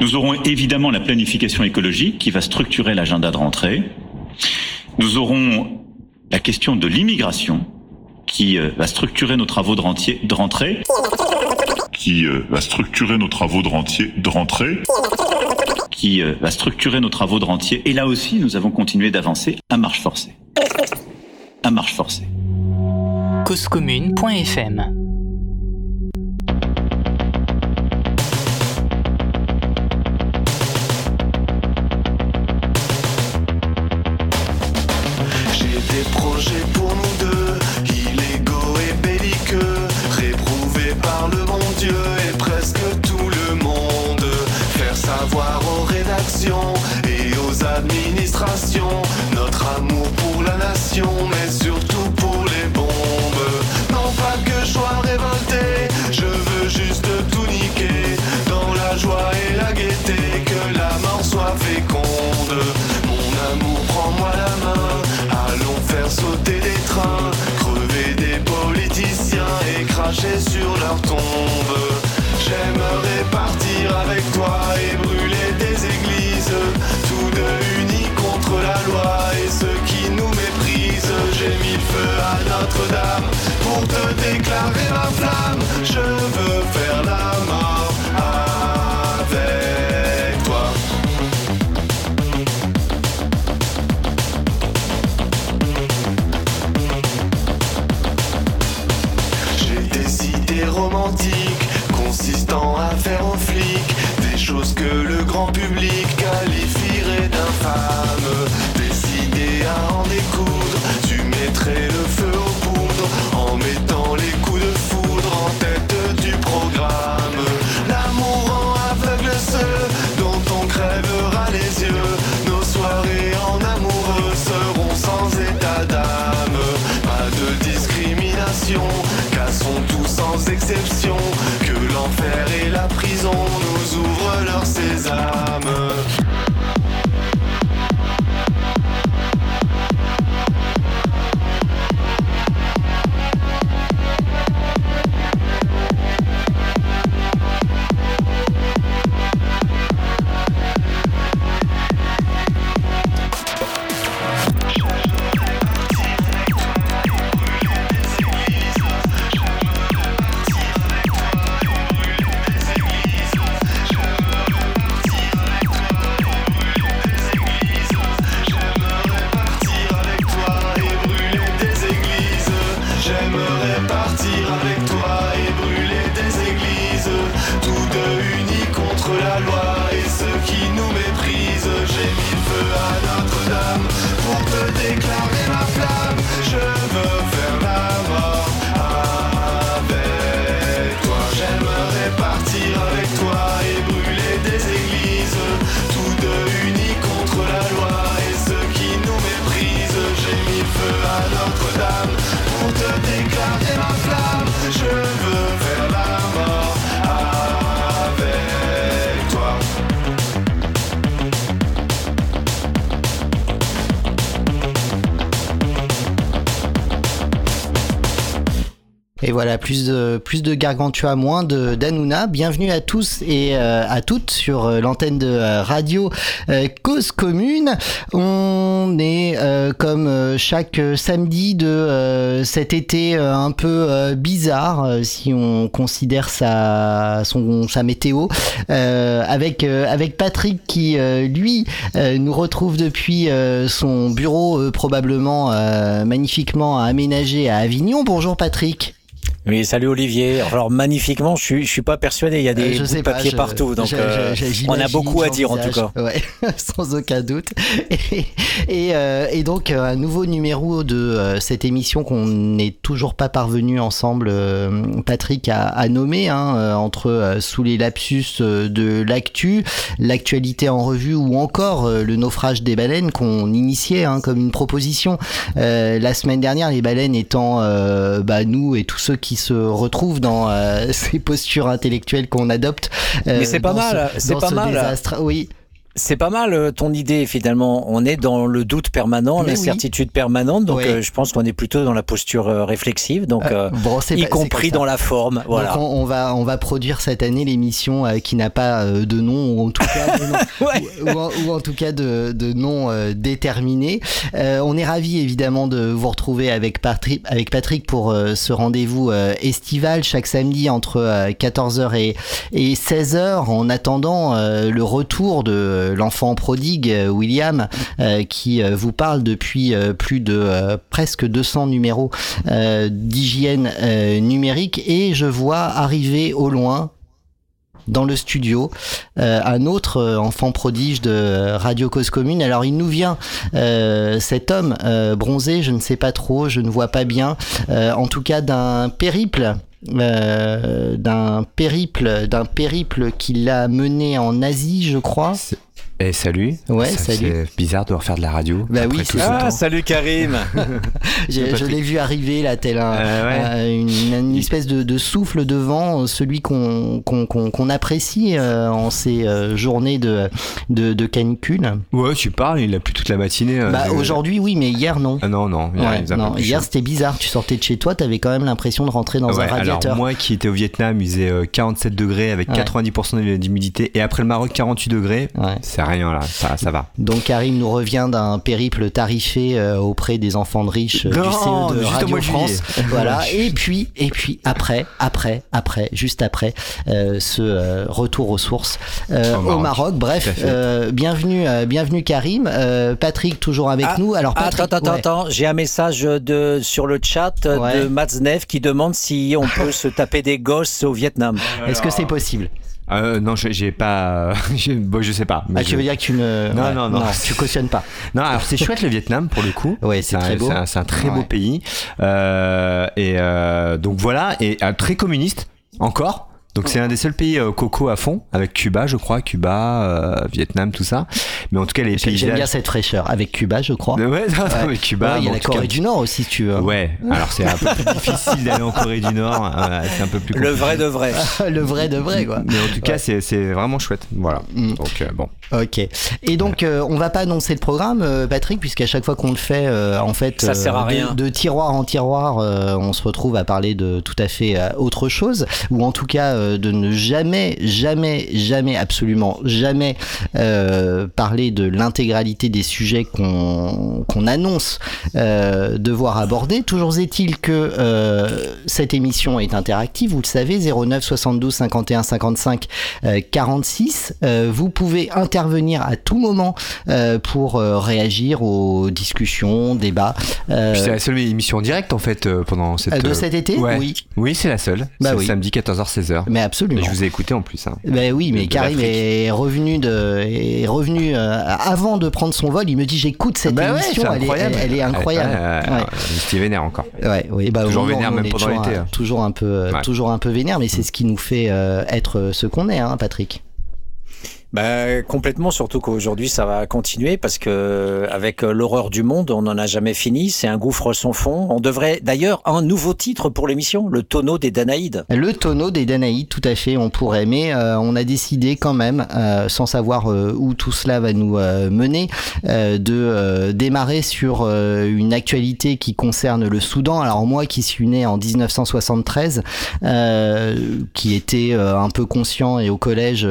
Nous aurons évidemment la planification écologique qui va structurer l'agenda de rentrée. Nous aurons la question de l'immigration qui euh, va structurer nos travaux de, rentier, de rentrée. Qui euh, va structurer nos travaux de, rentier, de rentrée. Qui euh, va structurer nos travaux de rentier. Et là aussi, nous avons continué d'avancer à marche forcée. À marche forcée. causecommune.fm mais surtout pour les bombes. Non pas que je sois révolté, je veux juste tout niquer, dans la joie et la gaieté, que la mort soit féconde. Mon amour, prends-moi la main, allons faire sauter des trains, crever des politiciens et cracher sur leur tombe. J'aimerais partir avec toi et brûler des églises, tous deux unis contre la loi et ceux. J'ai mis feu à Notre-Dame pour te déclarer ma flamme. Je veux faire la mort avec toi. J'ai des idées romantiques consistant à faire aux flics des choses que le grand public Et voilà, plus de, plus de Gargantua, moins de d'Anouna. Bienvenue à tous et euh, à toutes sur euh, l'antenne de euh, radio Cause Commune. On est comme chaque samedi de cet été un peu bizarre, si on considère sa, son, sa météo, avec, avec Patrick qui, lui, nous retrouve depuis son bureau probablement magnifiquement aménagé à Avignon. Bonjour Patrick. Oui, salut Olivier. Alors magnifiquement, je suis, je suis pas persuadé. Il y a Euh, des je bouts de pas, papier je- partout, donc je- euh, on a beaucoup à dire en tout cas. Ouais, sans aucun doute. Et, et, euh, et donc euh, un nouveau numéro de euh, cette émission qu'on n'est toujours pas parvenu ensemble, euh, Patrick, à, à nommer, hein, euh, entre euh, sous les lapsus euh, de l'actu, l'actualité en revue ou encore euh, le naufrage des baleines qu'on initiait hein, comme une proposition euh, la semaine dernière, les baleines étant euh, bah, nous et tous ceux qui se retrouvent dans euh, ces postures intellectuelles qu'on adopte. euh, Mais c'est pas dans mal, ce- c'est dans pas ce mal. désastre. Oui. C'est pas mal euh, ton idée finalement. On est dans le doute permanent, l'incertitude permanente, donc Oui. euh, je pense qu'on est plutôt dans la posture euh, réflexive, donc euh, Bon, c'est y pas- compris dans la forme. Voilà. Donc on, on va on va produire cette année l'émission euh, qui n'a pas euh, de nom ou en tout cas de nom, Ouais. ou, ou en, ou en tout cas de, de nom euh, déterminé. Euh, on est ravi évidemment de vous retrouver avec Patrick avec Patrick pour euh, ce rendez-vous euh, estival chaque samedi entre euh, 14h et, et 16h en attendant euh, le retour de l'enfant prodigue euh, William euh, qui euh, vous parle depuis euh, plus de euh, presque 200 numéros euh, d'hygiène euh, numérique et je vois arriver au loin dans le studio euh, un autre euh, enfant prodige de Radio Cause Commune. Alors il nous vient euh, cet homme euh, bronzé, je ne sais pas trop, je ne vois pas bien, euh, en tout cas d'un périple. euh, d'un périple d'un périple qu'il a mené en Asie je crois Eh salut. Ouais, Ça, salut. C'est bizarre de refaire de la radio. Bah après oui, tout ça. Ah, temps. salut Karim je l'ai vu arriver là, tel un, Euh, ouais. euh, une, une espèce de, de souffle devant, euh, celui qu'on qu'on qu'on- qu'on apprécie euh, en ces euh, journées de, de, de canicule. Ouais, tu parles, il a plu toute la matinée. Bah, Aujourd'hui, oui, mais hier, non. Ah non, non. hier, Ouais, non. Hier, c'était bizarre. Tu sortais de chez toi, t'avais quand même l'impression de rentrer dans Ouais, un radiateur. alors moi qui étais au Vietnam, il faisait euh, 47 degrés avec Ouais. 90% d'humidité et après le Maroc 48 degrés, Ouais. c'est rien là, ça, ça va. Donc Karim nous revient d'un périple tarifé euh, auprès des enfants de riches euh, du CE de juste au Radio France. voilà. Et puis, et puis après, après, après, juste après euh, ce euh, retour aux sources euh, Au au Maroc. Bref, euh, bienvenue, euh, bienvenue Karim. Euh, Patrick toujours avec Ah, nous. Alors Patrick, Attends, attends, ouais. attends, j'ai un message de, sur le chat Ouais. de Matznev qui demande si on peut se taper des gosses au Vietnam. Est-ce que c'est possible? Euh, non, je- j'ai pas, bon, je sais pas. Ah, tu je- veux dire que tu ne, Non, ouais, non, non. tu cautionnes pas. Non, alors c'est chouette le Vietnam pour le coup. Ouais, c'est un- très beau. C'est un, un très beau pays. Euh, et euh, donc voilà, et euh, très communiste encore. Donc c'est un des seuls pays euh, coco à fond, avec Cuba, je crois, Cuba, euh, Vietnam, tout ça. Mais en tout cas les J'aime bien cette fraîcheur avec Cuba, je crois. Ouais, non, non, Ouais. mais Cuba. Ouais, il y a la cas- Corée du Nord aussi, si tu veux. Ouais, alors c'est un peu plus difficile d'aller en Corée du Nord. euh, c'est un peu plus Le compliqué. vrai de vrai. le vrai de vrai, quoi. Mais en tout cas, c'est c'est vraiment chouette. Voilà. Mm. Donc euh, bon. Ok. Et donc, euh, on va pas annoncer le programme, Patrick, puisqu'à chaque fois qu'on le fait, euh, en fait, Ça sert à de- rien. De, tiroir en tiroir, euh, on se retrouve à parler de tout à fait autre chose, ou en tout cas euh, de ne jamais, jamais, jamais, absolument jamais euh, parler de l'intégralité des sujets qu'on qu'on annonce euh, devoir aborder. Toujours est-il que euh, cette émission est interactive, vous le savez, 09 72 51 55 euh, 46. Euh, vous pouvez intervenir à tout moment euh, pour euh, réagir aux discussions, débats. Euh, C'est la seule émission en direct en fait euh, pendant cette. euh, de euh, cet été ouais. Oui. Oui, c'est la seule. Bah oui. samedi 14h-16h. Mais Et absolument. je vous ai écouté en plus. Hein. Ben oui, mais de Karim est revenu de, est revenu euh, avant de prendre son vol. Il me dit j'écoute cette Bah ouais, émission, c'est elle, est, elle, elle est incroyable. Euh, Ouais. J'étais vénère encore. Ouais, bah, Toujours vénère, même est pendant l'été, un- hein. toujours un peu, euh, Ouais. toujours un peu vénère, mais c'est ce qui nous fait euh, être ce qu'on est, hein, Patrick. Bah, complètement, surtout qu'aujourd'hui ça va continuer parce que avec euh, l'horreur du monde, on n'en a jamais fini. C'est un gouffre sans fond. On devrait d'ailleurs un nouveau titre pour l'émission, le tonneau des Danaïdes. Le tonneau des Danaïdes, tout à fait, on pourrait, mais euh, on a décidé quand même, euh, sans savoir euh, où tout cela va nous euh, mener, de démarrer sur une actualité qui concerne le Soudan. Alors moi qui suis né en 1973, euh, qui était un peu conscient et au collège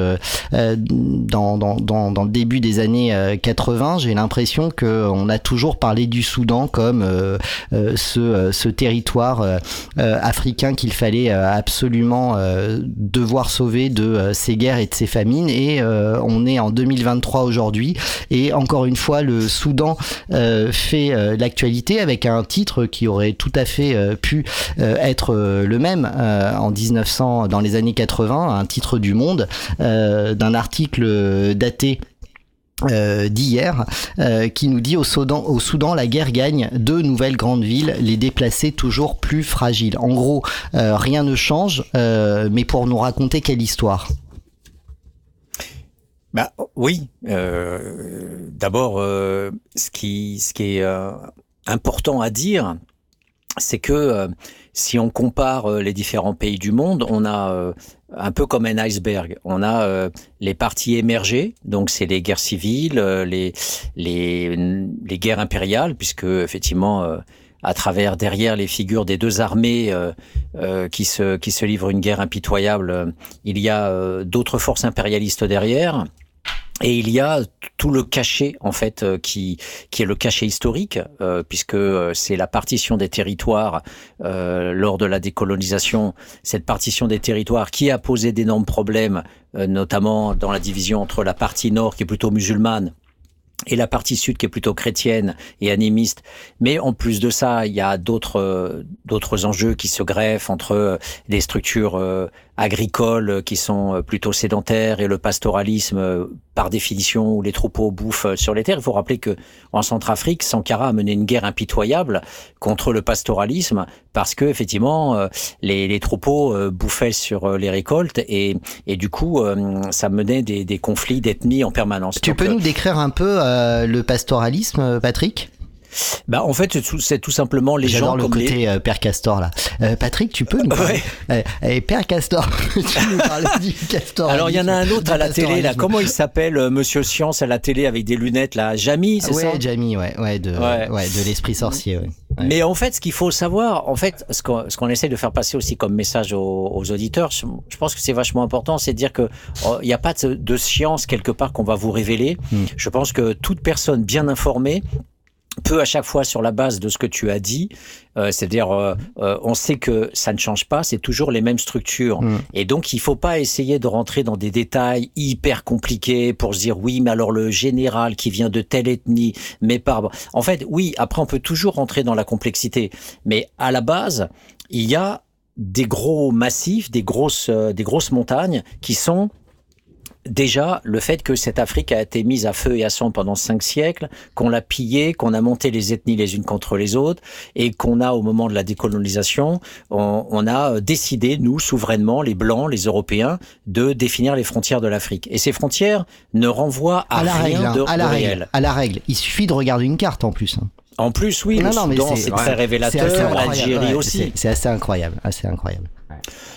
dans, dans, dans, dans le début des années euh, 80, j'ai l'impression qu'on a toujours parlé du Soudan comme euh, euh, ce, euh, ce territoire euh, euh, africain qu'il fallait euh, absolument euh, devoir sauver de euh, ces guerres et de ces famines. Et euh, on est en 2023 aujourd'hui. Et encore une fois, le Soudan euh, fait euh, l'actualité avec un titre qui aurait tout à fait euh, pu euh, être euh, le même euh, en 1900, dans les années 80, un titre du Monde euh, d'un article daté euh, d'hier euh, qui nous dit au Soudan, la guerre gagne deux nouvelles grandes villes les déplacés toujours plus fragiles en gros euh, rien ne change euh, mais pour nous raconter quelle histoire Bah oui. euh, D'abord, euh, ce qui ce qui est euh, important à dire, c'est que euh, si on compare euh, les différents pays du monde, on a euh, un peu comme un iceberg. On a les parties émergées, donc c'est les guerres civiles, les, les, les guerres impériales, puisque effectivement à travers derrière les figures des deux armées qui se qui se livrent une guerre impitoyable, il y a d'autres forces impérialistes derrière. Et il y a tout le cachet en fait euh, qui est le cachet historique euh, puisque euh, c'est la partition des territoires lors de la décolonisation cette partition des territoires qui a posé d'énormes problèmes notamment dans la division entre la partie nord qui est plutôt musulmane et la partie sud qui est plutôt chrétienne et animiste. Mais en plus de ça, il y a d'autres d'autres enjeux qui se greffent entre des structures agricoles qui sont plutôt sédentaires et le pastoralisme par définition où les troupeaux bouffent sur les terres. Il faut rappeler que en Centrafrique, Sankara a mené une guerre impitoyable contre le pastoralisme parce que effectivement euh, les, les troupeaux euh, bouffaient sur euh, les récoltes et, et du coup ça menait des, des conflits d'ethnie en permanence. Tu peux nous décrire un peu le pastoralisme, Patrick? Bah, en fait, c'est tout, simplement les gens le comme côté euh, Père Castor là. Euh, Patrick, tu peux nous parler ouais. euh, Père Castor, tu nous parles du Castor. Alors il y en a un autre à la télé là. Comment il s'appelle, euh, Monsieur Science à la télé avec des lunettes là? Jamie, c'est ça? Ouais, Jamie, ouais, ouais, de, ouais. ouais de l'esprit sorcier. Ouais. Mais en fait, ce qu'il faut savoir, en fait, ce qu'on qu essaie de faire passer aussi comme message aux, aux auditeurs, je pense que c'est vachement important, c'est de dire que oh, il n'y a pas de, de, science quelque part qu'on va vous révéler. Hmm. Je pense que toute personne bien informée peut à chaque fois sur la base de ce que tu as dit, euh, c'est-à-dire euh, euh, on sait que ça ne change pas, c'est toujours les mêmes structures, mm. et donc il faut pas essayer de rentrer dans des détails hyper compliqués pour se dire oui mais alors le général qui vient de telle ethnie, mais par en fait oui après on peut toujours rentrer dans la complexité, mais à la base il y a des gros massifs, des grosses des grosses montagnes qui sont déjà le fait que cette Afrique a été mise à feu et à sang pendant cinq siècles, qu'on l'a pillée, qu'on a monté les ethnies les unes contre les autres, et qu'on a au moment de la décolonisation, on, on, a décidé, nous, souverainement, les Blancs, les Européens, de définir les frontières de l'Afrique. Et ces frontières ne renvoient à, la rien règle, de, à la de règle, réel. À la règle. Il suffit de regarder une carte en plus. Hein. En plus, oui, non, le non, Soudan, c'est très révélateur, l'Algérie ouais, aussi. C'est assez incroyable, assez incroyable.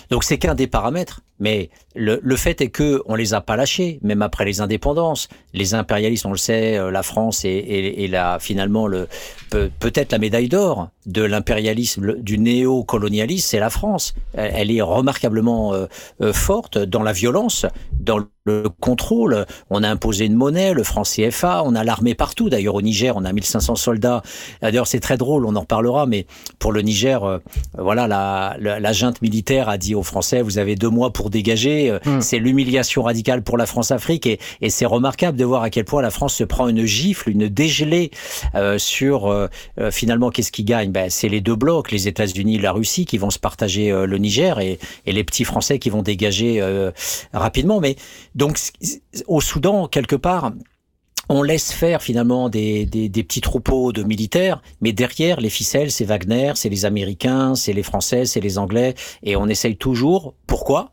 Donc c'est qu'un des paramètres. Mais le, le, fait est que on les a pas lâchés, même après les indépendances. Les impérialistes, on le sait, euh, la France est la, finalement le peut-être la médaille d'or de l'impérialisme, du néo-colonialisme, c'est la France. Elle, est remarquablement euh, euh, forte dans la violence, dans le contrôle. On a imposé une monnaie, le franc CFA, on a l'armée partout. D'ailleurs, au Niger, on a 1500 soldats. D'ailleurs, c'est très drôle, on en reparlera, mais pour le Niger, euh, voilà, la, la, la, junte militaire a dit aux Français, vous avez deux mois pour dégager. Mm. C'est l'humiliation radicale pour la France-Afrique et, et c'est remarquable de voir à quel point la France se prend une gifle, une dégelée euh, sur euh, finalement qu'est-ce qui gagne. Ben, c'est les deux blocs, les États-Unis, la Russie, qui vont se partager le Niger et, et, les petits Français qui vont dégager rapidement. Mais donc, au Soudan, quelque part, on laisse faire finalement des, petits troupeaux de militaires, mais derrière les ficelles, c'est Wagner, c'est les Américains, c'est les Français, c'est les Anglais, et on essaye toujours. Pourquoi?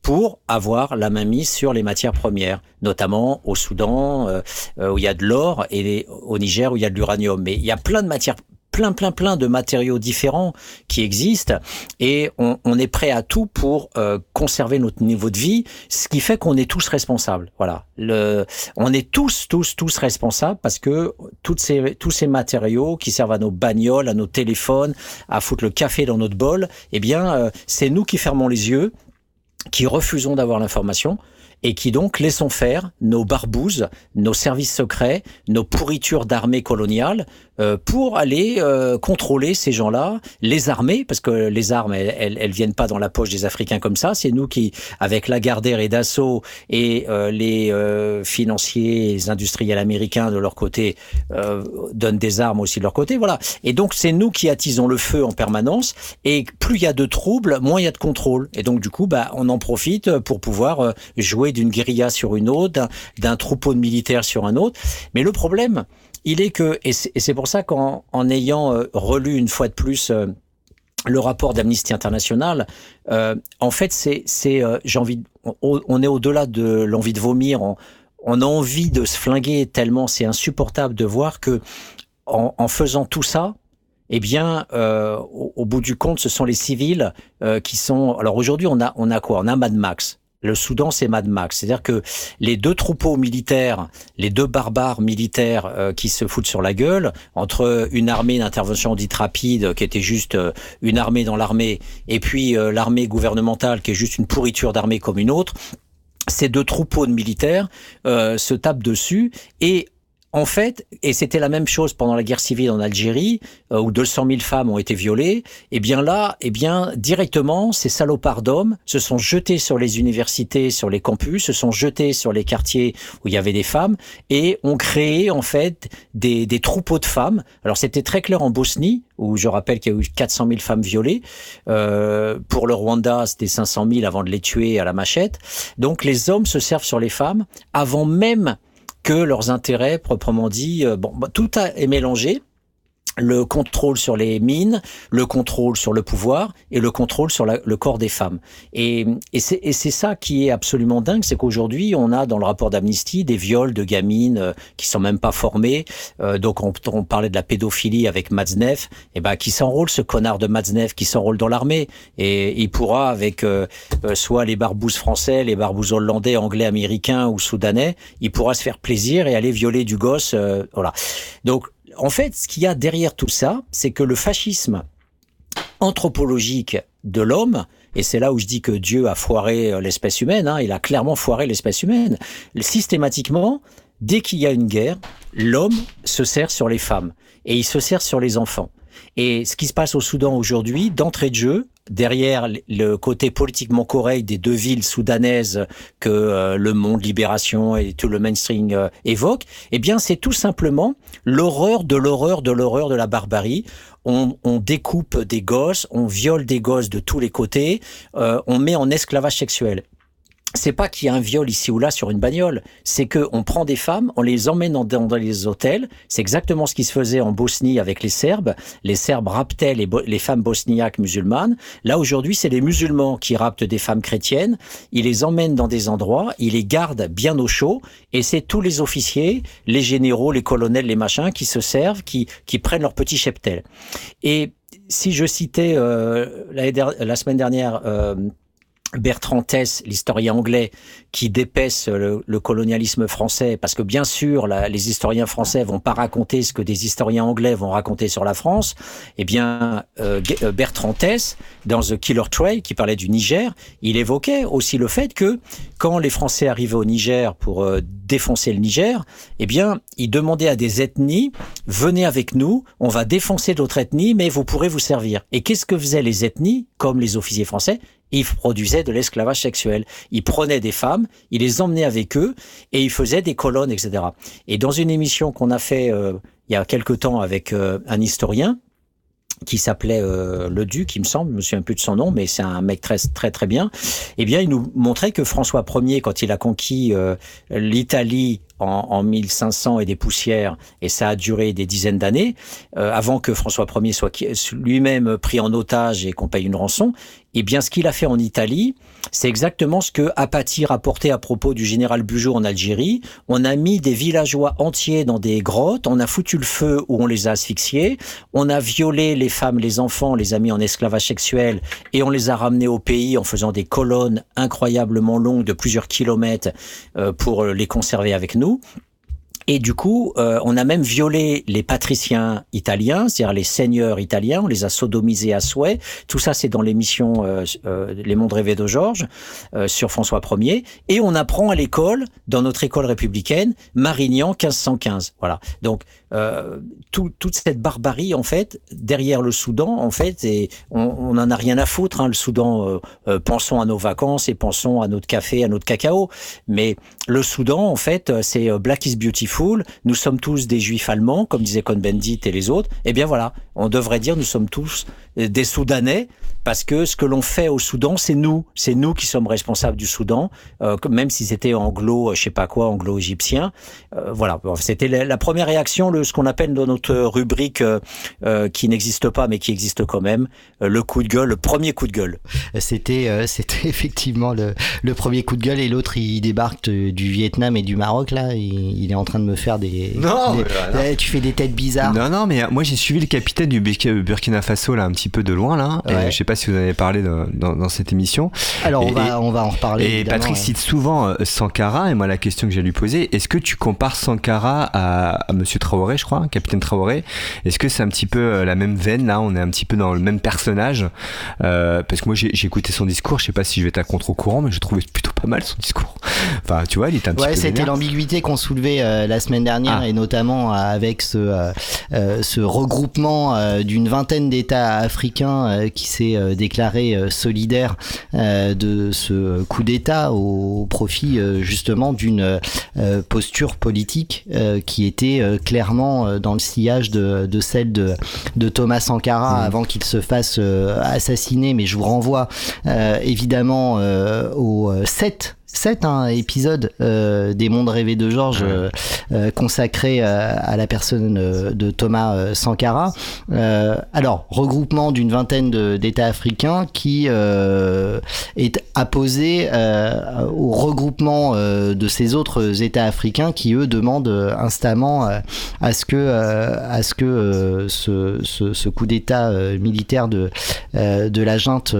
Pour avoir la main mise sur les matières premières, notamment au Soudan euh, où il y a de l'or et au Niger où il y a de l'uranium. Mais il y a plein de matières plein, plein, plein de matériaux différents qui existent et on, on est prêt à tout pour euh, conserver notre niveau de vie, ce qui fait qu'on est tous responsables. Voilà, le, on est tous, tous, tous responsables parce que toutes ces, tous ces matériaux qui servent à nos bagnoles, à nos téléphones, à foutre le café dans notre bol, eh bien, euh, c'est nous qui fermons les yeux, qui refusons d'avoir l'information et qui donc laissons faire nos barbouzes, nos services secrets, nos pourritures d'armées coloniales euh, pour aller euh, contrôler ces gens-là, les armer, parce que les armes, elles, elles, elles, viennent pas dans la poche des Africains comme ça. C'est nous qui, avec Lagardère et Dassault et euh, les euh, financiers, les industriels américains de leur côté, euh, donnent des armes aussi de leur côté. Voilà. Et donc c'est nous qui attisons le feu en permanence. Et plus il y a de troubles, moins il y a de contrôle. Et donc du coup, bah, on en profite pour pouvoir euh, jouer d'une guérilla sur une autre, d'un troupeau de militaires sur un autre. Mais le problème, il est que, et c'est pour ça qu'en en ayant euh, relu une fois de plus euh, le rapport d'Amnesty International, euh, en fait, c'est, euh, j'ai envie, on, est au-delà de l'envie de vomir, on, a envie de se flinguer tellement c'est insupportable de voir que en, faisant tout ça, eh bien, au, bout du compte, ce sont les civils qui sont. Alors aujourd'hui, on a, on a quoi? On a Mad Max. Le Soudan, c'est Mad Max. C'est-à-dire que les deux troupeaux militaires, les deux barbares militaires euh, qui se foutent sur la gueule, entre une armée d'intervention dite rapide, qui était juste euh, une armée dans l'armée, et puis euh, l'armée gouvernementale, qui est juste une pourriture d'armée comme une autre, ces deux troupeaux de militaires euh, se tapent dessus et en fait, et c'était la même chose pendant la guerre civile en Algérie, euh, où 200 000 femmes ont été violées. Et bien là, eh bien directement, ces salopards d'hommes se sont jetés sur les universités, sur les campus, se sont jetés sur les quartiers où il y avait des femmes et ont créé en fait des, des troupeaux de femmes. Alors c'était très clair en Bosnie, où je rappelle qu'il y a eu 400 000 femmes violées. Euh, pour le Rwanda, c'était 500 000 avant de les tuer à la machette. Donc les hommes se servent sur les femmes avant même que leurs intérêts proprement dit. euh, Bon, bah, tout est mélangé. Le contrôle sur les mines, le contrôle sur le pouvoir et le contrôle sur le corps des femmes. Et, et c'est ça qui est absolument dingue, c'est qu'aujourd'hui on a dans le rapport d'Amnesty des viols de gamines euh, qui sont même pas formées. Euh, donc on, on parlait de la pédophilie avec Matzneff, et ben qui s'enrôle ce connard de Matzneff qui s'enrôle dans l'armée et il pourra avec euh, euh, soit les barbouzes français, les barbouzes hollandais, anglais, américains ou soudanais, il pourra se faire plaisir et aller violer du gosse. euh, voilà. Donc, en fait, ce qu'il y a derrière tout ça, c'est que le fascisme anthropologique de l'homme, et c'est là où je dis que Dieu a foiré euh, l'espèce humaine, hein, il a clairement foiré l'espèce humaine. Systématiquement, dès qu'il y a une guerre, l'homme se sert sur les femmes et il se sert sur les enfants. Et ce qui se passe au Soudan aujourd'hui, d'entrée de jeu, derrière le côté politiquement correct des deux villes soudanaises que euh, le Monde Libération et tout le mainstream euh, évoque, eh bien c'est tout simplement l'horreur de l'horreur de l'horreur de la barbarie. On, découpe des gosses, on viole des gosses de tous les côtés, euh, on met en esclavage sexuel c'est pas qu'il y a un viol ici ou là sur une bagnole, c'est que on prend des femmes, on les emmène dans, dans les hôtels. C'est exactement ce qui se faisait en Bosnie avec les Serbes. Les Serbes raptaient les, les femmes bosniaques musulmanes. Là aujourd'hui, c'est les musulmans qui raptent des femmes chrétiennes. Ils les emmènent dans des endroits, ils les gardent bien au chaud, et c'est tous les officiers, les généraux, les colonels, les machins qui se servent, qui qui prennent leur petit cheptel. Et si je citais euh, der- la semaine dernière. Euh, Bertrand Tess, l'historien anglais, qui dépaisse le, colonialisme français, parce que bien sûr, les historiens français vont pas raconter ce que des historiens anglais vont raconter sur la France. Eh bien, euh, euh, Bertrand Tess, dans The Killer Trail, qui parlait du Niger, il évoquait aussi le fait que quand les Français arrivaient au Niger pour euh, défoncer le Niger, eh bien, ils demandaient à des ethnies venez avec nous, on va défoncer d'autres ethnies, mais vous pourrez vous servir. Et qu'est-ce que faisaient les ethnies, comme les officiers français? Ils produisaient de l'esclavage sexuel. Ils prenaient des femmes, ils les emmenaient avec eux et ils faisaient des colonnes, etc. Et dans une émission qu'on a fait euh, il y a quelque temps avec euh, un historien qui s'appelait euh, Le Duc, il me semble, je me souviens plus de son nom, mais c'est un mec très très très bien. Eh bien, il nous montrait que François Ier, quand il a conquis l'Italie en, en 1500 et des poussières, et ça a duré des dizaines d'années, avant que François Ier soit lui-même pris en otage et qu'on paye une rançon, eh bien, ce qu'il a fait en Italie, c'est exactement ce que Apathy rapportait à propos du général Bugeaud en Algérie. On a mis des villageois entiers dans des grottes, on a foutu le feu où on les a asphyxiés, on a violé les femmes, les enfants, les a mis en esclavage sexuel et on les a ramenés au pays en faisant des colonnes incroyablement longues de plusieurs kilomètres euh, pour les conserver avec nous. Et du coup, euh, on a même violé les patriciens italiens, c'est-à-dire les seigneurs italiens, on les a sodomisés à souhait. Tout ça, c'est dans l'émission euh, euh, Les Mondes rêvés de Georges euh, sur François Ier. Et on apprend à l'école, dans notre école républicaine, Marignan 1515. Voilà. Donc euh, tout- toute cette barbarie, en fait, derrière le Soudan, en fait, et on, on en a rien à foutre. Hein, le Soudan, euh, euh, pensons à nos vacances et pensons à notre café, à notre cacao. Mais le Soudan, en fait, c'est Black is Beautiful. Nous sommes tous des juifs allemands, comme disait Cohn-Bendit et les autres. Eh bien voilà, on devrait dire nous sommes tous des Soudanais parce que ce que l'on fait au Soudan, c'est nous. C'est nous qui sommes responsables du Soudan, même si c'était anglo, je sais pas quoi, anglo-égyptien. Voilà, c'était la, la première réaction. Le, ce qu'on appelle dans notre rubrique euh, euh, qui n'existe pas mais qui existe quand même, euh, le coup de gueule, le premier coup de gueule. C'était euh, c'était effectivement le, le premier coup de gueule et l'autre il débarque du Vietnam et du Maroc là. Il, il est en train de me faire des. Non, des- mais voilà. Ouais, tu fais des têtes bizarres. Non, non, mais moi j'ai suivi le capitaine du Burki- Burkina Faso là un petit peu de loin là. Et Ouais. je sais pas si vous en avez parlé dans, dans, dans cette émission. Alors on Et- va on va en reparler. Et Patrick ouais. cite souvent Sankara, et moi la question que j'ai lui poser, est-ce que tu compares Sankara à, à Monsieur Traoré, je crois, capitaine Traoré Est-ce que c'est un petit peu euh, la même veine là? On est un petit peu dans le même personnage? Euh, Parce que moi j'ai écouté son discours, je sais pas si je vais être à contre-courant, mais je trouvais plutôt pas mal son discours. Enfin, tu vois, il était un petit Ouais, peu. c'était vénère. l'ambiguïté qu'on soulevait euh, la semaine dernière Ah. et notamment avec ce, euh, ce regroupement d'une vingtaine d'États africains qui s'est déclaré solidaire de ce coup d'État au profit justement d'une posture politique qui était euh, clairement euh, dans le sillage de, de celle de, de Thomas Sankara Mhm. avant qu'il se fasse euh, assassiner. Mais je vous renvoie euh, évidemment au 7 7 hein, épisodes euh, des mondes rêvés de Georges euh, euh, consacrés euh, à la personne de Thomas Sankara. Euh, alors, regroupement d'une vingtaine d'États africains qui euh, est apposé euh, au regroupement euh, de ces autres États africains qui, eux, demandent instamment euh, à ce que, euh, à ce, que euh, ce, ce, ce coup d'État militaire de, euh, de la junte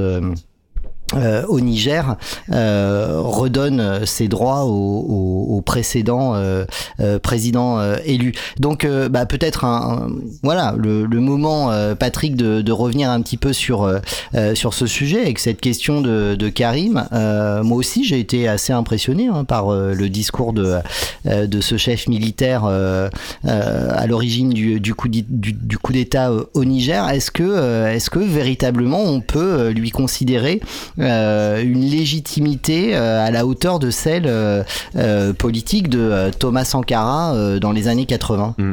euh, au Niger euh, redonne ses droits au, au, au précédent euh, euh, président élu. Donc bah, peut-être un, voilà le, moment Patrick de, revenir un petit peu sur sur ce sujet avec cette question de, Karim. Moi aussi j'ai été assez impressionné hein, par le discours de de ce chef militaire à l'origine du, du coup du, coup d'État au Niger. Est-ce que est-ce que véritablement on peut lui considérer une légitimité euh, à la hauteur de celle euh, euh, politique de euh, Thomas Sankara euh, dans les années 80. Bah,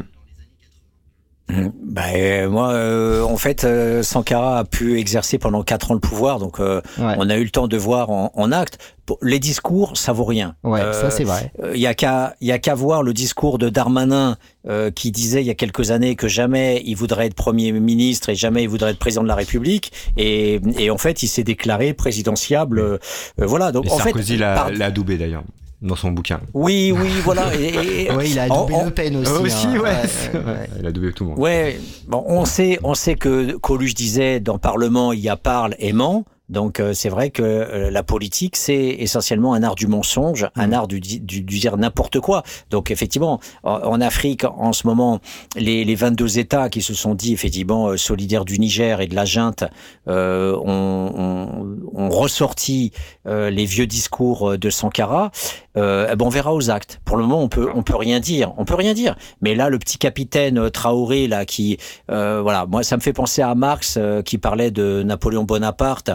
euh, moi, euh, en fait, euh, Sankara a pu exercer pendant quatre ans le pouvoir, donc euh, Ouais, on a eu le temps de voir en, en acte. Les discours, ça vaut rien. ouais Euh, ça c'est vrai. Il y a qu'à il y a qu'à voir le discours de Darmanin euh, qui disait il y a quelques années que jamais il voudrait être premier ministre et jamais il voudrait être président de la République et, et en fait il s'est déclaré présidentiable euh, euh, voilà donc Et en Sarkozy fait l'a l'a adoubé d'ailleurs dans son bouquin. oui oui voilà et, et- Ouais, il a doublé en- Le Pen aussi. Aussi, hein. ouais. ouais. Il a adoubé tout le monde. Ouais, bon, on sait, on sait que Coluche disait dans Parlement, il y a parle et ment. Donc euh, c'est vrai que euh, la politique c'est essentiellement un art du mensonge, un art du, du, du dire n'importe quoi. Donc effectivement, en, en Afrique en ce moment, les, les 22 États qui se sont dit effectivement euh, solidaires du Niger et de la junte euh, ont, ont, ont ressorti euh, les vieux discours de Sankara. Euh, eh ben on verra aux actes. Pour le moment, on peut on peut rien dire. On peut rien dire. Mais là, le petit capitaine euh, Traoré là qui euh, voilà, moi ça me fait penser à Marx euh, qui parlait de Napoléon Bonaparte.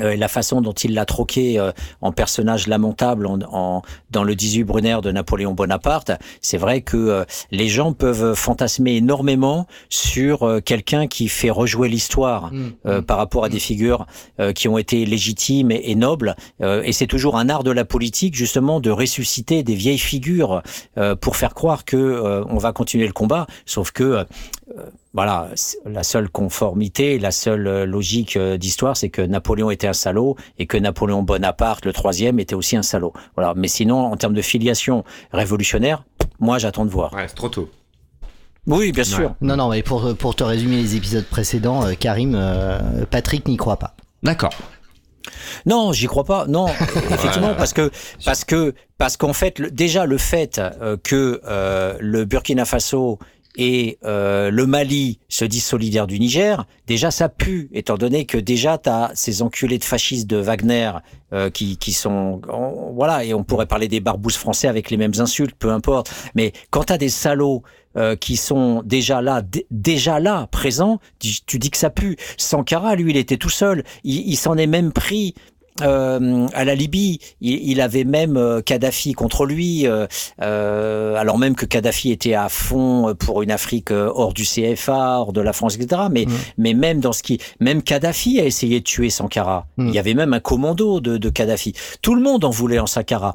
Euh, et la façon dont il l'a troqué euh, en personnage lamentable en, en- dans le 18 Brunner de Napoléon Bonaparte, c'est vrai que euh, les gens peuvent fantasmer énormément sur euh, quelqu'un qui fait rejouer l'histoire Mm. euh, par rapport à des figures euh, qui ont été légitimes et, et nobles. Euh, et c'est toujours un art de la politique, justement, de ressusciter des vieilles figures euh, pour faire croire que euh, on va continuer le combat. Sauf que euh, voilà, la seule conformité, la seule euh, logique euh, d'histoire, c'est que Napoléon était un salaud et que Napoléon Bonaparte, le troisième, était aussi un salaud. Voilà. Mais sinon, en termes de filiation révolutionnaire, moi, j'attends de voir. Ouais, c'est trop tôt. Oui, bien sûr. Non, non, mais pour, pour te résumer les épisodes précédents, euh, Karim, euh, Patrick n'y croit pas. D'accord. Non, j'y crois pas. Non, effectivement, parce que parce que parce qu'en fait, le- déjà le fait euh, que euh, le Burkina Faso et euh, le Mali se disent solidaires du Niger, déjà ça pue, étant donné que déjà t'as ces enculés de fascistes de Wagner euh, qui qui sont voilà et on pourrait parler des barbouzes français avec les mêmes insultes, peu importe. Mais quand t'as des salauds euh, qui sont déjà là, déjà là, présents, tu tu dis que ça pue. Sankara, lui, il était tout seul. Il s'en est même pris. Euh, à la Libye, il, il avait même euh, Kadhafi contre lui, euh, euh, alors même que Kadhafi était à fond pour une Afrique euh, hors du CFA, hors de la France, etc. Mais, Mm. mais même dans ce qui, même Kadhafi a essayé de tuer Sankara. Mm. Il y avait même un commando de, de Kadhafi. Tout le monde en voulait en Sankara.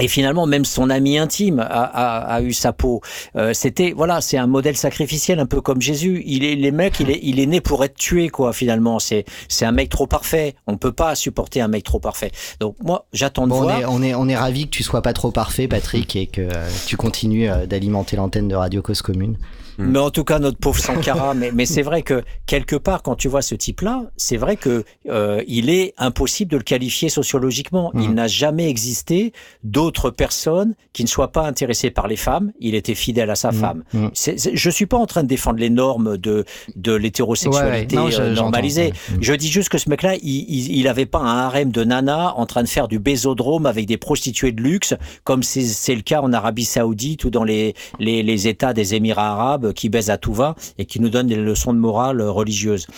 Et finalement, même son ami intime a, a, a eu sa peau. Euh, C'était voilà, c'est un modèle sacrificiel, un peu comme Jésus. Il est les mecs, il est il est né pour être tué quoi. Finalement, c'est c'est un mec trop parfait. On peut pas supporter un mec trop parfait. Donc moi, j'attends de Bon, on voir. est, on est, on est ravis que tu sois pas trop parfait, Patrick, et que euh, tu continues euh, d'alimenter l'antenne de Radio Cause Commune. Mais en tout cas, notre pauvre Sankara. mais mais c'est vrai que quelque part, quand tu vois ce type-là, c'est vrai que euh, il est impossible de le qualifier sociologiquement. Il Mhm. n'a jamais existé d'autres personnes qui ne soient pas intéressées par les femmes. Il était fidèle à sa Mhm. femme. C'est- c'est- je suis pas en train de défendre les normes de de l'hétérosexualité Ouais, ouais. Normalisée. Je dis juste que ce mec-là, il, il, il avait pas un harem de nanas en train de faire du bésodrome avec des prostituées de luxe, comme c'est c'est le cas en Arabie Saoudite ou dans les, les, les États des Émirats arabes qui baisent à tout va et qui nous donnent des leçons de morale euh, religieuse.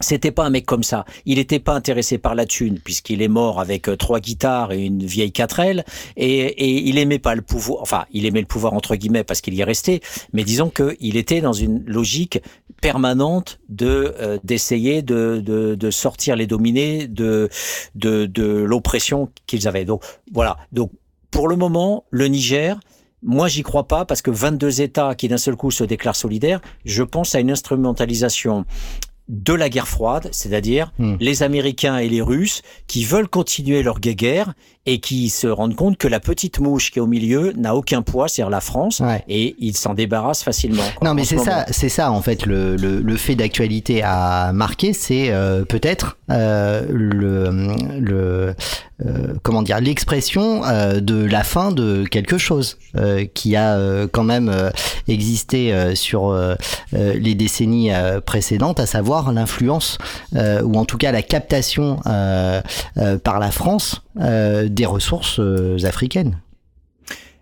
C'était pas un mec comme ça. Il n'était pas intéressé par la thune, puisqu'il est mort avec euh, trois guitares et une vieille quatrelle, et, et il aimait pas le pouvoir. Enfin, il aimait le pouvoir entre guillemets parce qu'il y est resté, mais disons qu'il était dans une logique permanente de euh, d'essayer de, de, de sortir les dominés de de, de l'oppression qu'ils avaient. Donc voilà. Donc pour le moment, le Niger. Moi, j'y crois pas parce que 22 États qui d'un seul coup se déclarent solidaires, je pense à une instrumentalisation de la guerre froide, c'est-à-dire Hmm. les Américains et les Russes qui veulent continuer leur guerre et qui se rendent compte que la petite mouche qui est au milieu n'a aucun poids, c'est-à-dire la France, Ouais. et ils s'en débarrassent facilement. quoi, Non, mais c'est ce ça, c'est ça en fait le, le, le fait d'actualité à marquer, c'est euh, peut-être euh, le, le euh, comment dire l'expression euh, de la fin de quelque chose euh, qui a euh, quand même euh, existé euh, sur les décennies euh, précédentes, à savoir l'influence euh, ou en tout cas la captation euh, euh, par la France euh, des ressources euh, africaines.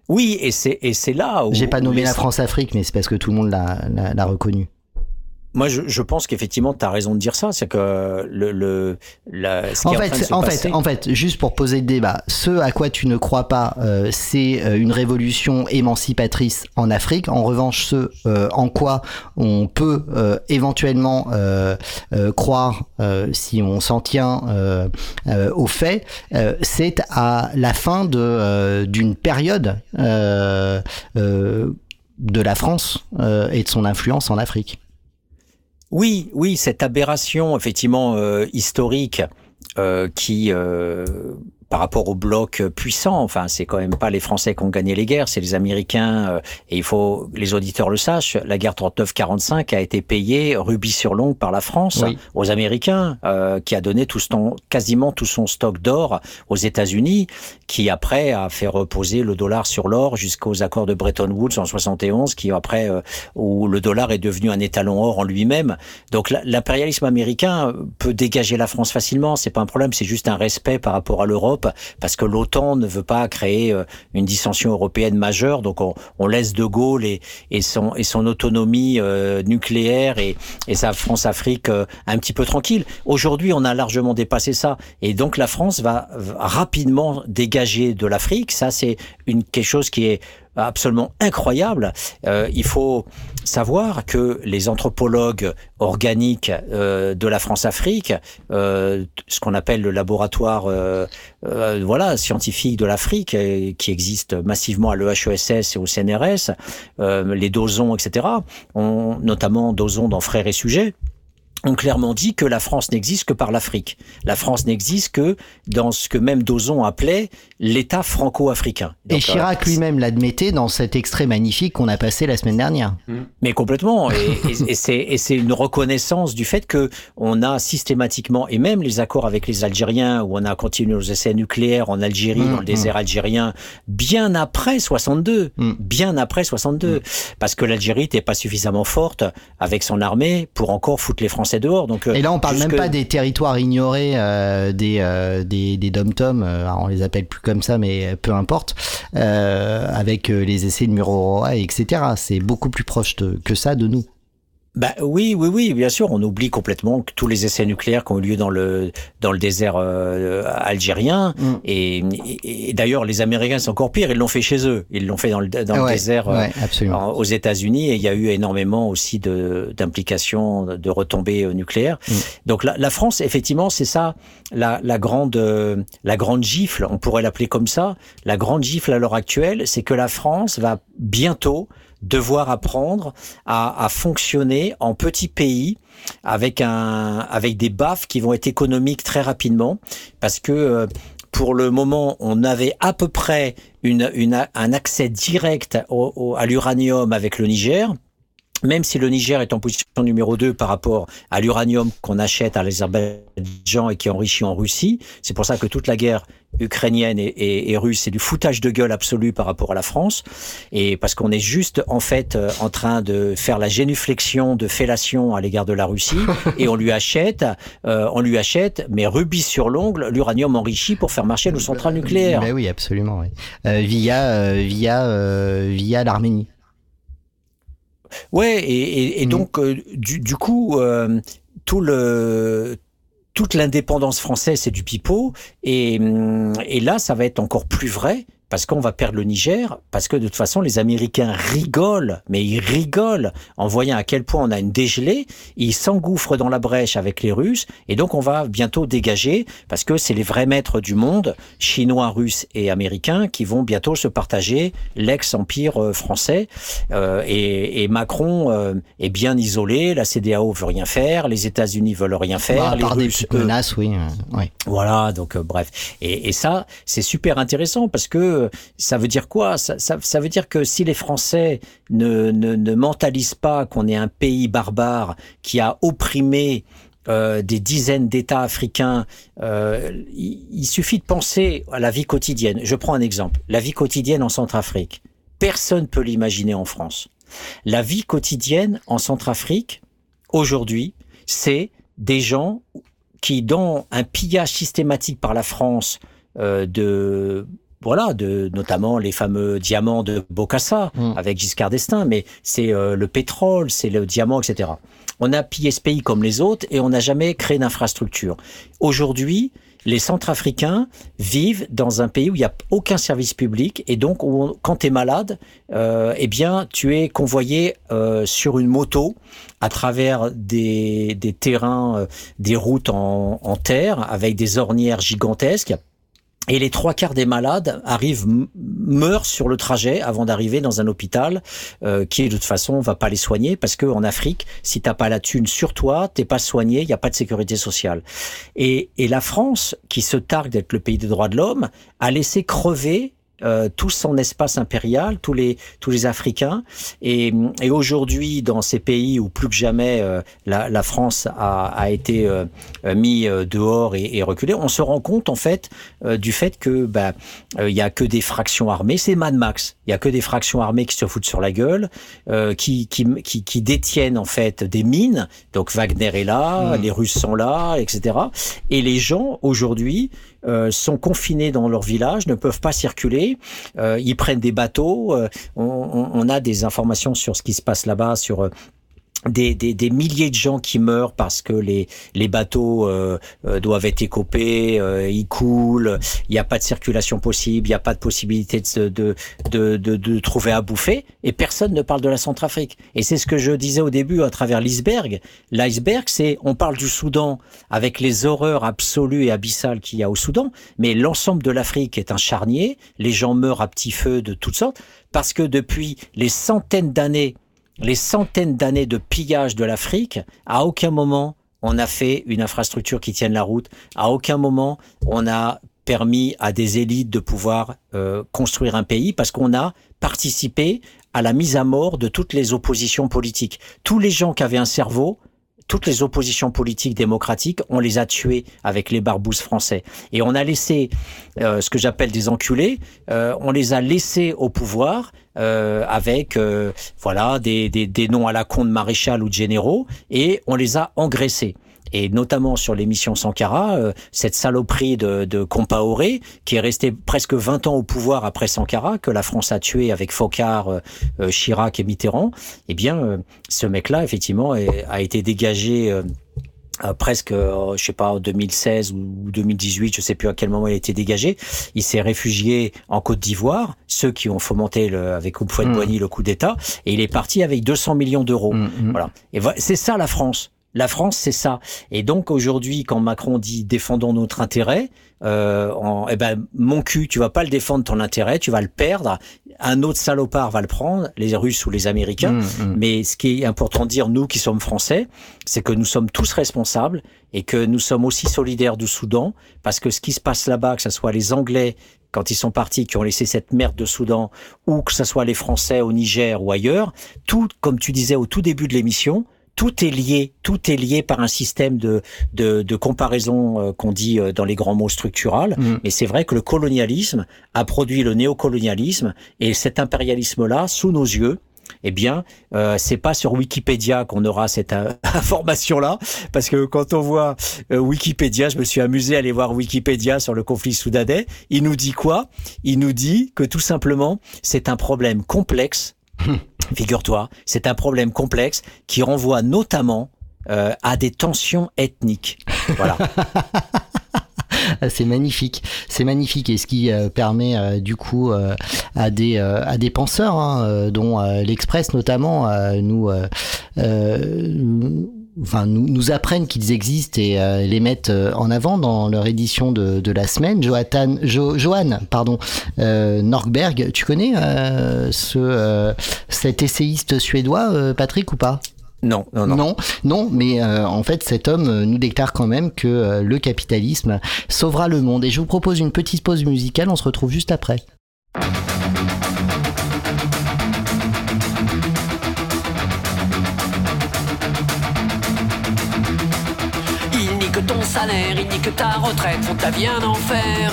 Oui, et c'est et c'est là où J'ai pas nommé la France-Afrique, mais c'est parce que tout le monde l'a reconnu. Moi, je, je pense qu'effectivement, tu as raison de dire ça, c'est que le le la, ce qui En est en fait, train de se en passer- fait, en fait, juste pour poser le débat, ce à quoi tu ne crois pas, euh, c'est euh, une révolution émancipatrice en Afrique. En revanche, ce euh, en quoi on peut euh, éventuellement euh, euh, croire, euh, si on s'en tient euh, euh, aux faits, euh, c'est à la fin de euh, d'une période euh, euh, de la France euh, et de son influence en Afrique. Oui, oui, cette aberration effectivement euh, historique euh, qui, euh, par rapport au bloc puissant, enfin, c'est quand même pas les Français qui ont gagné les guerres, c'est les Américains. euh, et il faut les auditeurs le sachent. La guerre 39-45 a été payée rubis sur l'ongle par la France Oui. aux Américains, euh, qui a donné tout son, quasiment tout son stock d'or aux États-Unis, qui après a fait reposer le dollar sur l'or jusqu'aux accords de Bretton Woods en 71, qui après euh, où le dollar est devenu un étalon or en lui-même. Donc l'impérialisme américain peut dégager la France facilement, c'est pas un problème, c'est juste un respect par rapport à l'Europe, parce que l'OTAN ne veut pas créer euh, une dissension européenne majeure, donc on, on laisse De Gaulle et, et son et son autonomie euh, nucléaire et, et sa France-Afrique euh, un petit peu tranquille. Aujourd'hui, on a largement dépassé ça, et donc la France va, rapidement dégager de l'Afrique. Ça, c'est une quelque chose qui est absolument incroyable. Euh, il faut savoir que les anthropologues organiques euh, de la France-Afrique, euh, ce qu'on appelle le laboratoire voilà scientifique de l'Afrique, qui existe massivement à l'EHESS et au CNRS, les Dozons, etc., ont, notamment Dozon dans Frères et Sujets, ont clairement dit que la France n'existe que par l'Afrique. La France n'existe que dans ce que même Dozon appelait l'État franco-africain. Et Chirac euh, lui-même l'admettait dans cet extrait magnifique qu'on a passé la semaine dernière. Mais complètement. Et, et- et c'est une reconnaissance du fait que on a systématiquement, et même les accords avec les Algériens, où on a continué nos essais nucléaires en Algérie, Mm, dans le désert algérien, bien après 62. Mm. Bien après 62. Parce que l'Algérie n'était pas suffisamment forte avec son armée pour encore foutre les Français dehors. Donc, euh, Et là, on parle même pas des territoires ignorés, euh, des, euh, des, des dom-toms, euh, on les appelle plus comme ça, mais peu importe, euh, avec les essais de Mururoa, etc. C'est beaucoup plus proche de- que ça de nous. Bah oui, oui, oui, bien sûr. On oublie complètement que tous les essais nucléaires qui ont eu lieu dans le dans le désert euh, algérien. Mm. Et, et- et d'ailleurs, les Américains, c'est encore pire. Ils l'ont fait chez eux. Ils l'ont fait dans le dans le désert euh, ouais, absolument. en- aux États-Unis. Et il y a eu énormément aussi de d'implications, de, retombées euh, nucléaires. Mm. Donc la, la France, effectivement, c'est ça la, la grande euh, la grande gifle. On pourrait l'appeler comme ça. La grande gifle à l'heure actuelle, c'est que la France va bientôt devoir apprendre à, fonctionner en petit pays avec un avec des baffes qui vont être économiques très rapidement parce que euh, pour le moment, on avait à peu près un accès direct à l'uranium avec le Niger. Même si le Niger est en position numéro 2 par rapport à l'uranium qu'on achète à l'Azerbaïdjan et qui est enrichi en Russie, c'est pour ça que toute la guerre ukrainienne et, et- et russe, c'est du foutage de gueule absolu par rapport à la France. Et parce qu'on est juste en fait euh, en train de faire la génuflexion de fellation à l'égard de la Russie et on lui achète, euh, on lui achète, mais rubis sur l'ongle, l'uranium enrichi pour faire marcher nos centrales nucléaires. Ben oui, absolument. oui. Euh, via via via l'Arménie. Ouais, et, et, et Mm. donc euh, du, du coup, euh, tout le toute l'indépendance française, c'est du pipeau, et, hum, et là, ça va être encore plus vrai. Parce qu'on va perdre le Niger, parce que de toute façon, les Américains rigolent, mais ils rigolent en voyant à quel point on a une dégelée. Ils s'engouffrent dans la brèche avec les Russes, et donc on va bientôt dégager, parce que c'est les vrais maîtres du monde, chinois, russes et américains, qui vont bientôt se partager l'ex-empire euh, français. Euh, et, et Macron euh, est bien isolé, la CDAO veut rien faire, les États-Unis veulent rien faire, Bah, à les des Russes, eux, menaces, oui. euh, ouais. voilà, donc euh, bref. Et, et ça, c'est super intéressant parce que ça veut dire quoi? Ça, veut dire que si les Français ne, ne, ne mentalisent pas qu'on est un pays barbare qui a opprimé euh, des dizaines d'États africains, euh, il, suffit de penser à la vie quotidienne. Je prends un exemple. La vie quotidienne en Centrafrique. Personne peut l'imaginer en France. La vie quotidienne en Centrafrique, aujourd'hui, c'est des gens qui, dans un pillage systématique par la France euh, de voilà, de notamment les fameux diamants de Bokassa Mm. avec Giscard d'Estaing, mais c'est euh, le pétrole, c'est le diamant, etc. On a pillé ce pays comme les autres et on n'a jamais créé d'infrastructure. Aujourd'hui, les Centrafricains vivent dans un pays où il n'y a aucun service public et donc où on- quand tu es malade, euh, eh bien tu es convoyé euh, sur une moto à travers des, des terrains, euh, des routes en, en terre avec des ornières gigantesques. Et les trois quarts des malades arrivent, meurent sur le trajet avant d'arriver dans un hôpital euh, qui, de toute façon, va pas les soigner parce que en Afrique, si t'as pas la thune sur toi, t'es pas soigné, il y a pas de sécurité sociale. Et la France, qui se targue d'être le pays des droits de l'homme, a laissé crever euh, tout son espace impérial, tous les tous les Africains. Et, et aujourd'hui, dans ces pays où plus que jamais euh, la, la France a, a été euh, euh, mis euh, dehors et, et reculé, on se rend compte en fait euh, du fait que bah euh, il y a que des fractions armées, c'est Mad Max. Il y a que des fractions armées qui se foutent sur la gueule, euh, qui, qui qui qui détiennent en fait des mines. Donc Wagner est là, Mm. les Russes sont là, etc. Et les gens aujourd'hui euh, sont confinés dans leur village, ne peuvent pas circuler. Euh, ils prennent des bateaux. euh, on, on- a des informations sur ce qui se passe là-bas, sur euh, des, des, des milliers de gens qui meurent parce que les, les bateaux euh, euh, doivent être écopés, euh, ils coulent, il n'y a pas de circulation possible, il n'y a pas de possibilité de, de, de, de, de trouver à bouffer, et personne ne parle de la Centrafrique. Et c'est ce que je disais au début à travers l'iceberg. L'iceberg, c'est on parle du Soudan avec les horreurs absolues et abyssales qu'il y a au Soudan, mais l'ensemble de l'Afrique est un charnier, les gens meurent à petit feu de toutes sortes, parce que depuis les centaines d'années les centaines d'années de pillage de l'Afrique, à aucun moment on a fait une infrastructure qui tienne la route, à aucun moment on a permis à des élites de pouvoir euh, construire un pays parce qu'on a participé à la mise à mort de toutes les oppositions politiques. Tous les gens qui avaient un cerveau, toutes les oppositions politiques démocratiques, on les a tués avec les barbouzes français. Et on a laissé euh, ce que j'appelle des enculés, euh, on les a laissés au pouvoir euh, avec voilà des, des, des noms à la con de maréchal ou de généraux, et on les a engraissés. Et notamment sur l'émission Sankara, euh, cette saloperie de, de Compaoré, qui est resté presque 20 ans au pouvoir après Sankara, que la France a tué avec Focard, euh, euh, Chirac et Mitterrand, eh bien, euh, ce mec-là, effectivement, est- a été dégagé euh, presque, je sais pas, en 2016 ou 2018, je sais plus à quel moment il a été dégagé. Il s'est réfugié en Côte d'Ivoire, ceux qui ont fomenté le, avec Mm. Boigny le coup d'État, et il est parti avec 200 millions d'euros. Mm, mm. Voilà. Et c'est ça la France. La France, c'est ça. Et donc aujourd'hui, quand Macron dit défendons notre intérêt, euh, en, eh ben mon cul, tu vas pas le défendre ton intérêt, tu vas le perdre. Un autre salopard va le prendre, les Russes ou les Américains. Mm, mm. Mais ce qui est important de dire, nous qui sommes français, c'est que nous sommes tous responsables et que nous sommes aussi solidaires du Soudan, parce que ce qui se passe là-bas, que ce soit les Anglais quand ils sont partis, qui ont laissé cette merde de Soudan, ou que ce soit les Français au Niger ou ailleurs, tout, comme tu disais au tout début de l'émission, tout est lié, tout est lié par un système de, de, de comparaison euh, qu'on dit euh, dans les grands mots structurels. Mm. Mais c'est vrai que le colonialisme a produit le néocolonialisme et cet impérialisme-là, sous nos yeux, eh bien, euh, c'est pas sur Wikipédia qu'on aura cette euh, information-là, parce que quand on voit euh, Wikipédia, je me suis amusé à aller voir Wikipédia sur le conflit soudanais. Il nous dit quoi? Il nous dit que tout simplement, c'est un problème complexe. Figure-toi, c'est un problème complexe qui renvoie notamment euh, à des tensions ethniques. Voilà. C'est magnifique, c'est magnifique et ce qui euh, permet euh, du coup euh, à des à des penseurs, hein, dont l'Express notamment, nous enfin nous, nous apprennent qu'ils existent et euh, les mettent euh, en avant dans leur édition de, de la semaine. Joatan, jo, Johan, pardon, euh, Norgberg, tu connais euh, ce cet essayiste suédois, Patrick ou pas? Non, non, non. non, non, mais euh, en fait, cet homme nous déclare quand même que euh, le capitalisme sauvera le monde. Et je vous propose une petite pause musicale, on se retrouve juste après. Il nique ta retraite, font ta vie un enfer.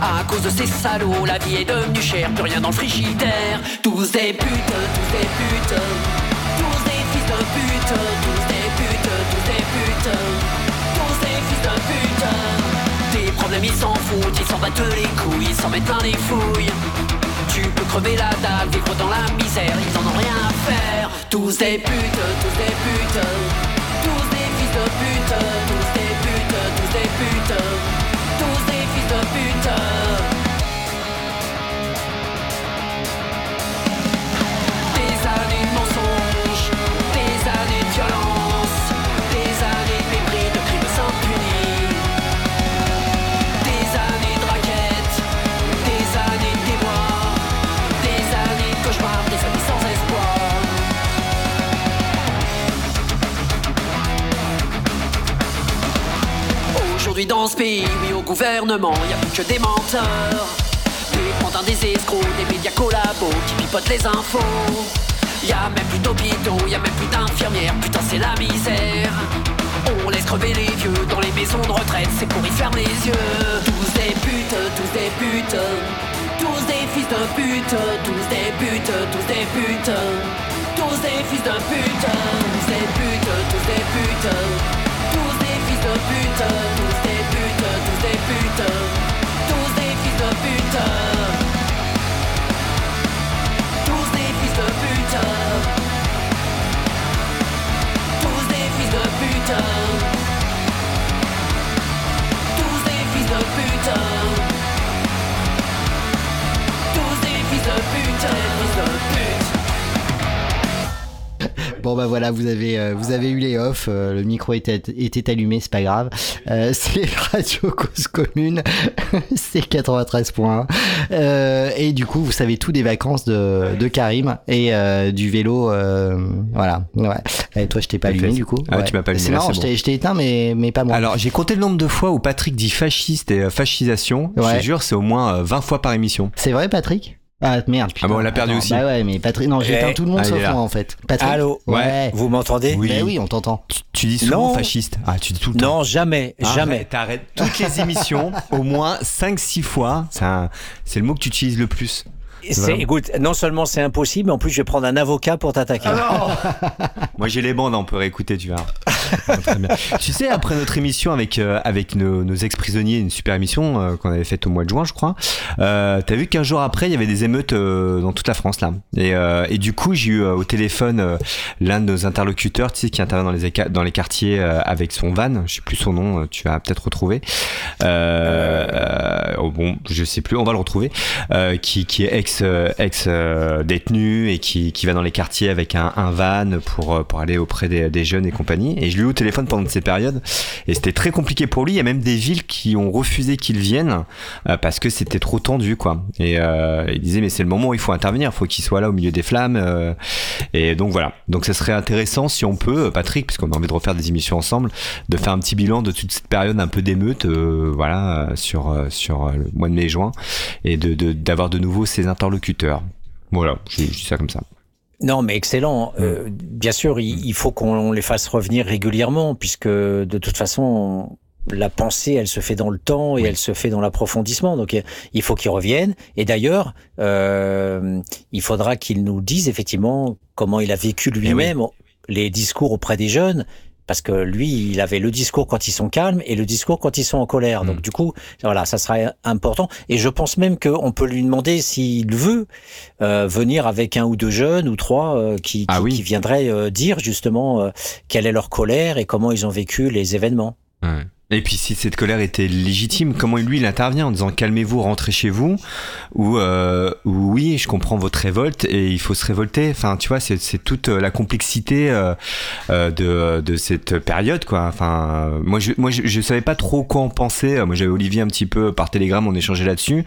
À cause de ces salauds, la vie est devenue chère, plus rien dans le frigidaire. Tous des putes, tous des putes, tous des fils de pute, tous des putes, tous des putes, tous des fils de pute. Tes problèmes, ils s'en foutent, ils s'en battent les couilles, ils s'en mettent plein les fouilles. Tu peux crever la dalle, vivre dans la misère, ils en ont rien à faire. Tous des putes, tous des putes, tous des fils de pute, Dans ce pays, oui au gouvernement, y a plus que des menteurs. Des pantins, des escrocs, des médias collabos qui pipotent les infos. Y a même plus d'hôpitaux, y a même plus d'infirmières, putain c'est la misère. On laisse crever les vieux dans les maisons de retraite, c'est pour y fermer les yeux. Tous des putes, tous des putes, tous des fils de pute, tous des putes, tous des putes, tous des fils de pute, tous des putes, tous des putes, tous des fils de pute, des Bon bah voilà, vous avez euh, vous avez eu les off, euh, le micro était, était allumé, c'est pas grave. Euh, c'est Radio Cause Commune, c'est 93.1. Euh, et du coup, vous savez tout des vacances de, de Karim et euh, du vélo. euh, voilà. Ouais. Et toi, je t'ai pas allumé du coup. Ah, Ouais. tu m'as pas allumé, C'est là, marrant, je bon. t'ai- je t'ai éteint, mais mais pas moi. Alors, j'ai compté le nombre de fois où Patrick dit fasciste et fascisation. Je Ouais. te jure, c'est au moins euh, 20 fois par émission. C'est vrai, Patrick? Ah merde. Putain. Ah bon, on l'a perdu Attends, aussi. Bah ouais, mais Patrick, non, j'ai Eh, éteint tout le monde ah, sauf moi en fait. Patrick. Allô Ouais. Vous m'entendez Oui. Ben oui, on t'entend. Tu, tu dis souvent Non. fasciste. Ah, tu dis tout le temps. Non, jamais, jamais. Arrête, T'arrêtes toutes les émissions, au moins 5-6 fois. C'est un- c'est le mot que tu utilises le plus. C'est, écoute, non seulement c'est impossible, mais en plus je vais prendre un avocat pour t'attaquer. Moi j'ai les bandes, on peut réécouter, tu vois. Tu sais, après notre émission avec, euh, avec nos, nos ex-prisonniers, une super émission euh, qu'on avait faite au mois de juin, je crois, euh, t'as vu qu'un jour après, il y avait des émeutes euh, dans toute la France, là. Et, euh, et du coup, j'ai eu euh, au téléphone euh, l'un de nos interlocuteurs, tu sais, qui intervient dans les, dans les quartiers euh, avec son van, je sais plus son nom, tu vas peut-être retrouver. Euh, euh, oh, bon, je sais plus, on va le retrouver. Euh, qui, qui est ex, euh, ex euh, détenu et qui, qui va dans les quartiers avec un, van pour, euh, pour aller auprès des, jeunes et compagnie. Et je l'ai eu au téléphone pendant ces périodes et c'était très compliqué pour lui. Il y a même des villes qui ont refusé qu'il vienne euh, parce que c'était trop tendu, quoi. Et euh, il disait mais c'est le moment où il faut intervenir, il faut qu'il soit là au milieu des flammes. euh, et donc voilà. Donc ça serait intéressant si on peut, euh, Patrick, puisqu'on a envie de refaire des émissions ensemble, de faire un petit bilan de toute cette période un peu d'émeute, euh, voilà, euh, sur euh, sur euh, le mois de mai-juin, et de de- d'avoir de, nouveau ces interlocuteurs. Voilà, je je dis ça comme ça. Non, mais excellent. Euh, bien sûr, il, il faut qu'on les fasse revenir régulièrement, puisque de toute façon, la pensée, elle se fait dans le temps et elle se fait dans l'approfondissement. Donc, il faut qu'ils reviennent. Et d'ailleurs, euh, il faudra qu'il nous dise effectivement comment il a vécu lui-même les discours auprès des jeunes. Parce que lui, il avait le discours quand ils sont calmes et le discours quand ils sont en colère. Donc du coup, voilà, ça sera important. Et je pense même qu'on peut lui demander s'il veut euh, venir avec un ou deux jeunes ou trois euh, qui, qui, Ah oui. qui viendraient euh, dire justement euh, quelle est leur colère et comment ils ont vécu les événements. Et puis si cette colère était légitime, comment lui il intervient en disant calmez-vous, rentrez chez vous, ou euh, ou oui je comprends votre révolte et il faut se révolter. Enfin tu vois c'est toute euh, la complexité euh, euh, de de cette période quoi. Enfin euh, moi je moi je, je savais pas trop quoi en penser. Moi j'avais Olivier un petit peu par télégramme on échangeait là-dessus.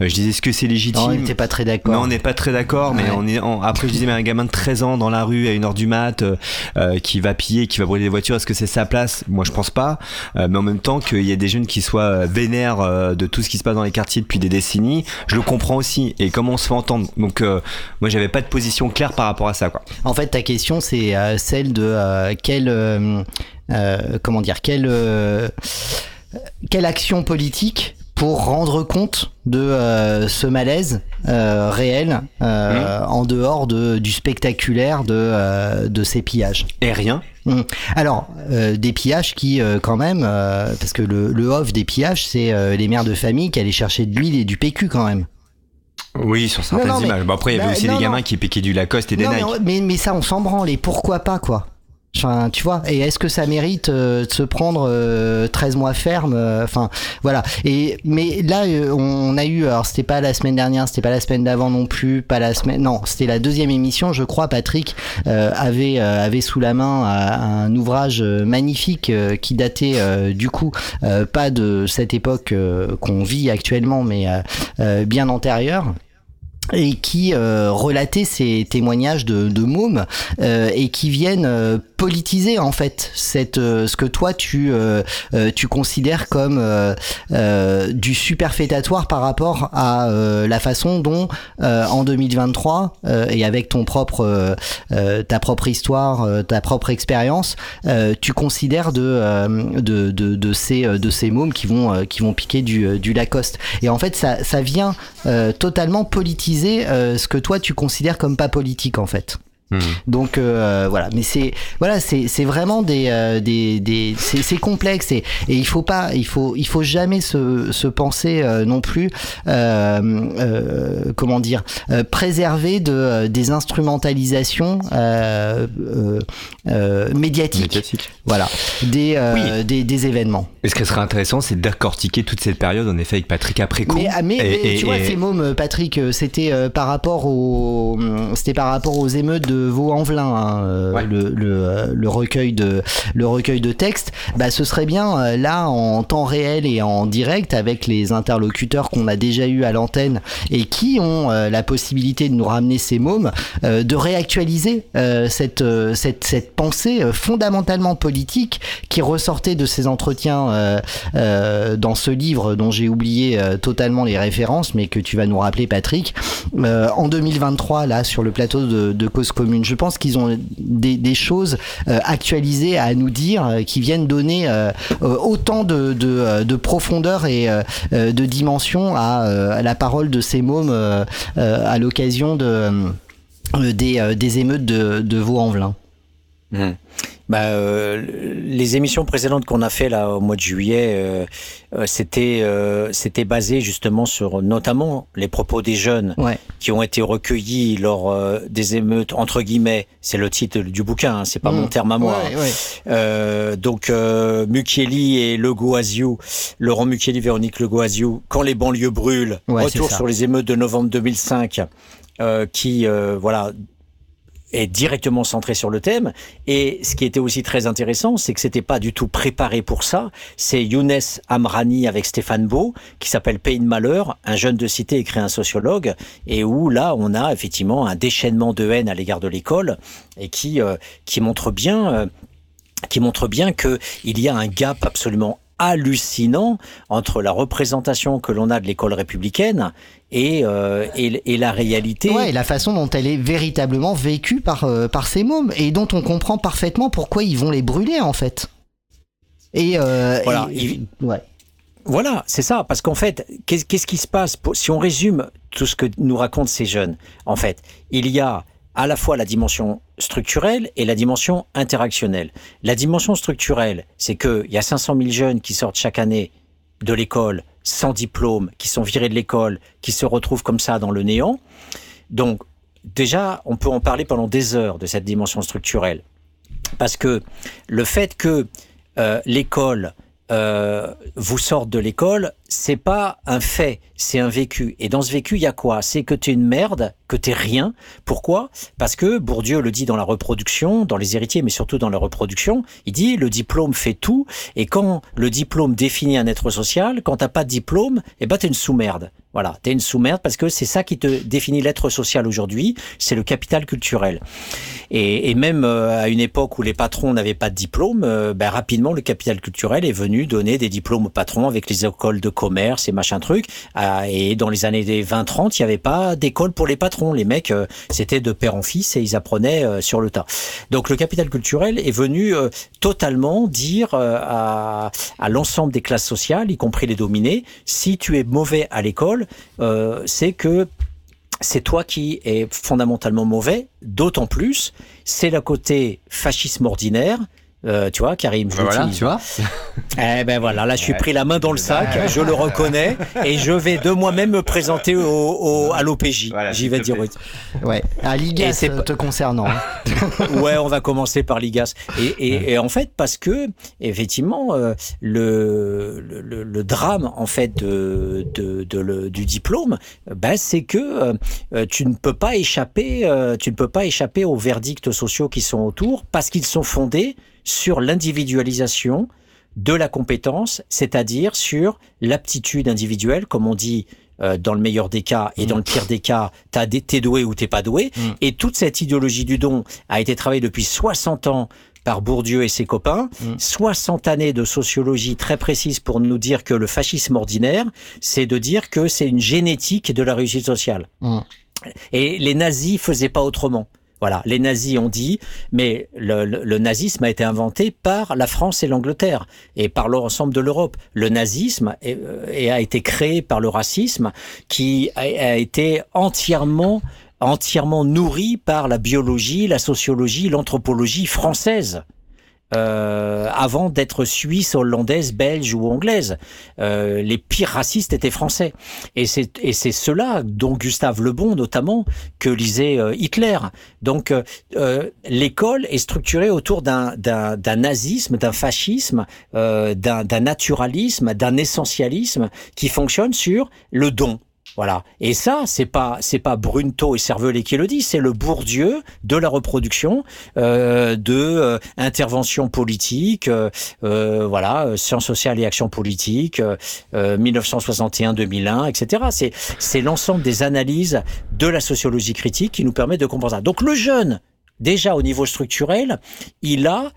Je disais est-ce que c'est légitime? Non, on n'était pas très d'accord. non, on n'est pas très d'accord, mais Ouais. on est. Après, je disais, mais un gamin de 13 ans dans la rue à une heure du mat, euh, qui va piller, qui va brûler des voitures, est-ce que c'est sa place? Moi, je pense pas. Mais en même temps, qu'il y ait des jeunes qui soient euh, vénères euh, de tout ce qui se passe dans les quartiers depuis des décennies, je le comprends aussi. Et comment on se fait entendre Donc, euh, moi, j'avais pas de position claire par rapport à ça. En fait, ta question, c'est celle de comment dire, quelle action politique pour rendre compte de euh, ce malaise euh, réel euh, en dehors de, du spectaculaire de, de ces pillages. Et rien. Mm. Alors, des pillages qui, quand même, parce que le, le off des pillages, c'est les mères de famille qui allaient chercher de l'huile et du PQ quand même. Oui, sur certaines non, mais- images. Bon, après, il y avait bah, aussi non, des gamins qui piquaient du Lacoste et des Non, Nike. mais, mais, mais ça, on s'en branle. Et pourquoi pas, quoi? Enfin, tu vois, et est-ce que ça mérite euh, de se prendre euh, 13 mois ferme euh, Enfin, voilà. Et mais là, euh, on a eu, alors c'était pas la semaine dernière, c'était pas la semaine d'avant non plus, pas la semaine, non, c'était la deuxième émission, je crois. Patrick avait avait sous la main un ouvrage magnifique qui datait du coup pas de cette époque qu'on vit actuellement, mais bien antérieure et qui euh, relatait ces témoignages de, de mômes euh, et qui viennent euh, politiser en fait cette euh, ce que toi tu euh, euh, tu considères comme du superfétatoire par rapport à la façon dont en 2023 euh, et avec ton propre ta propre histoire ta propre expérience tu considères de, de, de de ces de ces mômes qui vont qui vont piquer du du Lacoste. Et en fait ça ça vient totalement politiser euh, ce que toi tu considères comme pas politique en fait. Hmm. Donc euh, voilà, mais c'est voilà, c'est c'est vraiment des euh, des des c'est complexe et, et il faut pas il faut il faut jamais se se penser euh, non plus comment dire préserver de des instrumentalisations euh. Médiatique. Voilà, des, euh, des des événements. Et ce qui serait intéressant, c'est d'accortiquer toute cette période, en effet, avec Patrick après coup. Mais, ah, mais, Et- mais et- tu vois, et- ces mômes, euh, Patrick, euh, c'était euh, par rapport au, hum, c'était par rapport aux émeutes de Vaux-en-Velin, hein, Ouais. le, le, le recueil de, le recueil de textes. Bah, ce serait bien là en temps réel et en direct avec les interlocuteurs qu'on a déjà eu à l'antenne et qui ont euh, la possibilité de nous ramener ces mômes, euh, de réactualiser euh, cette, cette, cette pensée euh, fondamentalement politique qui ressortait de ces entretiens euh, euh, dans ce livre dont j'ai oublié totalement les références, mais que tu vas nous rappeler, Patrick. En 2023, là, sur le plateau de, de Cause Commune, je pense qu'ils ont des, des choses actualisées à nous dire qui viennent donner autant de, de, de profondeur et de dimension à, à la parole de ces mômes à l'occasion de, des, des émeutes de, de Vaux-en-Velin. Hmm. Bah, euh, les émissions précédentes qu'on a fait là au mois de juillet, euh, euh, c'était euh, c'était basé justement sur notamment les propos des jeunes Ouais. qui ont été recueillis lors euh, des émeutes entre guillemets. C'est le titre du bouquin, hein, c'est pas mon terme à moi. Ouais, ouais. Euh, donc euh, Mukieli et Le Goaziou, Laurent Mukieli, Véronique Le Goaziou, quand les banlieues brûlent, retour sur les émeutes de novembre 2005, euh, qui euh, voilà est directement centré sur le thème. Et ce qui était aussi très intéressant, c'est que c'était pas du tout préparé pour ça. C'est Younes Amrani avec Stéphane Beau, qui s'appelle Pays de malheur, un jeune de cité écrit un sociologue, et où là, on a effectivement un déchaînement de haine à l'égard de l'école, et qui, euh, qui montre bien, euh, qui montre bien que il y a un gap absolument hallucinant entre la représentation que l'on a de l'école républicaine et, euh, et, et la réalité. Ouais, et la façon dont elle est véritablement vécue par, euh, par ces mômes et dont on comprend parfaitement pourquoi ils vont les brûler en fait. Et, euh, Voilà, et- il- ouais. Voilà, c'est ça. Parce qu'en fait, qu'est- qu'est-ce qui se passe pour- Si on résume tout ce que nous racontent ces jeunes, en fait, il y a à la fois la dimension structurelle et la dimension interactionnelle. La dimension structurelle, c'est qu'il y a 500 000 jeunes qui sortent chaque année de l'école sans diplôme, qui sont virés de l'école, qui se retrouvent comme ça dans le néant. Donc, déjà, on peut en parler pendant des heures de cette dimension structurelle. Parce que le fait que euh, l'école euh, vous sorte de l'école, c'est pas un fait, c'est un vécu. Et dans ce vécu, il y a quoi? C'est que tu es une merde, que tu rien. Pourquoi? Parce que Bourdieu le dit dans la reproduction, dans les héritiers, mais surtout dans la reproduction, il dit le diplôme fait tout. Et quand le diplôme définit un être social, quand t'as pas de diplôme, eh ben t'es une sous-merde. Voilà, t'es une sous-merde parce que c'est ça qui te définit l'être social aujourd'hui, c'est le capital culturel. Et, et même euh, à une époque où les patrons n'avaient pas de diplôme, euh, ben, rapidement le capital culturel est venu donner des diplômes aux patrons avec les écoles de commerce et machin truc. Ah, et dans les années des 20-30, il n'y avait pas d'école pour les patrons. Les mecs, euh, c'était de père en fils et ils apprenaient euh, sur le tas. Donc le capital culturel est venu euh, totalement dire à, l'ensemble des classes sociales, y compris les dominés, si tu es mauvais à l'école, c'est que c'est toi qui es fondamentalement mauvais, d'autant plus, c'est le côté fascisme ordinaire. Euh, tu vois, Karim, je Bah voilà, tu vois. Eh ben voilà, là je suis pris la main dans le sac, je le reconnais, et je vais de moi-même me présenter au, au- à l'OPJ. Voilà, J'y vais dire oui. Ouais, à Et Ligas c'est euh, te concernant. hein. Ouais, on va commencer par l'IGAS. Et, et, et en fait, parce que effectivement, euh, le, le, le drame en fait de, de, de le- du diplôme, ben, c'est que euh, tu ne peux pas échapper, tu ne peux pas échapper aux verdicts sociaux qui sont autour parce qu'ils sont fondés sur l'individualisation de la compétence, c'est-à-dire sur l'aptitude individuelle, comme on dit euh, dans le meilleur des cas et dans le pire des cas, t'as des- t'es doué ou t'es pas doué. Mm. Et toute cette idéologie du don a été travaillée depuis 60 ans par Bourdieu et ses copains, Mm. 60 années de sociologie très précise pour nous dire que le fascisme ordinaire, c'est de dire que c'est une génétique de la réussite sociale. Mm. Et les nazis faisaient pas autrement. Voilà, les nazis ont dit, mais le, le- le nazisme a été inventé par la France et l'Angleterre et par l'ensemble de l'Europe. Le nazisme est- euh, et a été créé par le racisme qui a, a été entièrement entièrement nourri par la biologie, la sociologie, l'anthropologie française. Euh, avant d'être suisse, hollandaise, belge ou anglaise. Euh, les pires racistes étaient français. Et c'est et c'est cela dont Gustave Le Bon notamment que lisait euh, Hitler. Donc euh, euh, l'école est structurée autour d'un d'un d'un nazisme, d'un fascisme, d'un d'un naturalisme, d'un essentialisme qui fonctionne sur le don. Voilà. Et ça, c'est pas c'est pas Brunto et Cervelet qui le dit, c'est le Bourdieu de la reproduction, euh, de euh, intervention politique, euh, voilà, sciences sociales et action politique, euh, euh, 1961-2001, etc. C'est c'est l'ensemble des analyses de la sociologie critique qui nous permet de comprendre ça. Donc le jeune déjà au niveau structurel, il a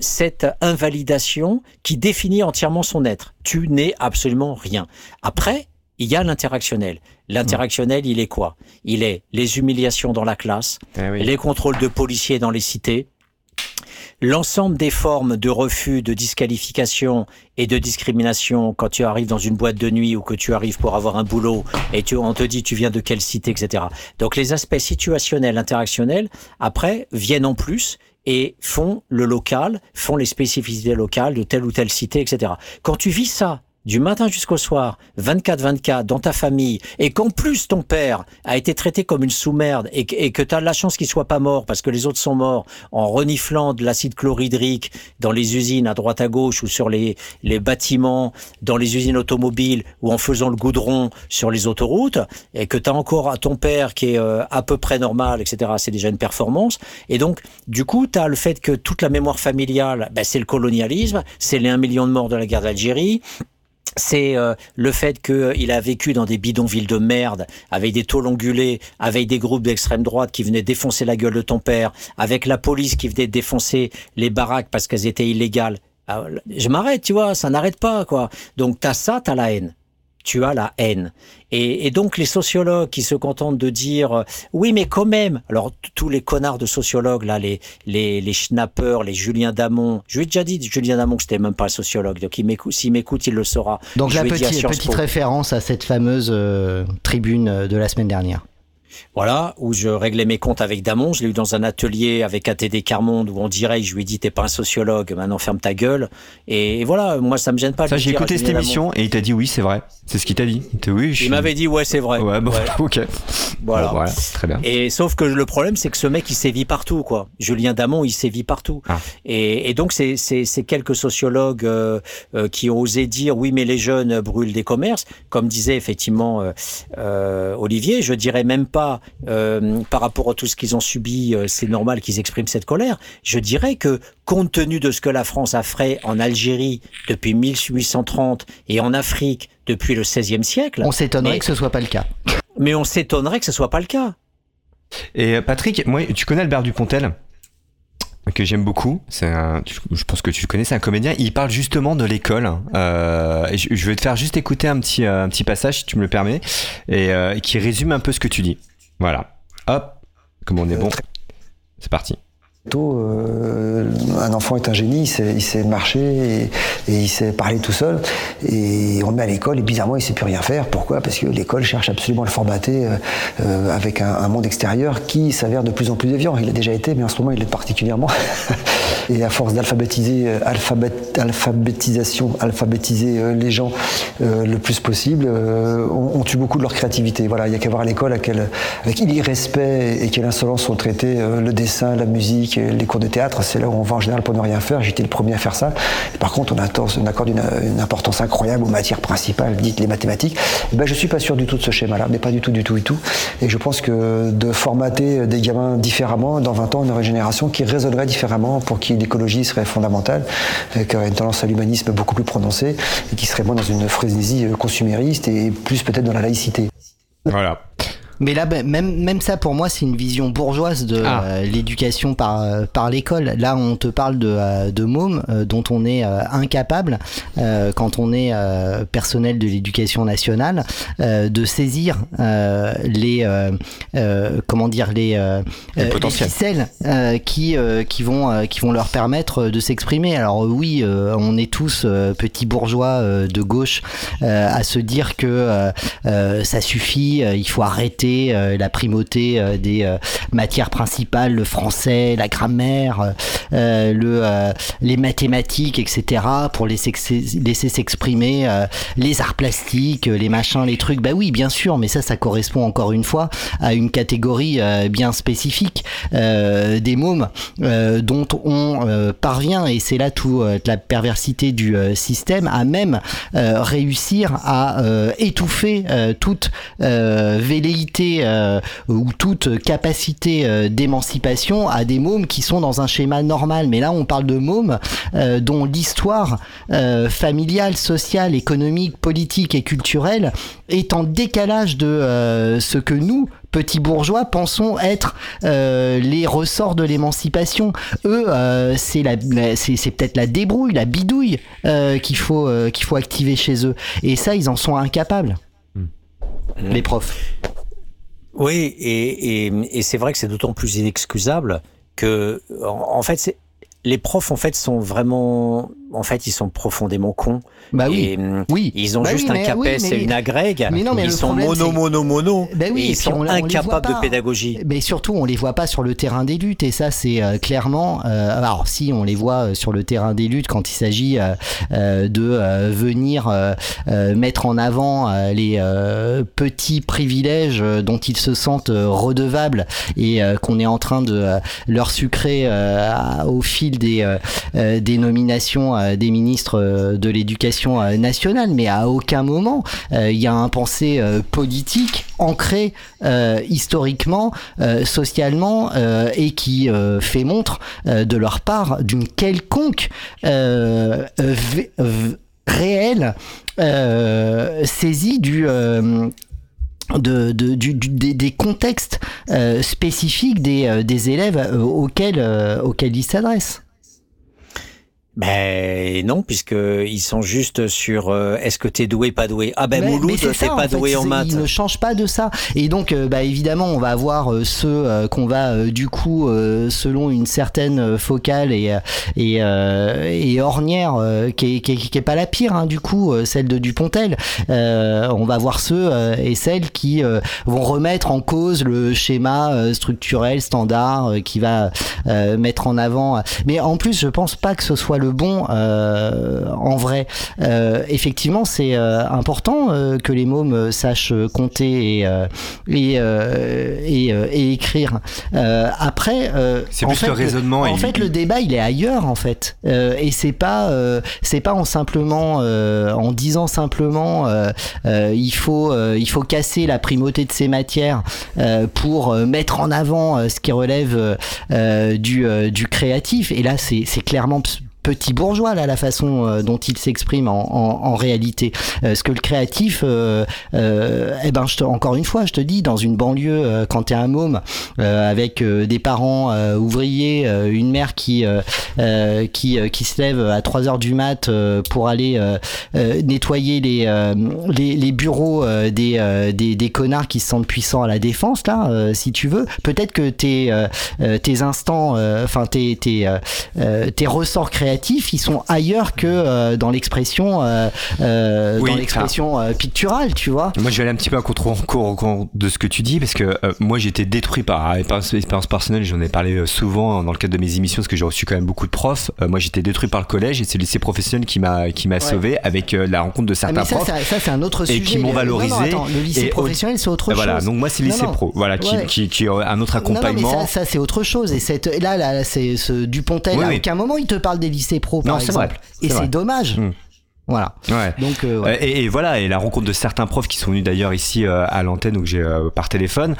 cette invalidation qui définit entièrement son être. Tu n'es absolument rien. Après, il y a l'interactionnel. L'interactionnel, il est quoi? Il est les humiliations dans la classe, Eh oui. les contrôles de policiers dans les cités, l'ensemble des formes de refus, de disqualification et de discrimination quand tu arrives dans une boîte de nuit ou que tu arrives pour avoir un boulot et tu, on te dit tu viens de quelle cité, etc. Donc les aspects situationnels, interactionnels, après, viennent en plus et font le local, font les spécificités locales de telle ou telle cité, etc. Quand tu vis ça du matin jusqu'au soir, 24-24, dans ta famille, et qu'en plus ton père a été traité comme une sous-merde, et, que- tu as la chance qu'il soit pas mort parce que les autres sont morts en reniflant de l'acide chlorhydrique dans les usines à droite à gauche ou sur les, les bâtiments, dans les usines automobiles ou en faisant le goudron sur les autoroutes, et que tu as encore ton père qui est euh, à peu près normal, etc., c'est déjà une performance. Et donc, du coup, tu as le fait que toute la mémoire familiale, ben, c'est le colonialisme, c'est les 1 million de morts de la guerre d'Algérie, c'est euh, le fait qu'il a vécu dans des bidonvilles de merde, avec des tôles ongulées, avec des groupes d'extrême droite qui venaient défoncer la gueule de ton père, avec la police qui venait défoncer les baraques parce qu'elles étaient illégales. Ah, je m'arrête, tu vois, ça n'arrête pas, quoi. Donc t'as ça, t'as la haine. Tu as la haine. Et, et donc les sociologues qui se contentent de dire euh, oui mais quand même. Alors tous les connards de sociologues là les les les schnappers les Julien Damon. Je lui ai déjà dit Julien Damon que c'était même pas un sociologue. Donc s'il m'écoute il le saura. Donc Je la petite, petite référence à cette fameuse euh, tribune euh, de la semaine dernière. Voilà, où je réglais mes comptes avec Damon. Je l'ai eu dans un atelier avec ATD Carmonde où on dirait, je lui ai dit, t'es pas un sociologue, maintenant ferme ta gueule. Et voilà, moi ça me gêne pas. Ça, j'ai écouté cette émission et il t'a dit oui, c'est vrai. C'est ce qu'il t'a dit. Il oui, je Il m'avait dit, ouais, c'est vrai. Ouais, bon, Ouais, ok. voilà. Bon, voilà, très bien. Et sauf que le problème, c'est que ce mec, il sévit partout, quoi. Julien Damon, il sévit partout. Ah. Et, et donc, c'est quelques sociologues euh, euh, qui ont osé dire, oui, mais les jeunes brûlent des commerces. Comme disait effectivement euh, Olivier, je dirais même pas, euh, par rapport à tout ce qu'ils ont subi, euh, c'est normal qu'ils expriment cette colère. Je dirais que, compte tenu de ce que la France a fait en Algérie depuis 1830 et en Afrique depuis le XVIe siècle, On s'étonnerait Mais- que ce soit pas le cas. mais on s'étonnerait que ce soit pas le cas. Et euh, Patrick, moi, tu connais Albert Dupontel que j'aime beaucoup. C'est un, je pense que tu le connais, c'est un comédien. Il parle justement de l'école. Euh, et je, je vais te faire juste écouter un petit, un petit passage, si tu me le permets, et euh, et qui résume un peu ce que tu dis. Voilà. Hop, comme on est bon. C'est parti. Tôt, euh, un enfant est un génie, il sait, marcher et, il sait parler tout seul. Et on le met à l'école et bizarrement il sait plus rien faire. Pourquoi? Parce que l'école cherche absolument à le formater euh, euh, avec un, monde extérieur qui s'avère de plus en plus déviant. Il a déjà été, mais en ce moment il l'est particulièrement. et à force d'alphabétiser, alphabétisation, alphabétiser les gens le plus possible, on, tue beaucoup de leur créativité. Voilà, il y a qu'à voir à l'école à quel, avec quel irrespect et quelle insolence sont traités le dessin, la musique, les cours de théâtre. C'est là où on va en général pour ne rien faire. J'étais le premier à faire ça. Par contre, on, attend- on accorde une, importance incroyable aux matières principales, dites les mathématiques. Et ben, je suis pas sûr du tout de ce schéma-là, mais pas du tout, du tout, du tout. Et je pense que de formater des gamins différemment, dans 20 ans, une génération qui raisonnerait différemment, pour qui l'écologie serait fondamentale, qui aurait une tendance à l'humanisme beaucoup plus prononcée, et qui serait moins dans une frénésie consumériste et plus peut-être dans la laïcité. Voilà. Mais là, ben, même, même ça, pour moi, c'est une vision bourgeoise de Ah. euh, l'éducation par, euh, par l'école. Là, on te parle de, euh, de mômes dont on est incapable, quand on est personnel de l'éducation nationale, de saisir les, comment dire, les, Les les potentiels. ficelles qui, qui, vont, qui vont leur permettre de s'exprimer. Alors oui, on est tous petits bourgeois de gauche à se dire que ça suffit, il faut arrêter euh, la primauté euh, des euh, matières principales, le français, la grammaire, le, les mathématiques, etc., pour laisser, laisser s'exprimer les arts plastiques, les machins, les trucs. Bah oui, bien sûr, mais ça, ça correspond encore une fois à une catégorie bien spécifique des mômes dont on parvient, et c'est là toute la perversité du système, à même réussir à étouffer toute euh, euh, ou toute capacité euh, d'émancipation à des mômes qui sont dans un schéma normal. Mais là, on parle de mômes euh, dont l'histoire familiale, sociale, économique, politique et culturelle est en décalage de ce que nous, petits bourgeois, pensons être euh, les ressorts de l'émancipation. Eux, euh, c'est la, la- c'est c'est peut-être la débrouille, la bidouille euh, qu'il faut qu'il faut activer chez eux. Et ça, ils en sont incapables. Les profs. Oui, et, c'est vrai que c'est d'autant plus inexcusable que, en, en fait, les profs, en fait, sont vraiment, en fait, ils sont profondément cons. Bah oui. Et, hum, Oui. Ils ont Bah juste oui, un CAPES oui, et une agrègue. mais non, mais ils sont problème, mono, mono, mono. Ben oui, et ils sont on- incapables de pédagogie. Mais surtout, on les voit pas sur le terrain des luttes, et ça, c'est euh, clairement. euh, alors, si on les voit euh, sur le terrain des luttes quand il s'agit euh, de venir mettre en avant les petits privilèges dont ils se sentent redevables et qu'on est en train de leur sucrer au fil des des nominations euh, des ministres euh, de l'éducation euh, nationale, mais à aucun moment il y a un pensée politique ancré historiquement, socialement et qui fait montre de leur part d'une quelconque réelle saisie du de, de- du- du- des, contextes spécifiques des, élèves auxquels ils s'adressent. Ben non, puisque ils sont juste sur euh, est-ce que t'es doué, pas doué? Ah ben Mais- Mouloud, t'es pas fait, doué en maths. Il ne change pas de ça. Et donc, euh, bah, évidemment, on va avoir euh, ceux euh, qu'on va, euh, du coup, euh, selon une certaine focale et, et, euh, et ornière, euh, qui, est, qui, est, qui est pas la pire, hein, du coup, euh, celle de Dupontel. Euh, on va voir ceux euh, et celles qui euh, vont remettre en cause le schéma euh, structurel standard euh, qui va euh, mettre en avant. Mais en plus, je pense pas que ce soit le bon euh, en vrai. Euh, effectivement, c'est euh, important euh, que les mômes sachent compter et euh, et, euh, et, et écrire. Euh, après, euh, C'est plus fait, le raisonnement En fait, le débat, il est ailleurs en fait, Euh, et c'est pas euh, c'est pas en simplement euh, en disant simplement euh, euh, il faut euh, il faut casser la primauté de ces matières euh, pour mettre en avant euh, ce qui relève du euh, du créatif. Et là, c'est c'est clairement petit bourgeois là la façon euh, dont il s'exprime en, en, en réalité. Euh, ce que le créatif euh, euh, eh ben je te, encore une fois je te dis dans une banlieue euh, quand t'es un môme euh, avec euh, des parents euh, ouvriers euh, une mère qui euh, euh, qui euh, qui se lève à 3 heures du mat euh, pour aller euh, euh, nettoyer les, euh, les les bureaux euh, des, euh, des des connards qui se sentent puissants à la défense là euh, si tu veux peut-être que tes euh, euh, tes instants euh, enfin tes tes euh, euh, tes ressorts créatifs ils sont ailleurs que euh, dans l'expression euh, euh, Oui, dans l'expression euh, picturale tu vois Moi, je vais aller un petit peu à contre-courant de ce que tu dis, parce que moi, j'ai été détruit par expérience expérience personnelle, j'en ai parlé souvent dans le cadre de mes émissions, parce que j'ai reçu quand même beaucoup de profs. Moi, j'étais détruit par le collège, et c'est le lycée professionnel qui m'a qui m'a sauvé avec la rencontre de Ah, certains ça, profs. ça, ça, c'est un autre et sujet. qui m'ont valorisé. Non, non, attends, le lycée Et professionnel, c'est autre Voilà, chose. donc moi, c'est le lycée non. pro, voilà, qui, Ouais. qui, un autre non, mais accompagnement. ça, c'est autre chose. Et cette, là, là, là, c'est ce Dupontel. Oui, à oui. aucun moment il te parle des lycées pro, par Non, c'est vrai, exemple. c'est Et c'est dommage. Mm. Voilà. Ouais. Donc, euh, ouais. Euh, Et, et voilà, et la rencontre de certains profs qui sont venus d'ailleurs ici euh, à l'antenne, donc j'ai euh, par téléphone,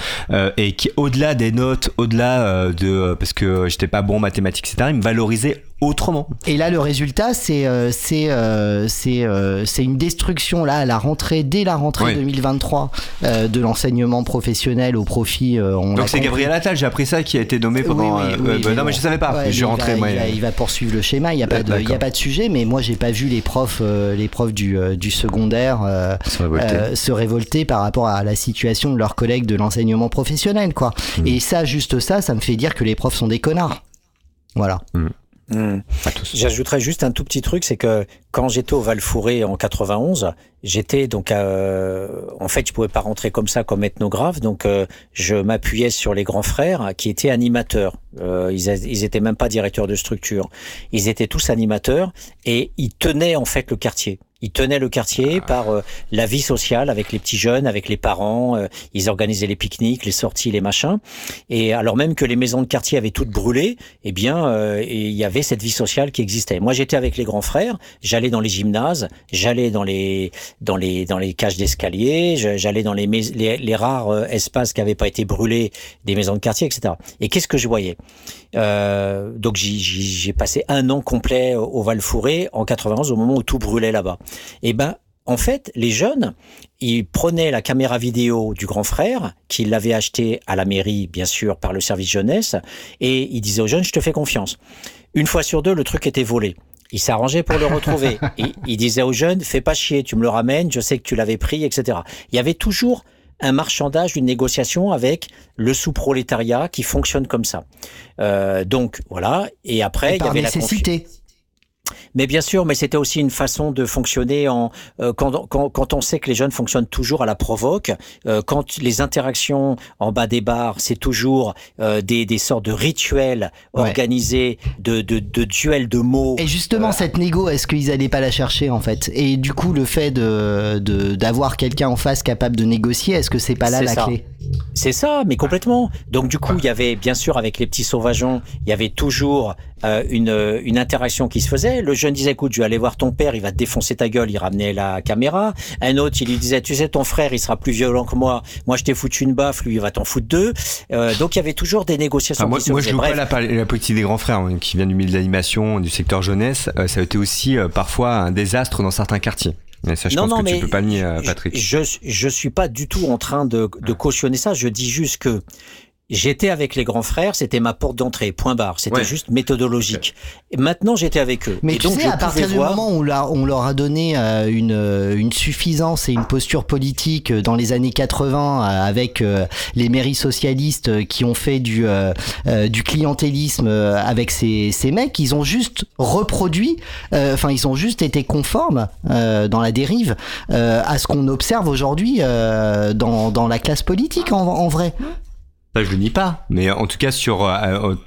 et qui au-delà des notes, au-delà de parce que j'étais pas bon en mathématiques, etc., ils me valorisaient autrement. Et là, le résultat, c'est euh, c'est euh, c'est euh, c'est une destruction là à la rentrée dès la rentrée Oui. 2023 euh, de l'enseignement professionnel au profit. on Donc c'est. Gabriel Attal, j'ai appris ça, qui a été nommé pendant. Oui, oui, bah, non, mais je savais pas. Ouais, je suis il rentré, va, moi. il, va, il va poursuivre le schéma. Il y a pas de, il y a pas de sujet. Mais moi, j'ai pas vu les profs, les profs du, du secondaire se révolter par rapport à la situation de leurs collègues de l'enseignement professionnel, quoi. Hmm. Et ça, juste ça, ça me fait dire que les profs sont des connards. Voilà. Hmm. Tous. J'ajouterais juste un tout petit truc, c'est que quand j'étais au Val-Fouré en 91, j'étais donc euh, en fait je pouvais pas rentrer comme ça comme ethnographe, donc euh, je m'appuyais sur les grands frères qui étaient animateurs. Euh, ils, a- ils étaient même pas directeurs de structure, ils étaient tous animateurs et ils tenaient en fait le quartier. Ils tenaient le quartier par euh, la vie sociale avec les petits jeunes, avec les parents. euh, ils organisaient les pique-niques, les sorties, les machins. Et alors même que les maisons de quartier avaient toutes brûlé, eh bien, euh, il y avait cette vie sociale qui existait. Moi, j'étais avec les grands frères. J'allais dans les gymnases, j'allais dans les dans les dans les cages d'escalier, j'allais dans les, les les rares euh, espaces qui n'avaient pas été brûlés des maisons de quartier, etc. Et qu'est-ce que je voyais? Euh, donc j'ai passé un an complet au au Val-Fouré en 91 au moment où tout brûlait là-bas. Et ben en fait, les jeunes, ils prenaient la caméra vidéo du grand frère, qu'il l'avait acheté à la mairie, bien sûr, par le service jeunesse, et ils disaient aux jeunes, je te fais confiance. Une fois sur deux, le truc était volé. Il s'arrangeait pour le retrouver. Et il disait aux jeunes, fais pas chier, tu me le ramènes, je sais que tu l'avais pris, etc. Il y avait toujours un marchandage, une négociation avec le sous-prolétariat qui fonctionne comme ça. Euh, donc voilà. Et après, Et il y avait la nécessité. Mais bien sûr, mais c'était aussi une façon de fonctionner en euh, quand, quand, quand on sait que les jeunes fonctionnent toujours à la provoque, euh, quand les interactions en bas des bars, c'est toujours euh, des, des sortes de rituels Ouais. organisés, de, de, de duels de mots. Et justement, cette négo, est-ce qu'ils allaient pas la chercher en fait? Et du coup, le fait de de- d'avoir quelqu'un en face capable de négocier, est-ce que c'est pas là la ça. clé? C'est ça, mais complètement. Donc du coup, il y avait bien sûr avec les petits sauvageons, il y avait toujours euh, une, une interaction qui se faisait. Le jeune disait, écoute, je vais aller voir ton père, il va te défoncer ta gueule, il ramenait la caméra. Un autre, il lui disait, tu sais, ton frère, il sera plus violent que moi. Moi, je t'ai foutu une baffe, lui, il va t'en foutre deux. Euh, donc il y avait toujours des négociations Enfin, moi, qui se moi, je pas la, la politique des grands frères, hein, qui vient du milieu de l'animation, du secteur jeunesse. euh, ça a été aussi parfois un désastre dans certains quartiers. Mais ça, je Non, pense non, que mais tu peux pas le nier, euh, je- Patrick. Je, je suis pas du tout en train de, de cautionner ça. Je dis juste que j'étais avec les grands frères, c'était ma porte d'entrée, point barre. C'était Ouais. juste méthodologique. Et maintenant, j'étais avec eux. Mais et tu donc, sais, je à partir du voir... moment où on leur a donné euh, une, euh, une suffisance et une posture politique euh, dans les années 80 euh, avec les mairies socialistes qui ont fait du, du clientélisme avec ces, ces mecs, ils ont juste reproduit, euh, enfin ils ont juste été conformes euh, dans la dérive euh, à ce qu'on observe aujourd'hui euh, dans, dans la classe politique en, en vrai. Ça, je le nie pas. Mais en tout cas, sur, euh,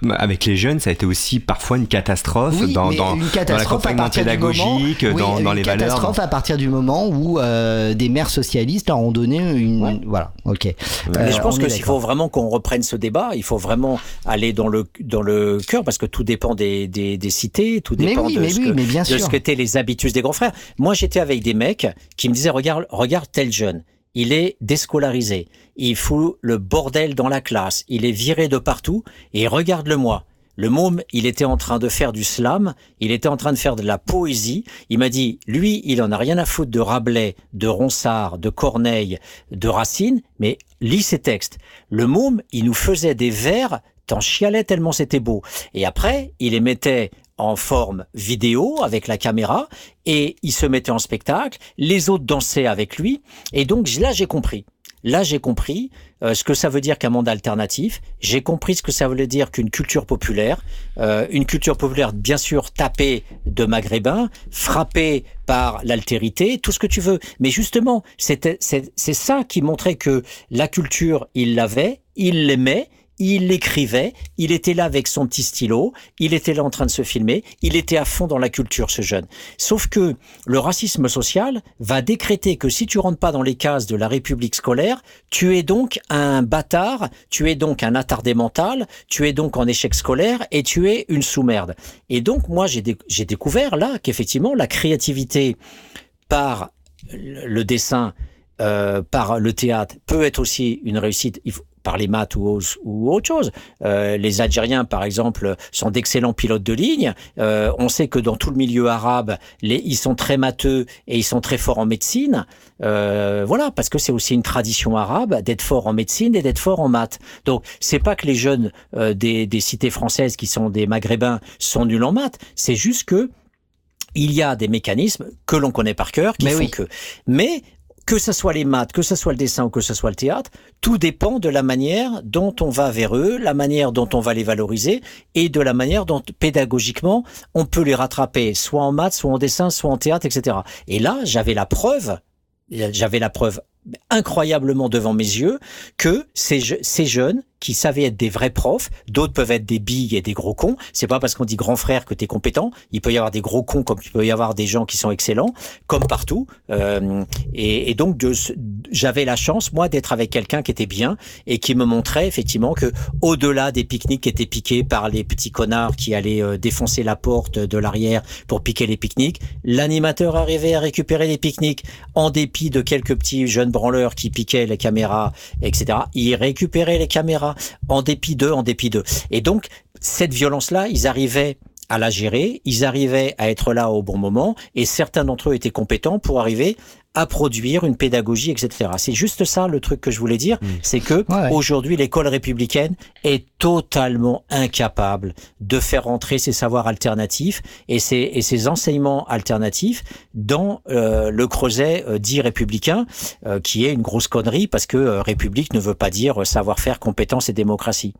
euh, avec les jeunes, ça a été aussi parfois une catastrophe Oui, dans, dans, une dans catastrophe à l'accompagnement partir du moment- pédagogique, oui, dans, dans une les valeurs. catastrophe à partir du moment où euh, des maires socialistes leur ont donné une. Voilà, ok. Mais Euh, je pense on que s'il faut vraiment qu'on reprenne ce débat, il faut vraiment aller dans le dans le cœur parce que tout dépend des, des, des cités, tout Mais dépend oui, de mais ce oui, que mais bien de ce les habitudes des grands frères. Moi, j'étais avec des mecs qui me disaient regarde regarde tel jeune, il est déscolarisé, il fout le bordel dans la classe, il est viré de partout et regarde-le moi. Le môme, il était en train de faire du slam, il était en train de faire de la poésie. Il m'a dit, lui, il en a rien à foutre de Rabelais, de Ronsard, de Corneille, de Racine, mais lis ses textes. Le môme, il nous faisait des vers, t'en chialais tellement c'était beau. Et après, il les mettait en forme vidéo avec la caméra et il se mettait en spectacle. Les autres dansaient avec lui. Et donc là, j'ai compris. Là, j'ai compris euh, ce que ça veut dire qu'un monde alternatif. J'ai compris ce que ça voulait dire qu'une culture populaire. Euh, une culture populaire, bien sûr, tapée de maghrébins, frappée par l'altérité, tout ce que tu veux. Mais justement, c'est ça qui montrait que la culture, il l'avait, il l'aimait, il l'écrivait, il était là avec son petit stylo, il était là en train de se filmer, il était à fond dans la culture, ce jeune. Sauf que le racisme social va décréter que si tu rentres pas dans les cases de la République scolaire, tu es donc un bâtard, tu es donc un attardé mental, tu es donc en échec scolaire et tu es une sous-merde. Et donc, moi, j'ai dé- j'ai découvert là qu'effectivement, la créativité par le dessin, euh, par le théâtre, peut être aussi une réussite. Par les maths ou, au- ou autre chose. Euh, les Algériens, par exemple, sont d'excellents pilotes de ligne. Euh, on sait que dans tout le milieu arabe, les, ils sont très matheux et ils sont très forts en médecine. Euh, voilà, parce que c'est aussi une tradition arabe d'être fort en médecine et d'être fort en maths. Donc, c'est pas que les jeunes des, des cités françaises qui sont des Maghrébins sont nuls en maths. C'est juste que il y a des mécanismes que l'on connaît par cœur qui Mais font oui. que. Mais que ce soit les maths, que ce soit le dessin ou que ce soit le théâtre, tout dépend de la manière dont on va vers eux, la manière dont on va les valoriser et de la manière dont pédagogiquement on peut les rattraper, soit en maths, soit en dessin, soit en théâtre, etc. Et là, j'avais la preuve, j'avais la preuve incroyablement devant mes yeux que ces, ces jeunes, qui savaient être des vrais profs. D'autres peuvent être des billes et des gros cons. C'est pas parce qu'on dit grand frère que tu es compétent. Il peut y avoir des gros cons comme il peut y avoir des gens qui sont excellents, comme partout. Euh, et, et, donc, j'avais la chance, moi, d'être avec quelqu'un qui était bien et qui me montrait effectivement que au-delà des pique-niques qui étaient piqués par les petits connards qui allaient euh, défoncer la porte de l'arrière pour piquer les pique-niques, l'animateur arrivait à récupérer les pique-niques en dépit de quelques petits jeunes branleurs qui piquaient les caméras, etc. Il récupérait les caméras en dépit d'eux, en dépit d'eux. Et donc, cette violence-là, ils arrivaient à la gérer, ils arrivaient à être là au bon moment, et certains d'entre eux étaient compétents pour arriver à produire une pédagogie, etc. C'est juste ça le truc que je voulais dire, c'est que Ouais, aujourd'hui l'école républicaine est totalement incapable de faire rentrer ses savoirs alternatifs et ses, et ses enseignements alternatifs dans euh, le creuset euh, dit républicain, euh, qui est une grosse connerie parce que république ne veut pas dire savoir-faire, compétence et démocratie.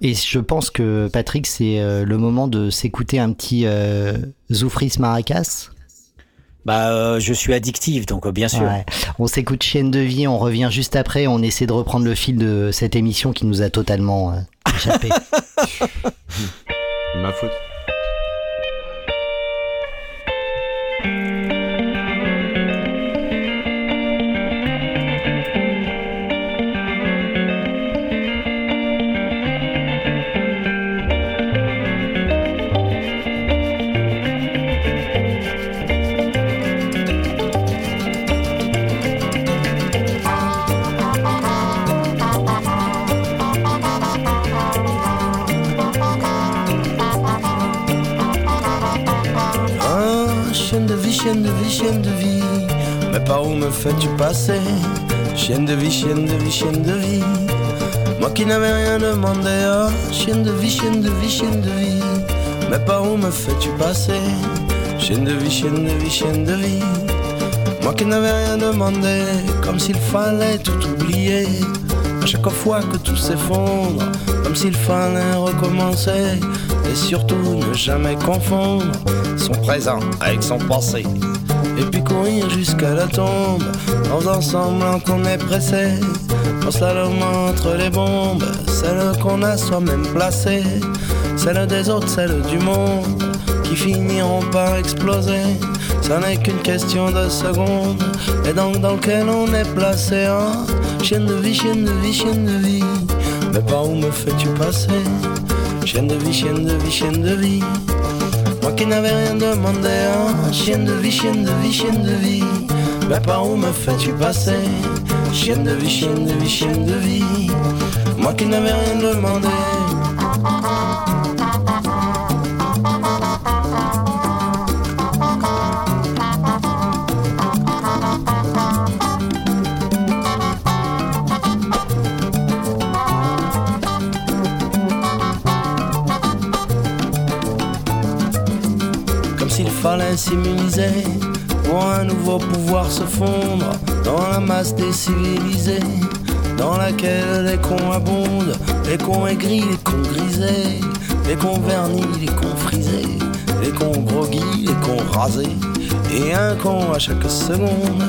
Et je pense que Patrick, c'est le moment de s'écouter un petit euh, Zoufris Maracas. Bah, euh, je suis addictif, donc euh, bien sûr. Ouais. On s'écoute Chienne de vie, on revient juste après, on essaie de reprendre le fil de cette émission qui nous a totalement euh, échappé. Ma faute. Fais-tu passer Chienne de vie, chienne de vie, chienne de vie. Moi qui n'avais rien demandé, ah, chienne de vie, chienne de vie, chienne de vie. Mais par où me fais-tu passer? Chienne de vie, chienne de vie, chienne de vie. Moi qui n'avais rien demandé, comme s'il fallait tout oublier. À chaque fois que tout s'effondre, comme s'il fallait recommencer. Et surtout ne jamais confondre son présent avec son passé. Puis courir jusqu'à la tombe, faisant semblant qu'on est pressé. En slalom entre les bombes, celles qu'on a soi-même placées. Celles des autres, celles du monde, qui finiront par exploser. Ça n'est qu'une question de secondes, et donc dans lequel on est placé. Hein? Chienne de vie, chienne de vie, chienne de vie. Mais par où me fais-tu passer? Chienne de vie, chienne de vie, chienne de vie. Qui n'avais rien demandé, hein Chienne de vie, chienne de vie, chienne de vie. Mais par où me fais-tu passer? Chienne de vie, chienne de vie, chienne de vie. Moi qui n'avais rien demandé. S'immuniser pour un nouveau pouvoir se fondre dans la masse des civilisés, dans laquelle les cons abondent, les cons aigris, les cons grisés, les cons vernis, les cons frisés, les cons groggy, les cons rasés, et un con à chaque seconde,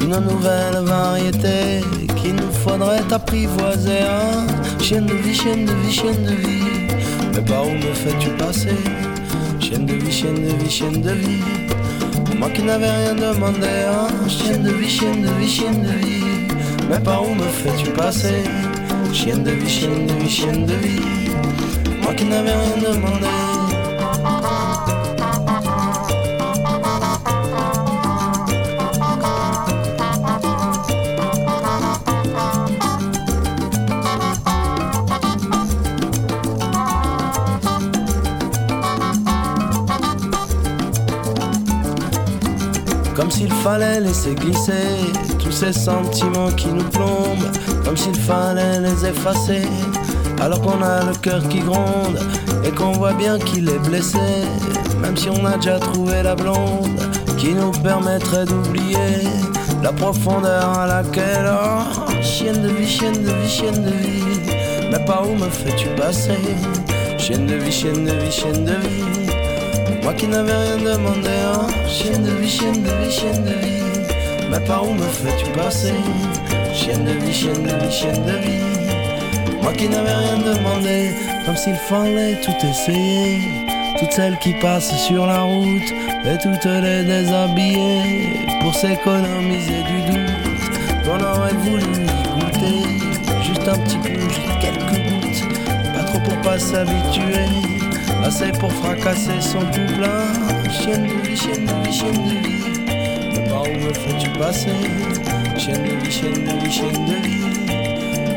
une nouvelle variété qu'il nous faudrait apprivoiser. Hein chienne de vie, chienne de vie, chienne de vie, mais par où me fais-tu passer? Chienne de vie, chienne de vie. Moi qui n'avais rien demandé, hein. Chienne de vie, chienne de vie, chienne de vie. Mais par où me fais-tu passer? Chienne de vie, chienne de vie, chienne de vie. Moi qui n'avais rien demandé. Fallait laisser glisser tous ces sentiments qui nous plombent, comme s'il fallait les effacer, alors qu'on a le cœur qui gronde et qu'on voit bien qu'il est blessé, même si on a déjà trouvé la blonde qui nous permettrait d'oublier la profondeur à laquelle, oh, chienne de vie, chienne de vie, chienne de vie, mais par où me fais-tu passer, chienne de vie, chienne de vie, chienne de vie. Moi qui n'avais rien demandé, hein Chienne de vie, chienne de vie, chienne de vie Mais par où me fais-tu passer? Chienne de vie, chienne de vie, chienne de vie Moi qui n'avais rien demandé, comme s'il fallait tout essayer. Toutes celles qui passent sur la route et toutes les déshabiller pour s'économiser du doute qu'on aurait voulu y goûter. Juste un petit peu, juste quelques gouttes, pas trop pour pas s'habituer. Assez pour fracasser son tout plein. Chienne de vie, chienne de vie, chienne de vie. Par où me fais-tu passer Chienne de vie, chienne de vie, chienne de vie.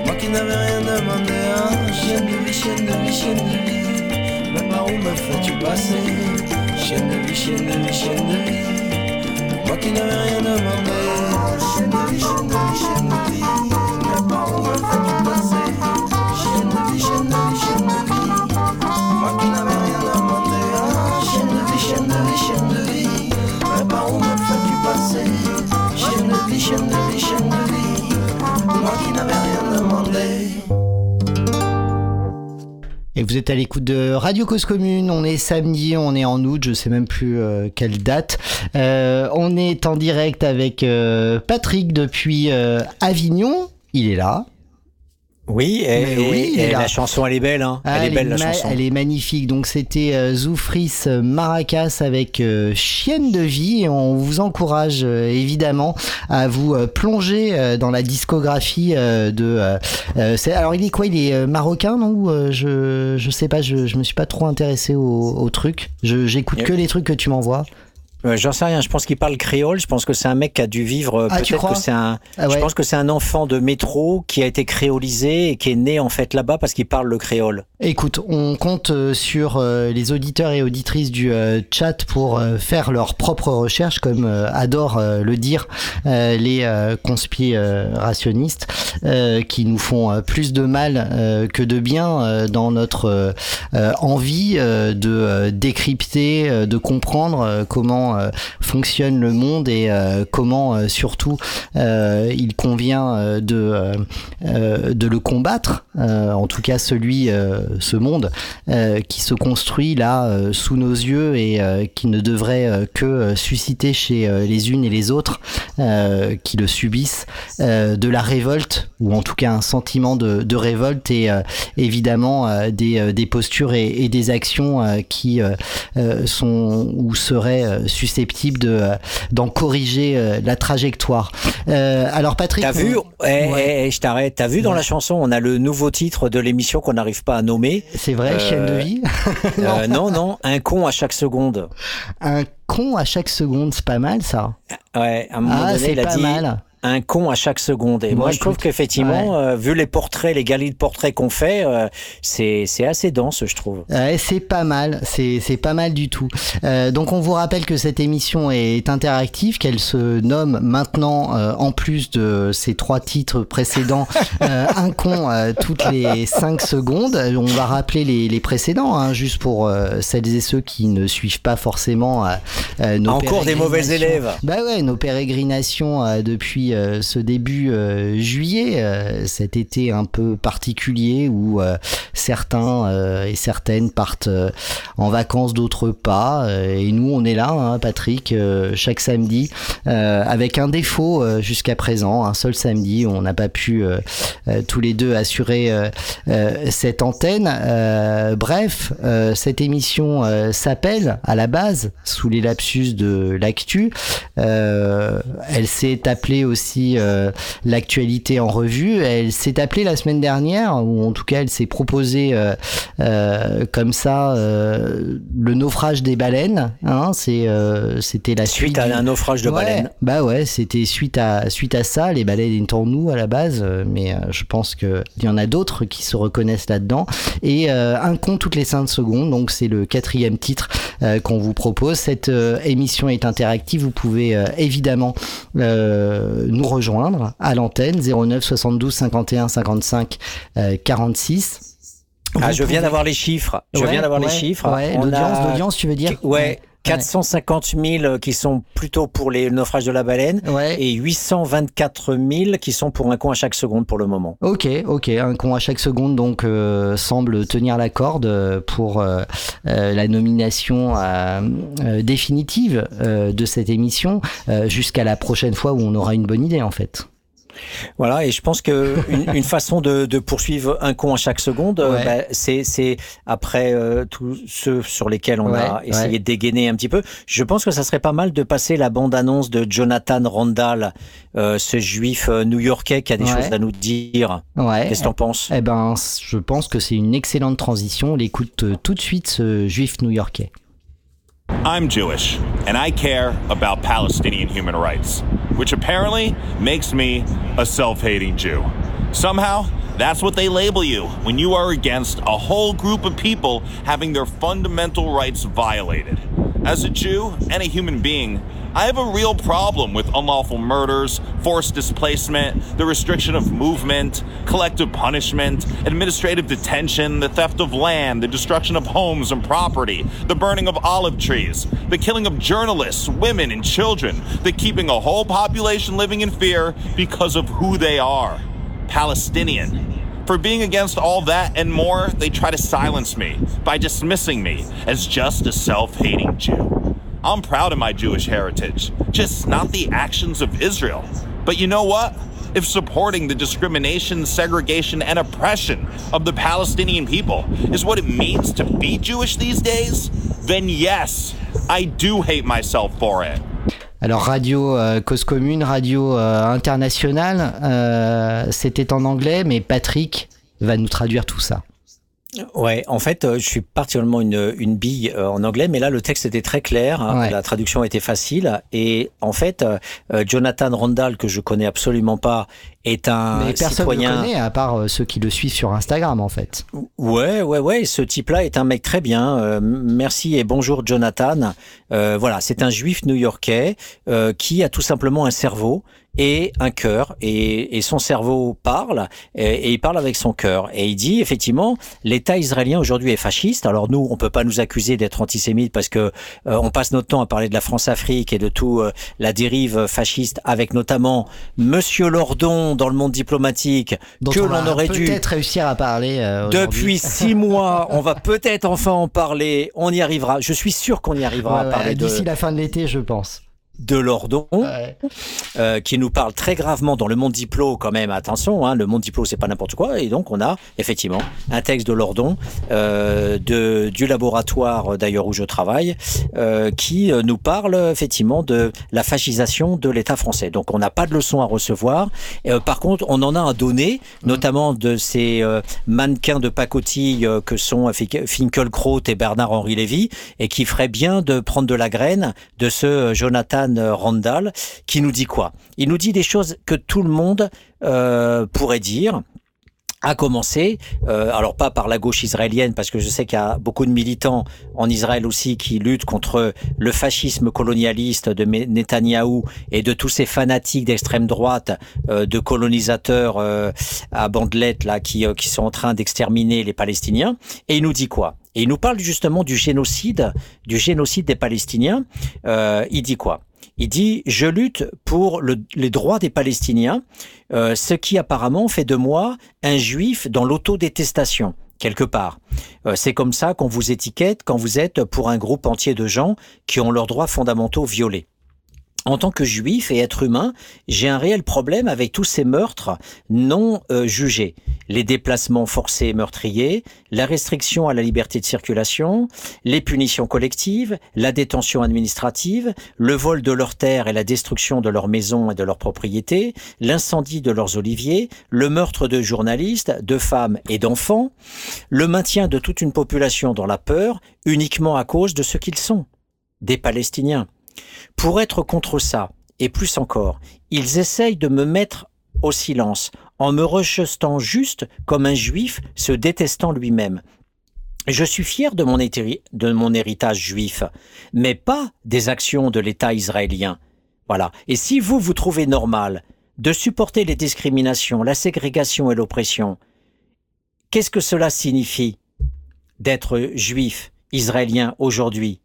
Moi qui n'avais rien demandé, hein. Chienne de vie, chienne de vie, chienne de vie. Mais par où me fais-tu passer Chienne de vie, chienne de vie, chienne de vie. Moi qui n'avais rien demandé. Chienne de vie, chienne de vie, chienne de vie. Mais par où me fais-tu passer Vous êtes à l'écoute de Radio Cause Commune. On est samedi, on est en août, je sais même plus euh, quelle date. Euh, on est en direct avec euh, Patrick depuis Avignon. Il est là. Oui, et, oui, et la chanson, elle est belle. Hein. Ah, elle est belle, la chanson. elle est magnifique. Donc c'était euh, Zoufris euh, Maracas avec euh, Chienne de vie. Et on vous encourage euh, évidemment à vous plonger dans la discographie de. alors il est quoi? Il est marocain non? Je je sais pas. Je je me suis pas trop intéressé au, au truc. Je j'écoute que les trucs que tu m'envoies. Euh, J'en sais rien. Je pense qu'il parle créole. Je pense que c'est un mec qui a dû vivre. Ah, Peut-être que c'est un. Ah ouais. Je pense que c'est un enfant de métro qui a été créolisé et qui est né en fait là-bas parce qu'il parle le créole. Écoute, on compte euh, sur euh, les auditeurs et auditrices du euh, chat pour faire leurs propres recherches, comme adorent le dire les conspirationnistes, qui nous font plus de mal que de bien dans notre envie de décrypter, de comprendre euh, euh, fonctionne le monde et euh, comment euh, surtout il convient de de le combattre, en tout cas celui, ce monde qui se construit là sous nos yeux et qui ne devrait que susciter chez les unes et les autres qui le subissent de la révolte ou en tout cas un sentiment de, de révolte et évidemment des, des postures et, des actions qui sont ou seraient susceptibles de euh, d'en corriger euh, la trajectoire. Euh, alors Patrick, T'as on- vu eh, Ouais. eh, eh, Je t'arrête. T'as vu dans Ouais. la chanson, on a le nouveau titre de l'émission qu'on n'arrive pas à nommer. c'est vrai, chaîne de vie. Non, non, un con à chaque seconde. Un con à chaque seconde, c'est pas mal ça. Ouais, à un moment Ah, donné, c'est il a pas dit mal. Un con à chaque seconde. Et Bon, moi, je trouve qu'effectivement, euh, vu les portraits, les galeries de portraits qu'on fait, euh, c'est assez dense, je trouve. Ouais, c'est pas mal, c'est pas mal du tout. Euh, donc on vous rappelle que cette émission est interactive, qu'elle se nomme maintenant, euh, en plus de ces trois titres précédents, un con toutes les cinq secondes. On va rappeler les, les précédents, hein, juste pour celles et ceux qui ne suivent pas forcément nos Encore des mauvais élèves. Bah ouais, nos pérégrinations euh, euh, ce début euh, juillet, euh, cet été un peu particulier où certains et certaines partent en vacances, d'autres pas. et nous, on est là, hein, Patrick, chaque samedi, avec un défaut jusqu'à présent, un seul samedi, on n'a pas pu tous les deux assurer cette antenne. Bref, cette émission s'appelle à la base, sous les lapsus de l'actu, elle s'est appelée aussi euh, l'actualité en revue. Elle s'est appelée la semaine dernière, ou en tout cas elle s'est proposée euh, euh, comme ça le naufrage des baleines. Hein, c'est c'était la suite, Suite à du- un naufrage de Ouais, baleine. Bah ouais, c'était suite à suite à ça. Les baleines étant nous à la base, mais je pense que il y en a d'autres qui se reconnaissent là-dedans. Et un con toutes les 5 secondes, donc c'est le quatrième titre qu'on vous propose. Cette émission est interactive. Vous pouvez évidemment euh, nous rejoindre à l'antenne 09 72 51 55 euh, 46. Ah, je viens pouvez- d'avoir les chiffres. Je Ouais, viens d'avoir ouais, les chiffres. Ouais, On l'audience, a- l'audience, tu veux dire? Ouais. 450 000 qui sont plutôt pour les naufrages de la baleine Ouais. et 824 000 qui sont pour un con à chaque seconde pour le moment. Ok, ok, un con à chaque seconde donc euh, semble tenir la corde euh, pour euh, euh, la nomination euh, euh, définitive euh, de cette émission euh, jusqu'à la prochaine fois où on aura une bonne idée en fait. Voilà, et je pense que une, une façon de, de, poursuivre un con à chaque seconde, euh, Ouais. bah, c'est après euh, tous ceux sur lesquels on a essayé ouais. de dégainer un petit peu. Je pense que ça serait pas mal de passer la bande-annonce de Jonathan Randall, euh, ce juif new-yorkais qui a des choses à nous dire. Qu'est-ce que t'en penses? Eh ben, je pense que c'est une excellente transition. On l'écoute tout de suite, ce juif new-yorkais. I'm Jewish, and I care about Palestinian human rights, which apparently makes me a self hating Jew. Somehow, that's what they label you when you are against a whole group of people having their fundamental rights violated. As a Jew and a human being, I have a real problem with unlawful murders, forced displacement, the restriction of movement, collective punishment, administrative detention, the theft of land, the destruction of homes and property, the burning of olive trees, the killing of journalists, women, and children, the keeping a whole population living in fear because of who they are Palestinian. For being against all that and more, they try to silence me by dismissing me as just a self hating Jew. I'm proud of my Jewish heritage, just not the actions of Israel. But you know what? If supporting the discrimination, segregation, and oppression of the Palestinian people is what it means to be Jewish these days, then yes, I do hate myself for it. Alors radio euh, cause commune, radio euh, internationale, euh, c'était en anglais, mais Patrick va nous traduire tout ça. Ouais, en fait, euh, je suis particulièrement une, une bille euh, en anglais, mais là, le texte était très clair, hein, Ouais. la traduction était facile, et en fait, euh, Jonathan Randall, que je connais absolument pas, est un mais personne citoyen... connaît, à part ceux qui le suivent sur Instagram, en fait. Ouais, ouais, ouais. Ce type-là est un mec très bien. Euh, merci et bonjour, Jonathan. Euh, voilà, c'est un juif new-yorkais euh, qui a tout simplement un cerveau et un cœur. Et, et son cerveau parle et, et il parle avec son cœur. Et il dit effectivement, l'État israélien aujourd'hui est fasciste. Alors nous, on peut pas nous accuser d'être antisémites parce que euh, on passe notre temps à parler de la France-Afrique et de tout euh, la dérive fasciste, avec notamment Monsieur Lordon dans le monde diplomatique Dont que on l'on aurait dû peut-être réussir à parler euh, depuis six mois, on va peut-être enfin en parler. On y arrivera. Je suis sûr qu'on y arrivera Ouais, à ouais, parler de, D'ici la fin de l'été, je pense. De Lordon, Ouais. euh, qui nous parle très gravement dans le monde diplo quand même. Attention, hein, le monde diplo c'est pas n'importe quoi. Et donc on a effectivement un texte de Lordon euh, de, du laboratoire euh, d'ailleurs où je travaille, euh, qui euh, nous parle effectivement de la fascisation de l'État français. Donc on n'a pas de leçon à recevoir. Et, euh, par contre, on en a à donner, notamment de ces mannequins de pacotille que sont Fink- Finkelkraut et Bernard-Henri Lévy, et qui ferait bien de prendre de la graine de ce Jonathan Randall, qui nous dit quoi? Il nous dit des choses que tout le monde euh, pourrait dire. À commencer, euh, alors pas par la gauche israélienne, parce que je sais qu'il y a beaucoup de militants en Israël aussi qui luttent contre le fascisme colonialiste de Netanyahou et de tous ces fanatiques d'extrême droite, euh, de colonisateurs euh, à bandelettes là, qui, qui sont en train d'exterminer les Palestiniens. Et il nous dit quoi? Et il nous parle justement du génocide, du génocide des Palestiniens. Il dit quoi? Il dit je lutte pour le- les droits des Palestiniens, euh, ce qui apparemment fait de moi un juif dans l'autodétestation quelque part. Euh, c'est comme ça qu'on vous étiquette quand vous êtes pour un groupe entier de gens qui ont leurs droits fondamentaux violés. En tant que juif et être humain, j'ai un réel problème avec tous ces meurtres non euh, jugés. Les déplacements forcés et meurtriers, la restriction à la liberté de circulation, les punitions collectives, la détention administrative, le vol de leurs terres et la destruction de leurs maisons et de leurs propriétés, l'incendie de leurs oliviers, le meurtre de journalistes, de femmes et d'enfants, le maintien de toute une population dans la peur uniquement à cause de ce qu'ils sont, des Palestiniens. Pour être contre ça, et plus encore, ils essayent de me mettre au silence en me rejetant juste comme un juif se détestant lui-même. Je suis fier de mon, héritage juif, mais pas des actions de l'État israélien. Voilà. Et si vous, vous trouvez normal de supporter les discriminations, la ségrégation et l'oppression, qu'est-ce que cela signifie d'être juif, israélien aujourd'hui?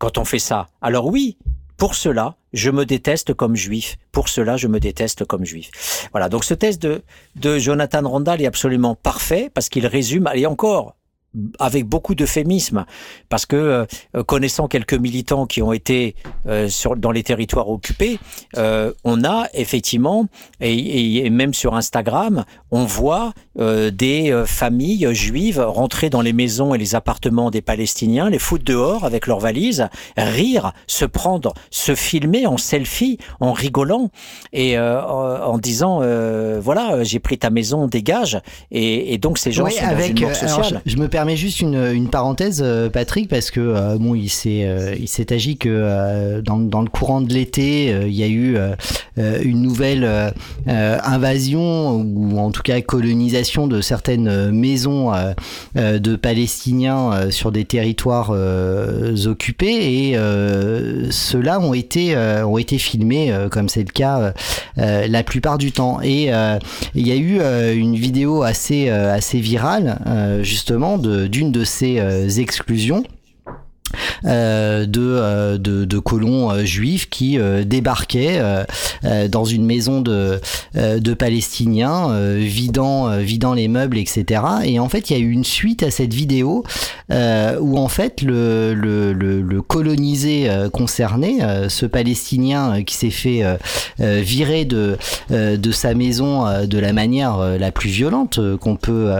Quand on fait ça Alors oui, pour cela, je me déteste comme juif. Pour cela, je me déteste comme juif. Voilà, donc ce test de, de Jonathan Randall est absolument parfait parce qu'il résume, allez encore, avec beaucoup d'euphémisme, parce que euh, connaissant quelques militants qui ont été euh, sur, dans les territoires occupés, euh, on a effectivement, et, et, même sur Instagram, on voit euh, des euh, familles juives rentrer dans les maisons et les appartements des Palestiniens, les foutre dehors avec leurs valises, rire, se prendre, se filmer en selfie, en rigolant et euh, en disant voilà, j'ai pris ta maison, dégage. Et, et donc ces gens Oui, sont avec, dans une mort alors, sociale. je, je me permets juste une, parenthèse, euh, Patrick, parce que euh, bon, il s'est euh, il s'est agi que dans, le courant de l'été, il y a eu une nouvelle invasion ou en tout cas colonisation de certaines maisons de Palestiniens sur des territoires occupés. Et ceux-là ont été ont été filmés comme c'est le cas la plupart du temps. Et il y a eu une vidéo assez assez virale justement de d'une de ces euh, exclusions euh, de, euh, de, de colons euh, juifs qui débarquaient dans une maison de, de Palestiniens, vidant, vidant les meubles, etc. Et en fait, il y a eu une suite à cette vidéo où en fait le, le, colonisé concerné, ce Palestinien qui s'est fait virer de, de sa maison de la manière la plus violente qu'on peut,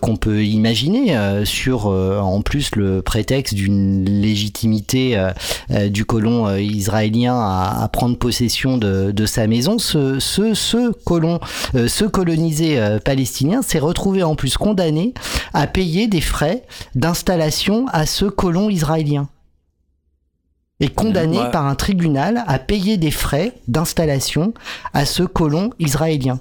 qu'on peut imaginer, sur en plus le prétexte d'une légitimité euh, euh, du colon euh, israélien à, à prendre possession de, de sa maison, ce, ce, ce colon, ce colonisé palestinien s'est retrouvé en plus condamné à payer des frais d'installation à ce colon israélien. Et condamné Ouais. par un tribunal à payer des frais d'installation à ce colon israélien.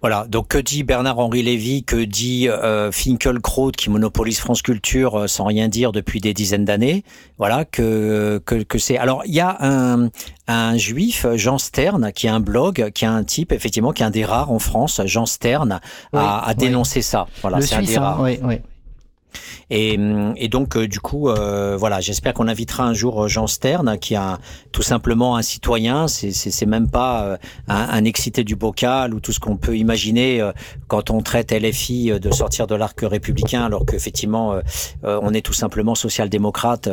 Voilà, donc que dit Bernard-Henri Lévy, que dit euh, Finkelkraut qui monopolise France Culture euh, sans rien dire depuis des dizaines d'années. Voilà, que, que, que c'est... Alors, il y a un, un juif, Jean Stern, qui a un blog, qui a un type, effectivement, qui est un des rares en France, Jean Stern, Oui, a, a oui. dénoncé ça. Voilà, c'est un des hein, rares. oui, oui. Et, et donc, euh, du coup, euh, voilà, j'espère qu'on invitera un jour euh, Jean Stern, qui a tout simplement un citoyen. C'est même pas euh, un, un excité du bocal ou tout ce qu'on peut imaginer euh, quand on traite LFI de sortir de l'arc républicain, alors qu'effectivement, on est tout simplement social-démocrate,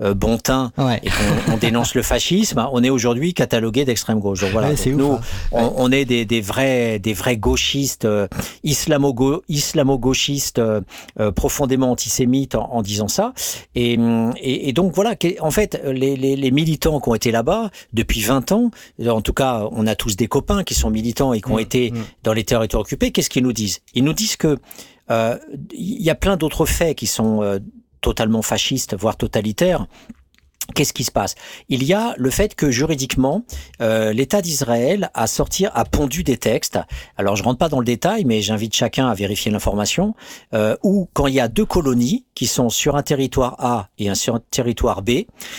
bon teint, Ouais. et qu'on on dénonce le fascisme. On est aujourd'hui catalogué d'extrême gauche. Donc voilà, Ouais, Donc ouf, nous, hein. on, on est des, des vrais, des vrais gauchistes, euh, islamo-gauchistes, euh, euh, profondément antisémites en, en disant ça. Et, hum, et, et donc voilà, en fait, les, les, les militants qui ont été là-bas depuis 20 ans, en tout cas, on a tous des copains qui sont militants et qui ont été dans les territoires occupés. Qu'est-ce qu'ils nous disent? Ils nous disent que euh, il y a plein d'autres faits qui sont euh, totalement fascistes, voire totalitaires. Qu'est-ce qui se passe? Il y a le fait que juridiquement, euh, l'État d'Israël a sorti, a pondu des textes. Alors, je rentre pas dans le détail, mais j'invite chacun à vérifier l'information. Euh, où, quand il y a deux colonies qui sont sur un territoire A et un sur un territoire B,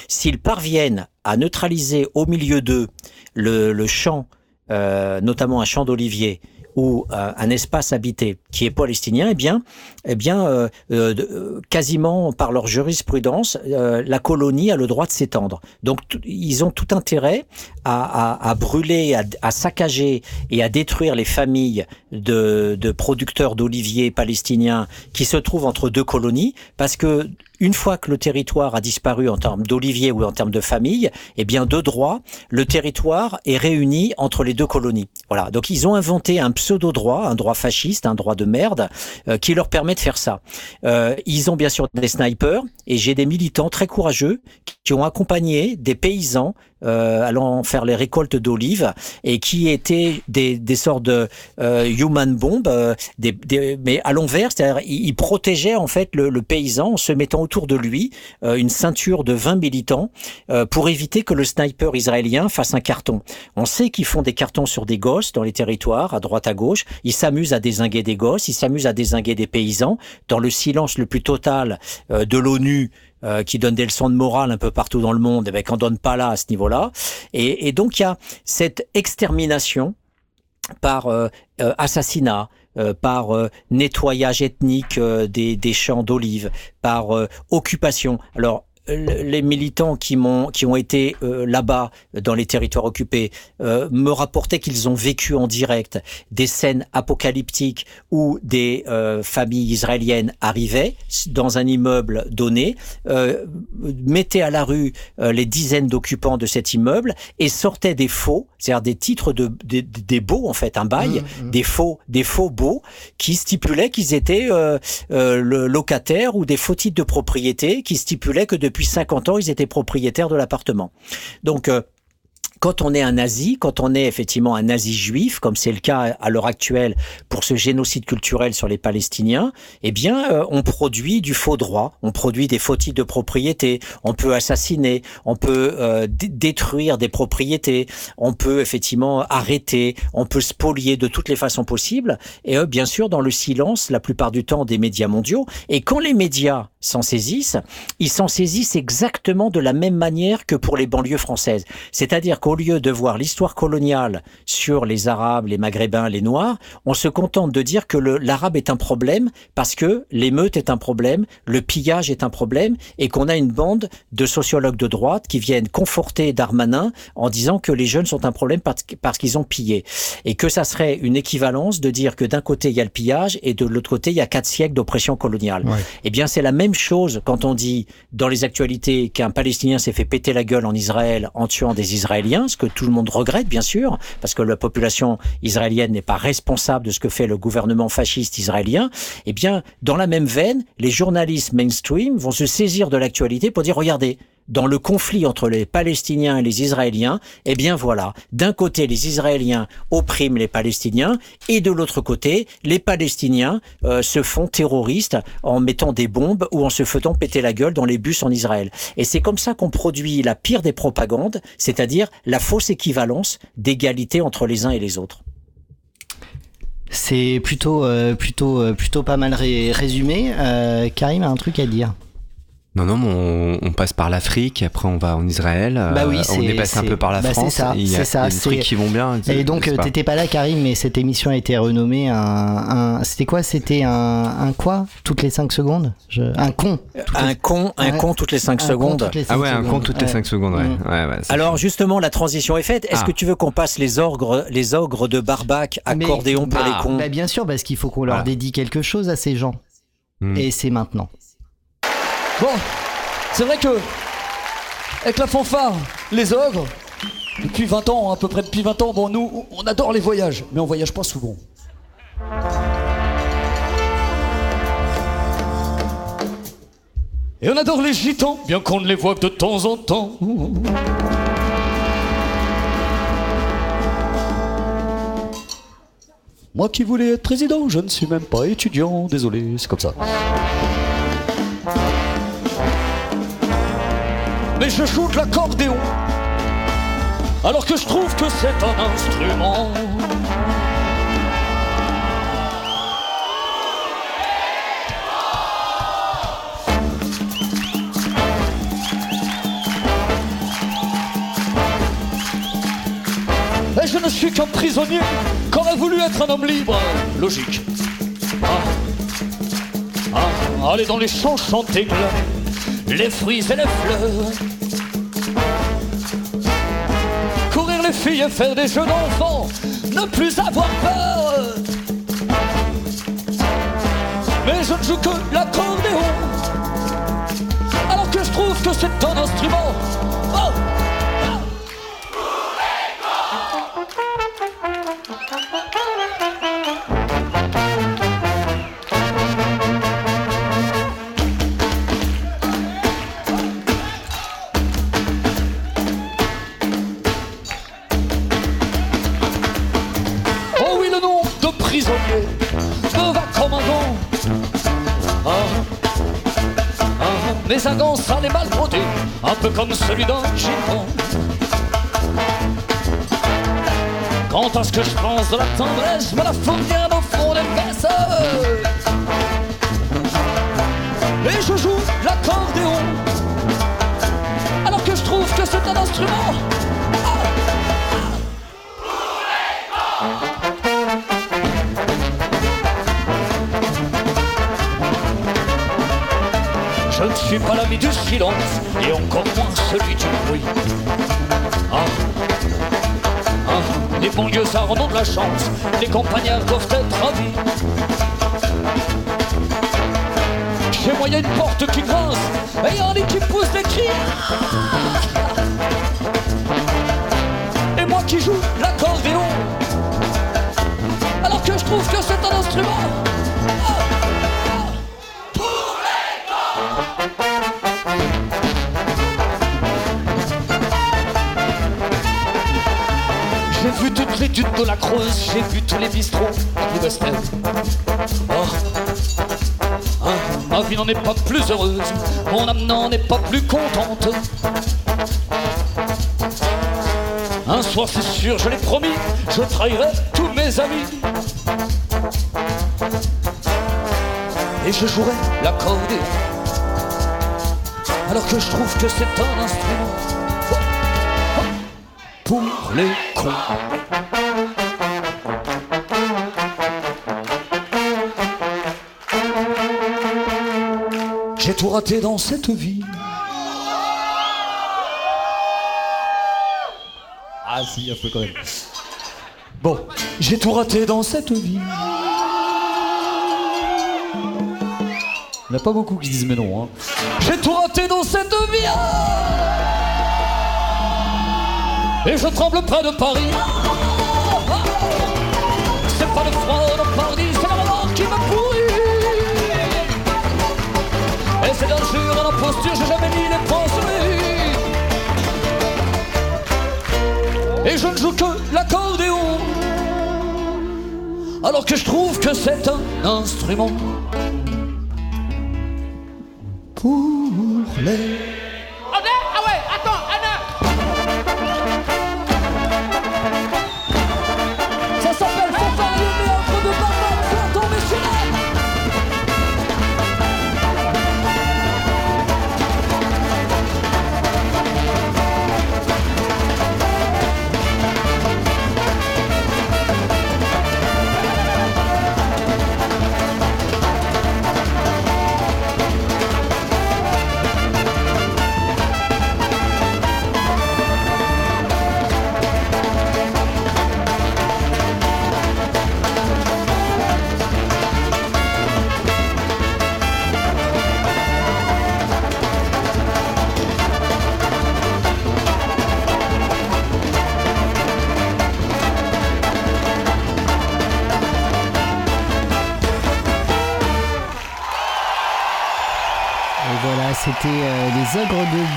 s'ils parviennent à neutraliser au milieu d'eux le, le champ, euh, notamment un champ d'olivier ou euh, un espace habité qui est palestinien, eh bien, eh bien, euh, euh, euh, quasiment par leur jurisprudence, euh, la colonie a le droit de s'étendre. Donc, ils ont tout intérêt à, à, à brûler, à, à saccager et à détruire les familles de, de producteurs d'oliviers palestiniens qui se trouvent entre deux colonies, parce que une fois que le territoire a disparu en termes d'oliviers ou en termes de famille, eh bien, de droit, le territoire est réuni entre les deux colonies. Voilà. Donc, ils ont inventé un pseudo-droit, un droit fasciste, un droit de merde, euh, qui leur permet de faire ça. Euh, ils ont bien sûr des snipers, et j'ai des militants très courageux qui ont accompagné des paysans allant faire les récoltes d'olives et qui étaient des, des sortes de euh, human bombs, euh, des, des- mais à l'envers, c'est-à-dire ils, protégeaient en fait le, le paysan en se mettant autour de lui euh, une ceinture de 20 militants euh, pour éviter que le sniper israélien fasse un carton. On sait qu'ils font des cartons sur des gosses dans les territoires, à droite à gauche. Ils s'amusent à désinguer des gosses, ils s'amusent à désinguer des paysans dans le silence le plus total euh, de l'ONU euh, qui donne des leçons de morale un peu partout dans le monde, eh ben, qu'on donne pas là à ce niveau-là. Et, et donc il y a cette extermination par euh, euh, assassinat, euh, par nettoyage ethnique des, des champs d'olives, par occupation. Alors les militants qui m'ont qui ont été euh, là-bas dans les territoires occupés euh, me rapportaient qu'ils ont vécu en direct des scènes apocalyptiques où des euh, familles israéliennes arrivaient dans un immeuble donné, mettaient à la rue les dizaines d'occupants de cet immeuble et sortaient des faux, c'est-à-dire des titres de des, des baux en fait, un bail, Mmh, mmh. des faux des faux baux qui stipulaient qu'ils étaient le locataires ou des faux titres de propriété qui stipulaient que depuis 50 ans, ils étaient propriétaires de l'appartement. Donc, euh, quand on est un nazi, quand on est effectivement un nazi juif, comme c'est le cas à l'heure actuelle pour ce génocide culturel sur les Palestiniens, eh bien, euh, on produit du faux droit, on produit des faux titres de propriété, on peut assassiner, on peut euh, détruire des propriétés, on peut effectivement arrêter, on peut spolier de toutes les façons possibles, et euh, bien sûr dans le silence, la plupart du temps des médias mondiaux. Et quand les médias s'en saisissent, ils s'en saisissent exactement de la même manière que pour les banlieues françaises. C'est-à-dire qu'au lieu de voir l'histoire coloniale sur les Arabes, les Maghrébins, les Noirs, on se contente de dire que l'arabe est un problème parce que l'émeute est un problème, le pillage est un problème, et qu'on a une bande de sociologues de droite qui viennent conforter Darmanin en disant que les jeunes sont un problème parce, parce qu'ils ont pillé. Et que ça serait une équivalence de dire que d'un côté il y a le pillage et de l'autre côté il y a quatre siècles d'oppression coloniale. Ouais. Eh bien c'est la même chose quand on dit dans les actualités qu'un Palestinien s'est fait péter la gueule en Israël en tuant des Israéliens, ce que tout le monde regrette bien sûr, parce que la population israélienne n'est pas responsable de ce que fait le gouvernement fasciste israélien. Eh bien, dans la même veine, les journalistes mainstream vont se saisir de l'actualité pour dire regardez, dans le conflit entre les Palestiniens et les Israéliens, eh bien voilà, d'un côté les Israéliens oppriment les Palestiniens et de l'autre côté les Palestiniens euh, se font terroristes en mettant des bombes ou en se faisant péter la gueule dans les bus en Israël. Et c'est comme ça qu'on produit la pire des propagandes, c'est-à-dire la fausse équivalence d'égalité entre les uns et les autres. C'est plutôt, euh, euh, pas mal ré- résumé. Karim a un truc à dire? Non, non, mais on, on passe par l'Afrique, après on va en Israël. euh, Bah oui, on c'est- est passé un c'est- peu par la bah c'est France. ça, il y a, c'est ça, il y a des c'est- trucs qui vont bien. Et donc, euh, pas t'étais pas là, Karim, mais cette émission a été renommée un. un- C'était quoi C'était un, un quoi Toutes les 5 secondes? Je- Un con. Toutes Un les- con, un con toutes les 5 Un con secondes. Ah ouais, un compte toutes les Ouais. 5 secondes, ouais. Mm. ouais, ouais, c'est- Alors justement, la transition est faite. Est-ce Ah. que tu veux qu'on passe les ogres, les ogres de Barbac, Mais- accordéon pour Ah. les cons? Bah, bien sûr, parce qu'il faut qu'on leur dédie quelque chose à ces gens. Mm. Et c'est maintenant. Bon, c'est vrai que avec la fanfare, les ogres, depuis 20 ans, à peu près depuis 20 ans, bon, nous, on adore les voyages, mais on voyage pas souvent. Et on adore les gitans, bien qu'on ne les voit que de temps en temps. Moi qui voulais être président, je ne suis même pas étudiant, désolé, c'est comme ça. Mais je joue de l'accordéon. Alors que je trouve que c'est un instrument. Et je ne suis qu'un prisonnier qu'aurait voulu être un homme libre? Logique. Ah. Ah, aller dans les champs chanter les fruits et les fleurs. Filles faire des jeux d'enfants, ne plus avoir peur. Mais je ne joue que l'accordéon, alors que je trouve que c'est un instrument. Oh prisonnier un gant. Ah, ah, mais un gant, ça l'est mal brodé, un peu comme celui d'un gitan. Quant à ce que je pense de la tendresse, je me la fous bien au fond des fesses. Et je joue l'accordéon, alors que je trouve que c'est un instrument. Je ne suis pas l'ami du silence et encore moins celui du bruit. Ah. Ah. Les banlieues, ça remonte la chance. Les campagnards doivent être ravis. Chez moi, y a une porte qui grince et un lit qui pousse des cris. Et moi qui joue l'accordéon, alors que je trouve que c'est un instrument. J'ai vu tous les bistrots du End. Oh, ah, ma vie n'en est pas plus heureuse, mon âme n'en est pas plus contente. Un soir, c'est sûr, je l'ai promis, je trahirai tous mes amis. Et je jouerai l'accordéon, alors que je trouve que c'est un instrument oh, oh, pour les cons. J'ai tout raté dans cette vie. Ah si, un peu quand même. Bon, j'ai tout raté dans cette vie. Il n'y en a pas beaucoup qui disent mais non. Hein. J'ai tout raté dans cette vie. Et je tremble près de Paris. L'accordéon. Alors que je trouve que c'est un instrument Pour les...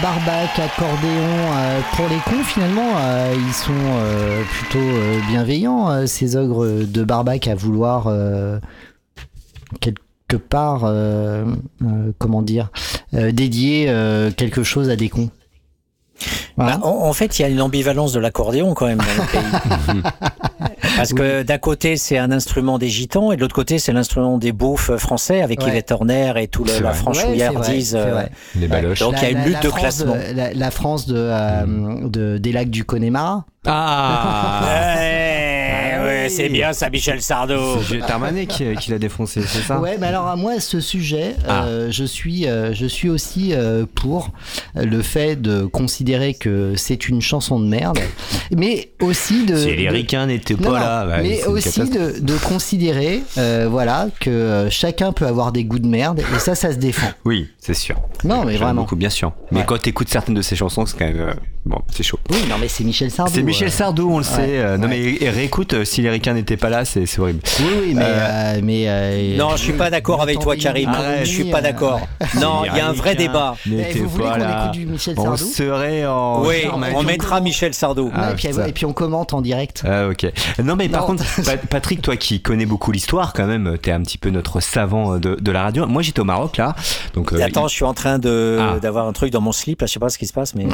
Barbac, accordéon euh, pour les cons. Finalement, euh, ils sont euh, plutôt bienveillants, ces ogres de Barbac, à vouloir quelque part, comment dire, dédier quelque chose à des cons. Bah, en, en fait, il y a une ambivalence de l'accordéon quand même dans le pays. Parce que d'un côté, c'est un instrument des gitans et de l'autre côté, c'est l'instrument des beaufs français avec Ouais. Yvette Horner et tout le- la franchouillardise. Ouais, c'est euh. Les baloches. Donc il y a une lutte la de France classement. la, la France de, euh, de- des lacs du Connemara. Ah C'est bien ça, Michel Sardou. C'est Termanet qui, qui l'a défoncé, c'est ça? Ouais, mais alors à moi, ce sujet, Ah. euh, je suis, euh, je suis aussi euh, pour le fait de considérer que c'est une chanson de merde, mais aussi de. Si les ricains n'étaient pas non, là, bah, mais aussi de, de considérer, euh, voilà, que euh, chacun peut avoir des goûts de merde et ça, ça se défend. Oui, c'est sûr. Non, mais vraiment. beaucoup, bien sûr. Mais Ouais. quand t'écoutes certaines de ses chansons, c'est quand même. euh, bon, c'est chaud. Oui, non, mais c'est Michel Sardou. C'est Michel euh. Sardou, on le Ouais, sait. euh, non, mais et réécoute, euh, si les ricains n'étaient pas là, c'est horrible. Oui, oui, mais. Euh, euh, mais euh, Non, je suis pas d'accord avec toi, Karim. Arrête. Je suis pas d'accord. Non, il y a un vrai débat. N'étaient vous voulez pas qu'on là. écoute du Michel On Sardou serait en. Oui, on mettra Michel Sardou. Ah, et, puis, putain. et puis on commente en direct. Ah, ok. Non, mais par contre, Pa- Patrick, toi qui connais beaucoup l'histoire, quand même, t'es un petit peu notre savant de, de la radio. Moi, j'étais au Maroc, là. Donc, euh, Attends, je suis en train Ah. d'avoir un truc dans mon slip. Là, je sais pas ce qui se passe, mais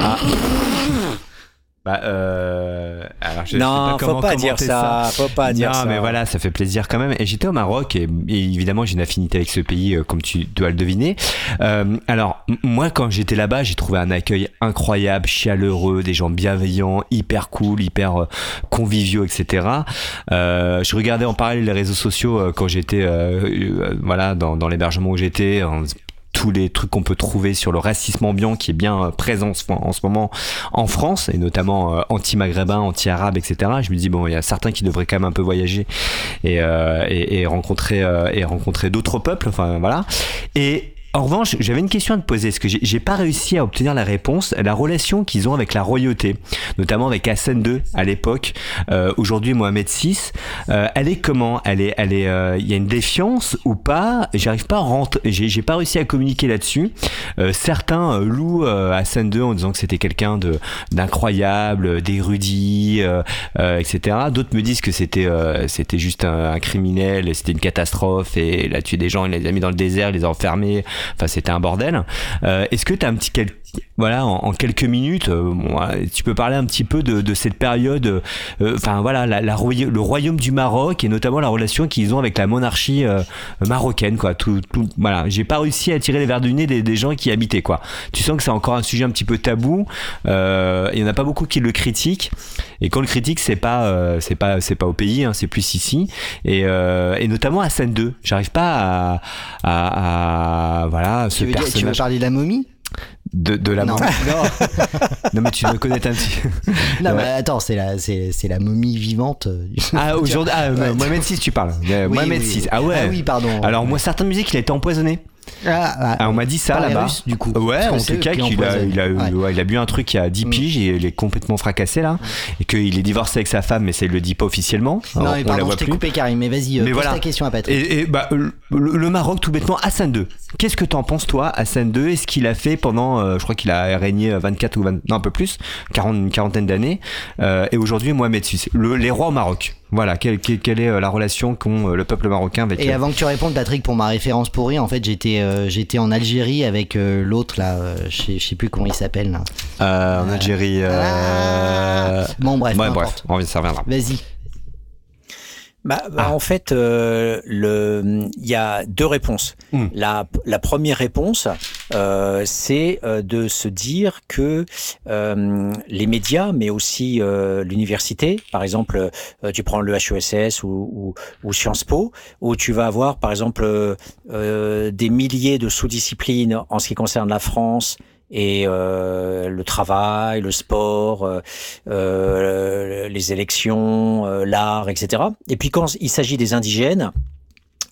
Bah, euh, alors, je sais non, pas faut pas dire ça. Faut pas dire non, ça. mais voilà, ça fait plaisir quand même. Et j'étais au Maroc et, et évidemment j'ai une affinité avec ce pays, euh, comme tu dois le deviner. Euh, alors moi, quand j'étais là-bas, j'ai trouvé un accueil incroyable, chaleureux, des gens bienveillants, hyper cool, hyper euh, conviviaux, etc. Euh, je regardais en parallèle les réseaux sociaux quand j'étais, voilà, dans, dans l'hébergement où j'étais. Tous les trucs qu'on peut trouver sur le racisme ambiant qui est bien euh, présent en ce- en ce moment en France et notamment euh, anti-maghrébin, anti-arabe, etc. Je me dis bon, il y a certains qui devraient quand même un peu voyager et, euh, et, rencontrer et rencontrer d'autres peuples. Enfin voilà. Et en revanche, j'avais une question à te poser, parce que j'ai- pas réussi à obtenir la réponse. La relation qu'ils ont avec la royauté, notamment avec Hassan II à l'époque, euh, aujourd'hui Mohamed VI, euh, elle est comment? Elle est, elle est, euh, il y a une défiance ou pas? J'arrive pas à rentrer, j'ai pas réussi à communiquer là-dessus. Euh, certains euh, louent Hassan II en disant que c'était quelqu'un de d'incroyable, d'érudit, etc. D'autres me disent que c'était, c'était juste un, un criminel, c'était une catastrophe et il a tué des gens, il les a mis dans le désert, il les a enfermés. Enfin, c'était un bordel. Euh, Est-ce que tu as un petit quel- voilà, en, en quelques minutes, euh, bon, euh, tu peux parler un petit peu de, de cette période, euh, enfin voilà, la, la roya- le royaume du Maroc et notamment la relation qu'ils ont avec la monarchie euh, marocaine, quoi. Tout, tout, voilà, j'ai pas réussi à tirer les verres du nez des, des gens qui y habitaient, quoi. Tu sens que c'est encore un sujet un petit peu tabou. Il y en a pas beaucoup qui le critiquent. Et quand on le critique, c'est pas, c'est pas, c'est pas au pays, hein, c'est plus ici. Et, et notamment à scène 2 j'arrive pas à, à, à- voilà, ce dire- personnage tu veux parler de la momie? De, de la Non. momie. non, mais tu dois connaître un petit. Non, mais attends, c'est la, c'est, c'est la momie vivante. Ah, aujourd'hui, ah, Ouais. Mohamed VI, tu parles. Oui, Mohamed VI. oui. Ah ouais. Ah oui, pardon. Alors, moi, certaines musiques, il a été empoisonné. Ah, ah, Ah, on m'a dit ça là-bas. Du coup. Ouais, en tout cas, qui qu'il a, il, a, Ouais. ouais, il a bu un truc il y a 10 Mm. piges et il est complètement fracassé là. Et qu'il est divorcé avec sa femme, mais ça, il le dit pas officiellement. Non, mais on la pardon, voit je t'ai coupé Karim, mais vas-y, euh, Mais pose voilà. ta question à Patrick. Et, et, bah, le, le Maroc, tout bêtement, Hassan II. Qu'est-ce que t'en penses, toi, Hassan II Et ce qu'il a fait pendant, euh, je crois qu'il a régné 24 ou 20, non, un peu plus, 40, une quarantaine d'années. Euh, et aujourd'hui, Mohamed VI, le, les rois au Maroc. Voilà, quelle, quelle, est euh, la relation qu'ont euh, le peuple marocain avec Et euh, avant que tu répondes, Patrick, pour ma référence pourrie, en fait, j'étais, euh, j'étais en Algérie avec euh, l'autre là, euh, je sais- plus comment il s'appelle euh, en Algérie euh, Bon, bref, ouais, bref, on ça reviendra. Vas-y. Bah, bah, En fait, euh, il y a deux réponses. Mm. La, la première réponse, euh, c'est euh, de se dire que euh, les médias, mais aussi euh, l'université, par exemple, euh, tu prends le HESS ou, ou, ou Sciences Po, où tu vas avoir, par exemple, des milliers de sous-disciplines en ce qui concerne la France et euh, le travail, le sport, euh, euh, les élections, euh, l'art, etc. Et puis quand il s'agit des indigènes,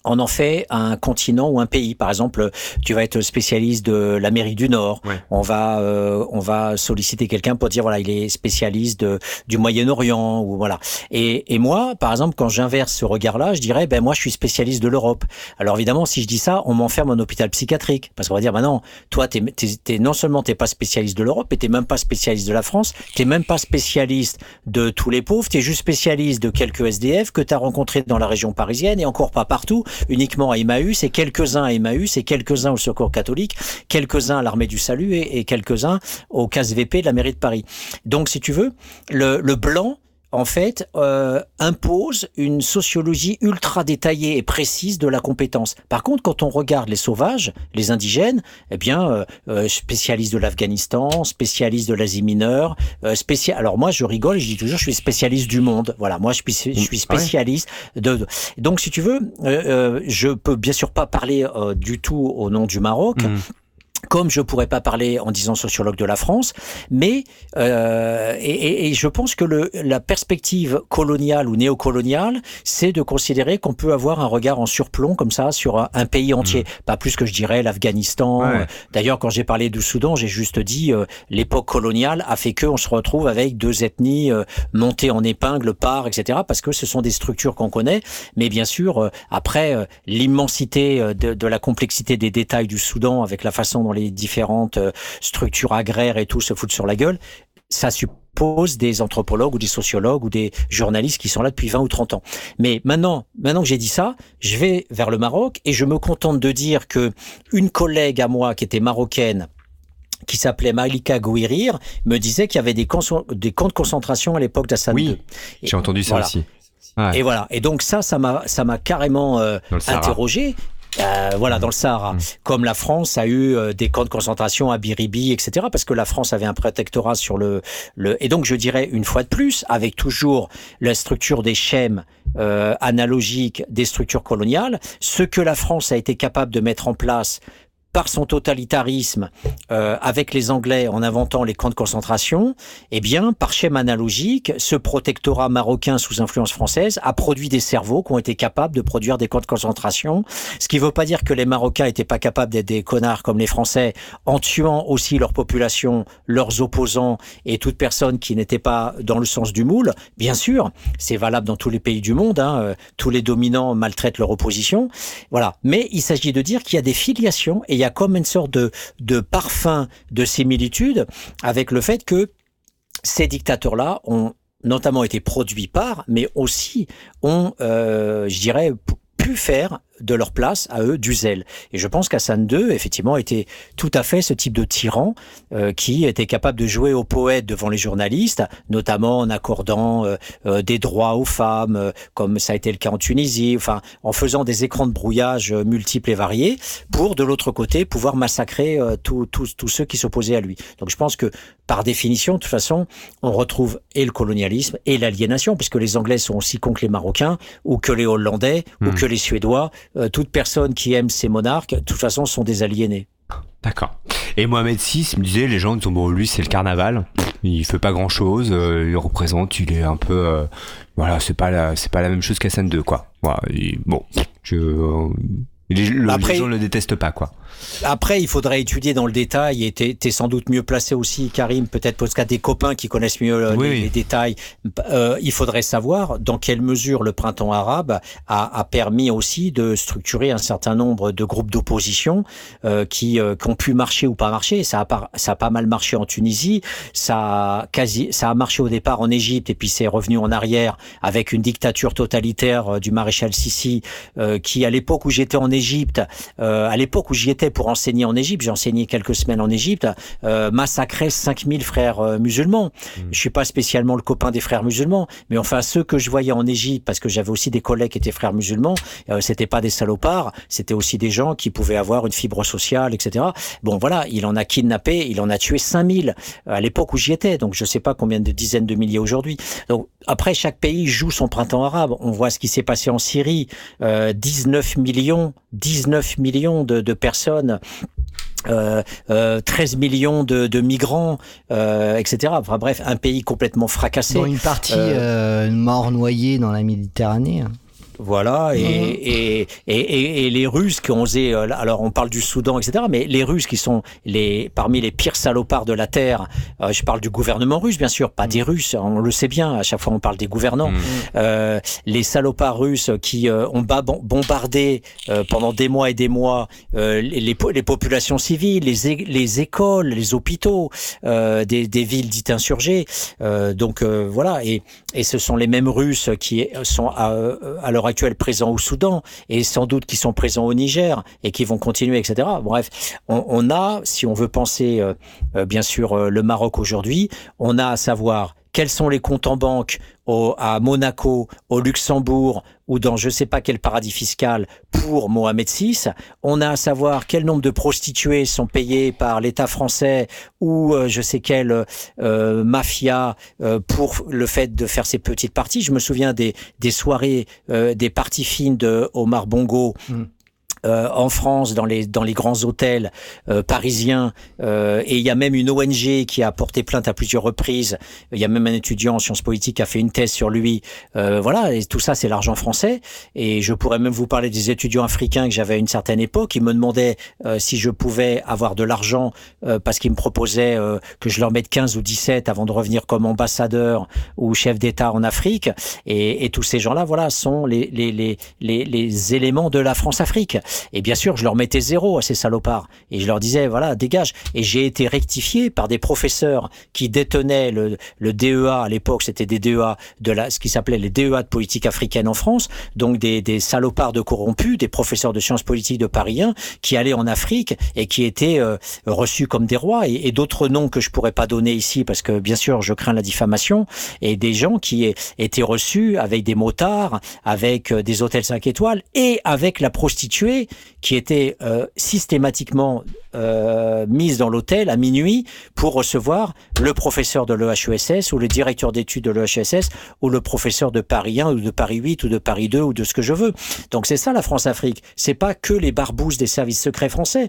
on en fait un continent ou un pays. Par exemple, tu vas être spécialiste de l'Amérique du Nord. Ouais. On va euh, on va solliciter quelqu'un pour dire voilà il est spécialiste de, du Moyen-Orient ou voilà. Et, et moi, par exemple, quand j'inverse ce regard-là, je dirais ben moi je suis spécialiste de l'Europe. Alors évidemment, si je dis ça, on m'enferme en hôpital psychiatrique parce qu'on va dire ben non, toi t'es, t'es, t'es- non seulement t'es pas spécialiste de l'Europe, et t'es même pas spécialiste de la France, t'es même pas spécialiste de tous les pauvres, t'es juste spécialiste de quelques SDF que t'as rencontrés dans la région parisienne et encore pas partout, uniquement à Emmaüs et quelques-uns à Emmaüs et quelques-uns au Secours catholique, quelques-uns à l'armée du salut et, quelques-uns au CASVP de la mairie de Paris. Donc si tu veux, le, le blanc en fait, euh, impose une sociologie ultra détaillée et précise de la compétence. Par contre, quand on regarde les sauvages, les indigènes, eh bien, euh, euh, spécialistes de l'Afghanistan, spécialistes de l'Asie mineure, euh, spécial. Alors moi, je rigole, je dis toujours, je suis spécialiste du monde. Voilà, moi, je suis, je suis spécialiste de, de- Donc, si tu veux, euh, euh, je peux bien sûr pas parler du tout au nom du Maroc comme je pourrais pas parler en disant sociologue de la France, mais euh, et, et- et je pense que le, la perspective coloniale ou néocoloniale, c'est de considérer qu'on peut avoir un regard en surplomb comme ça sur un, un pays entier, pas plus que je dirais l'Afghanistan. Ouais. D'ailleurs, quand j'ai parlé du Soudan, j'ai juste dit euh, l'époque coloniale a fait que on se retrouve avec deux ethnies euh, montées en épingle par, etc. Parce que ce sont des structures qu'on connaît, mais bien sûr euh, après euh, l'immensité euh, de, de la complexité des détails du Soudan avec la façon dont les différentes euh, structures agraires et tout se foutent sur la gueule, ça suppose des anthropologues ou des sociologues ou des journalistes qui sont là depuis 20 ou 30 ans. Mais maintenant, maintenant que j'ai dit ça, je vais vers le Maroc et je me contente de dire que une collègue à moi qui était marocaine qui s'appelait Malika Gouirir, me disait qu'il y avait des, camps de concentration à l'époque d'Hassan Oui, J'ai entendu ça voilà. aussi. Ouais. Et voilà. Et donc ça, ça m'a, ça m'a carrément euh, interrogé. Euh, voilà, dans le Sahara. Comme la France a eu euh, des camps de concentration à Biribi, etc., parce que la France avait un protectorat sur le, le... Et donc, je dirais, une fois de plus, avec toujours la structure des schèmes euh, analogiques des structures coloniales, ce que la France a été capable de mettre en place par son totalitarisme euh, avec les Anglais en inventant les camps de concentration, eh bien, par schéma analogique, ce protectorat marocain sous influence française a produit des cerveaux qui ont été capables de produire des camps de concentration. Ce qui ne veut pas dire que les Marocains n'étaient pas capables d'être des connards comme les Français en tuant aussi leur population, leurs opposants et toute personne qui n'était pas dans le sens du moule. Bien sûr, c'est valable dans tous les pays du monde. Hein, euh, tous les dominants maltraitent leur opposition. Voilà. Mais il s'agit de dire qu'il y a des filiations et a comme une sorte de, parfum de similitude avec le fait que ces dictateurs-là ont notamment été produits par, mais aussi ont, euh, je dirais, pu faire de leur place à eux du zèle. Et je pense qu'Hassan II, effectivement, était tout à fait ce type de tyran euh, qui était capable de jouer au poète devant les journalistes, notamment en accordant euh, euh, des droits aux femmes, euh, comme ça a été le cas en Tunisie, enfin, en faisant des écrans de brouillage euh, multiples et variés, pour, de l'autre côté, pouvoir massacrer euh, tous ceux qui s'opposaient à lui. Donc je pense que, par définition, de toute façon, on retrouve et le colonialisme et l'aliénation, puisque les Anglais sont aussi cons que les Marocains, ou que les Hollandais, ou Hmm. que les Suédois. Euh, toute personne qui aime ces monarques, de toute façon, sont des aliénés. D'accord. Et Mohamed VI me disait, les gens disent, bon, lui, c'est le carnaval. Il fait pas grand chose. il représente, il est un peu, euh, voilà, c'est pas c'est pas la même chose qu'Hassan II, quoi. Bon, je, euh, les, le- Après- les gens ne le détestent pas, quoi. Après, il faudrait étudier dans le détail, et t'es es sans doute mieux placé aussi, Karim, peut-être parce qu'il y a des copains qui connaissent mieux euh, Oui, les, oui. les détails. Euh, il faudrait savoir dans quelle mesure le printemps arabe a, a permis aussi de structurer un certain nombre de groupes d'opposition euh, qui, euh, qui ont pu marcher ou pas marcher. Ça a, pas, ça a pas mal marché en Tunisie, ça a, quasi, ça a marché au départ en Égypte, et puis c'est revenu en arrière avec une dictature totalitaire du maréchal Sissi, qui à l'époque où j'étais en Égypte, euh, à l'époque où j'y étais pour enseigner en Égypte, j'ai enseigné quelques semaines en Égypte, euh, massacrait 5000 frères euh, musulmans. Je suis pas spécialement le copain des frères musulmans, mais enfin ceux que je voyais en Égypte, parce que j'avais aussi des collègues qui étaient frères musulmans, euh, c'était pas des salopards, c'était aussi des gens qui pouvaient avoir une fibre sociale, etc. Bon voilà, il en a kidnappé, il en a tué 5000 à l'époque où j'y étais, donc je sais pas combien de dizaines de milliers aujourd'hui. Donc après, chaque pays joue son printemps arabe. On voit ce qui s'est passé en Syrie, euh, 19 millions, 19 millions de, de personnes. Euh, euh, 13 millions de, de migrants, euh, etc. Enfin bref, un pays complètement fracassé. Une partie Euh, euh, mort noyée dans la Méditerranée. Voilà, et, Mhm. et, et, et, et les Russes qui ont osé, euh, alors on parle du Soudan, etc., mais les Russes qui sont les, parmi les pires salopards de la Terre, euh, je parle du gouvernement russe, bien sûr, pas des Russes, on le sait bien, à chaque fois on parle des gouvernants, Euh, les salopards russes qui euh, ont ba- bombardé euh, pendant des mois et des mois euh, les, les les populations civiles, les, les écoles, les hôpitaux, euh, des, des villes dites insurgées. Euh, donc euh, voilà, et, et ce sont les mêmes Russes qui sont à, à l'heure actuelle présents au Soudan et sans doute qui sont présents au Niger et qui vont continuer, etc. Bref, on, a, si on veut penser euh, euh, bien sûr euh, le Maroc aujourd'hui, on a à savoir quels sont les comptes en banque au, à Monaco, au Luxembourg ou dans je sais pas quel paradis fiscal pour Mohamed VI. On a à savoir quel nombre de prostituées sont payées par l'État français ou euh, je sais quelle euh, mafia euh, pour le fait de faire ces petites parties. Je me souviens des, soirées, des parties fines de Omar Bongo. Euh, en France, dans les dans les grands hôtels euh, parisiens, euh, et il y a même une ONG qui a porté plainte à plusieurs reprises. Il y a même un étudiant en sciences politiques qui a fait une thèse sur lui. Euh, voilà, et tout ça c'est l'argent français. Et je pourrais même vous parler des étudiants africains que j'avais à une certaine époque. Ils me demandaient euh, si je pouvais avoir de l'argent euh, parce qu'ils me proposaient que je leur mette 15 ou 17 avant de revenir comme ambassadeur ou chef d'État en Afrique. Et, et tous ces gens-là, voilà, sont les les les les, les éléments de la France-Afrique. Et bien sûr, je leur mettais zéro à ces salopards. Et je leur disais, voilà, dégage. Et j'ai été rectifié par des professeurs qui détenaient le, le DEA, à l'époque, c'était des DEA de la, ce qui s'appelait les DEA de politique africaine en France. Donc des, des salopards de corrompus, des professeurs de sciences politiques de Paris 1, qui allaient en Afrique et qui étaient euh, reçus comme des rois. Et, d'autres noms que je pourrais pas donner ici parce que, bien sûr, je crains la diffamation. Et des gens qui étaient reçus avec des motards, avec euh, des hôtels 5 étoiles et avec la prostituée qui était euh, systématiquement euh, mise dans l'hôtel à minuit pour recevoir le professeur de l'EHESS ou le directeur d'études de l'EHESS ou le professeur de Paris 1 ou de Paris 8 ou de Paris 2 ou de ce que je veux. Donc c'est ça la France-Afrique. C'est pas que les barbouzes des services secrets français.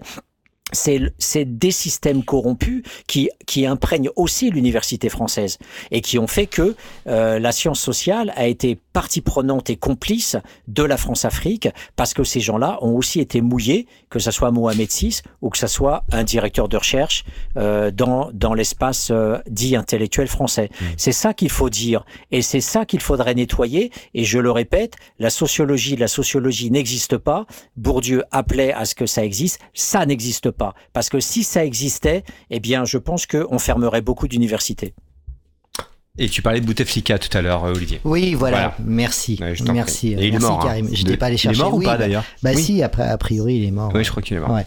C'est des systèmes corrompus qui, qui imprègnent aussi l'université française et qui ont fait que euh, la science sociale a été partie prenante et complice de la France-Afrique parce que ces gens-là ont aussi été mouillés, que ce soit Mohamed VI ou que ce soit un directeur de recherche euh, dans, dans l'espace euh, dit intellectuel français. C'est ça qu'il faut dire et c'est ça qu'il faudrait nettoyer. Et je le répète, la sociologie, la sociologie n'existe pas. Bourdieu appelait à ce que ça existe. Ça n'existe pas. Parce que si ça existait, eh bien, je pense qu'on fermerait beaucoup d'universités. Et tu parlais de Bouteflika tout à l'heure, euh, Olivier. Oui, voilà. Voilà. Merci. Ouais, je Merci. Et il est Merci, mort, hein. J'étais De- pas allé il est chercher. mort ou Oui, pas, bah- d'ailleurs Bah Oui. si, après, a priori, il est mort. Oui, je crois qu'il est mort. Ouais.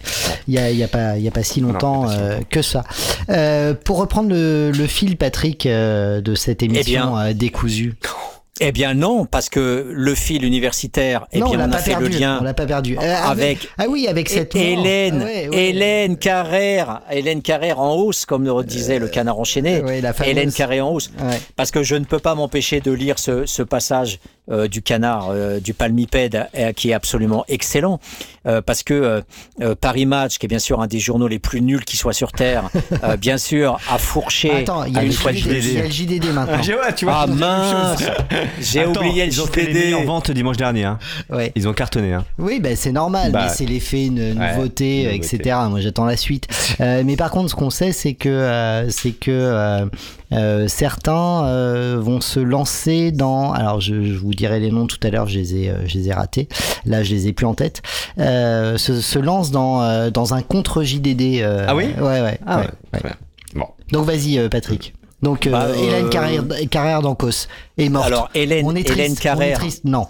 Il y a, il y a pas, il y a pas si longtemps Non, pas euh, que ça. Euh, pour reprendre le, le fil, Patrick, euh, de cette émission bien, euh, décousue. Eh bien non, parce que le fil universitaire, eh non, bien, on a fait perdu. le lien On l'a pas perdu. Euh, avec Ah oui, avec cette. Hélène, Ah ouais, ouais. Hélène Carrère, Hélène Carrère en hausse, comme le disait le canard enchaîné. la. Hélène Carrère en hausse. Parce que je ne peux pas m'empêcher de lire ce, ce passage euh, du canard, euh, du palmipède, euh, qui est absolument excellent. Euh, parce que euh, Paris Match, qui est bien sûr un des journaux les plus nuls qui soit sur Terre, euh, bien sûr, a fourché Attends, il y a, une fois JDD, il y a le. JDD maintenant. ouais, tu vois, Ah mince. J'ai oublié le Ils ont fait les JDD. meilleures ventes dimanche dernier. Hein. Ouais. Ils ont cartonné. Hein. Oui, ben c'est normal, Bah, mais c'est l'effet une ouais, nouveauté, une etc. nouveauté. Moi, j'attends la suite. Euh, mais par contre, ce qu'on sait, c'est que euh, c'est que euh, certains euh, vont se lancer dans. Alors, je, je vous dirai les noms tout à l'heure. Je les ai, euh, je les ai ratés. Là, je les ai plus en tête. Euh, se, se lancent dans euh, dans un contre JDD. euh, Ah oui? Ouais, ouais. Ah ouais. Bon. Donc, vas-y, euh, Patrick. Donc, euh, Bah, Hélène Carrère, Carrère d'Ancos est morte. Alors, Hélène, on est triste, Hélène on est Carrère, triste. Non.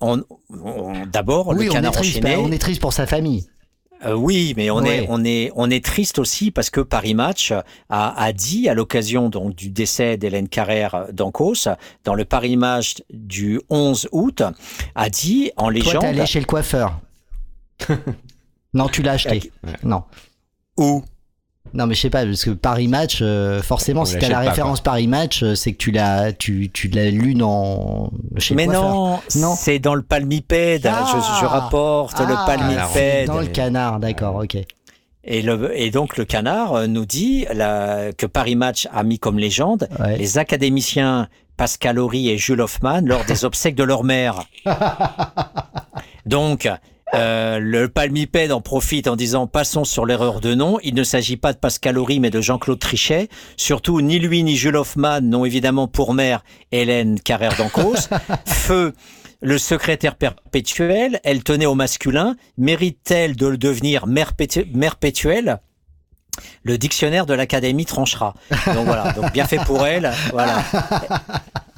on- on- d'abord, oui, le on est canard triste. enchaîné. bah, on est triste pour sa famille. Euh, oui, mais on est on est on est triste aussi parce que Paris Match a, a dit à l'occasion donc du décès d'Hélène Carrère d'Ancos dans le Paris Match du 11 août a dit en Toi, légende t'es allé chez le coiffeur. non, tu l'as acheté. Non. où? Non, mais je sais pas, parce que Paris Match, euh, forcément, On si t'as la pas, référence Paris Match, euh, c'est que tu l'as, tu, tu l'as lu dans mais non, Non. c'est dans le palmipède. Ah je, je rapporte le Ah, palmipède. Dans le canard, d'accord, ok. Et, le, et donc le canard euh, nous dit la- que Paris Match a mis comme légende Ouais. les académiciens Pascal Horry et Jules Hoffman lors des obsèques de leur mère. Donc, euh, le palmipède en profite en disant passons sur l'erreur de nom. Il ne s'agit pas de Pascal Horry mais de Jean-Claude Trichet. Surtout, ni lui ni Jules Hoffman n'ont évidemment pour mère Hélène Carrère d'Ancos. Feu. Le secrétaire perpétuel, elle tenait au masculin, mérite-t-elle de le devenir mère, mère pétuelle? Le dictionnaire de l'Académie tranchera. Donc voilà, donc bien fait pour elle. Voilà.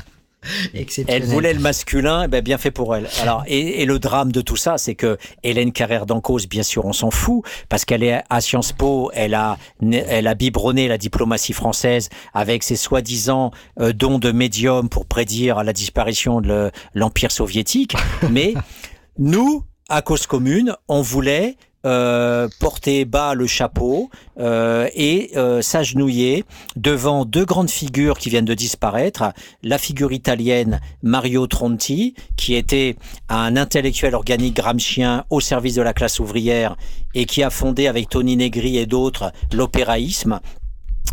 Elle voulait le masculin, eh ben bien fait pour elle. Alors et, et le drame de tout ça, c'est que Hélène Carrère d'Ancos, bien sûr, on s'en fout parce qu'elle est à Sciences Po, elle a elle a biberonné la diplomatie française avec ses soi-disant euh, dons de médium pour prédire la disparition de le- l'empire soviétique. Mais nous, à cause commune, on voulait euh, porter bas le chapeau euh, et euh, s'agenouiller devant deux grandes figures qui viennent de disparaître. La figure italienne Mario Tronti, qui était un intellectuel organique gramscien au service de la classe ouvrière et qui a fondé avec Tony Negri et d'autres l'opéraïsme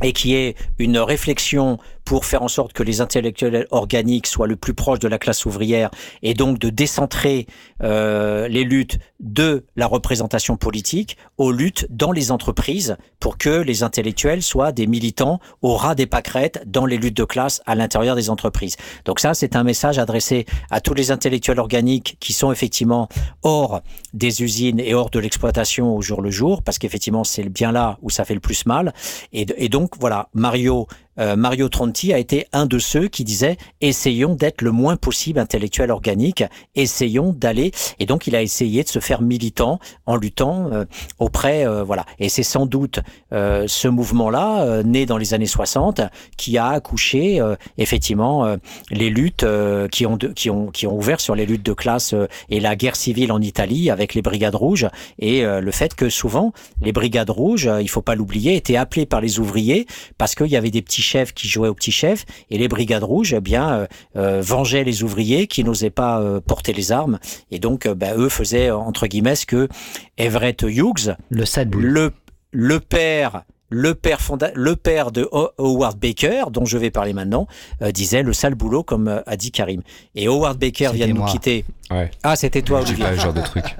et qui est une réflexion pour faire en sorte que les intellectuels organiques soient le plus proches de la classe ouvrière et donc de décentrer euh, les luttes de la représentation politique aux luttes dans les entreprises pour que les intellectuels soient des militants au ras des pâquerettes dans les luttes de classe à l'intérieur des entreprises. Donc ça, c'est un message adressé à tous les intellectuels organiques qui sont effectivement hors des usines et hors de l'exploitation au jour le jour, parce qu'effectivement, c'est bien là où ça fait le plus mal. Et donc, voilà, Mario euh, Mario Tronti a été un de ceux qui disait essayons d'être le moins possible intellectuel organique, essayons d'aller. Et donc il a essayé de se faire militant en luttant euh, auprès, euh, voilà. Et c'est sans doute euh, ce mouvement-là, euh, né dans les années 60, qui a accouché euh, effectivement les luttes qui ont qui ont qui ont ouvert sur les luttes de classe et la guerre civile en Italie avec les brigades rouges et le fait que souvent les brigades rouges, il faut pas l'oublier, étaient appelées par les ouvriers parce qu'il y avait des petits chefs qui jouaient aux petits chefs et les brigades rouges, eh bien, euh, euh, vengeaient les ouvriers qui n'osaient pas euh, porter les armes et donc, euh, ben, eux faisaient entre guillemets ce que Everett Hughes, Le le le père le père, fonda- le père de Ho- Howard Baker, dont je vais parler maintenant, euh, disait le sale boulot, comme euh, a dit Karim. Et Howard Baker vient de nous quitter. Ouais. Ah, c'était toi, Je dis Olivier. pas le genre de truc.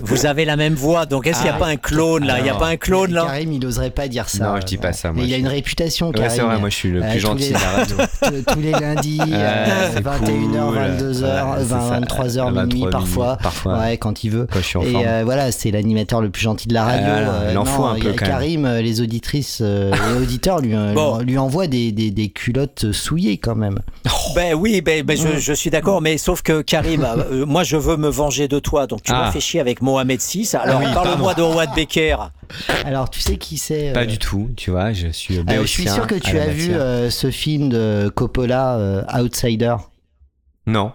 Vous avez la même voix, donc est-ce qu'il n'y a Ah, pas un clone là? Il n'y a pas un clone là? Karim, il oserait pas dire ça. Non, je dis pas ça, moi, Mais il a une réputation, Ouais, Karim. c'est vrai, moi je suis le Euh, plus tous gentil les- de la radio. Tous- tous les lundis, Ouais, euh, c'est 21h, cool. 22h, Ouais, c'est ça. 23h, minuit 23 parfois. Ouais, quand il veut. Quand je suis en Et forme. euh, voilà, c'est l'animateur le plus gentil de la radio. Euh. Karim, les auditrices euh, et auditeurs lui, Bon. lui envoient des, des, des culottes souillées quand même. Ben oui, ben, ben, je, je suis d'accord, mais sauf que Karim, moi je veux me venger de toi, donc tu Ah. m'as fait chier avec Mohamed VI. Alors oui, parle-moi de Howard Baker. Alors, tu sais qui c'est Pas euh, du tout, tu vois, je suis euh, Je suis sûr que tu as vu euh, ce film de Coppola, euh, Outsider. Non,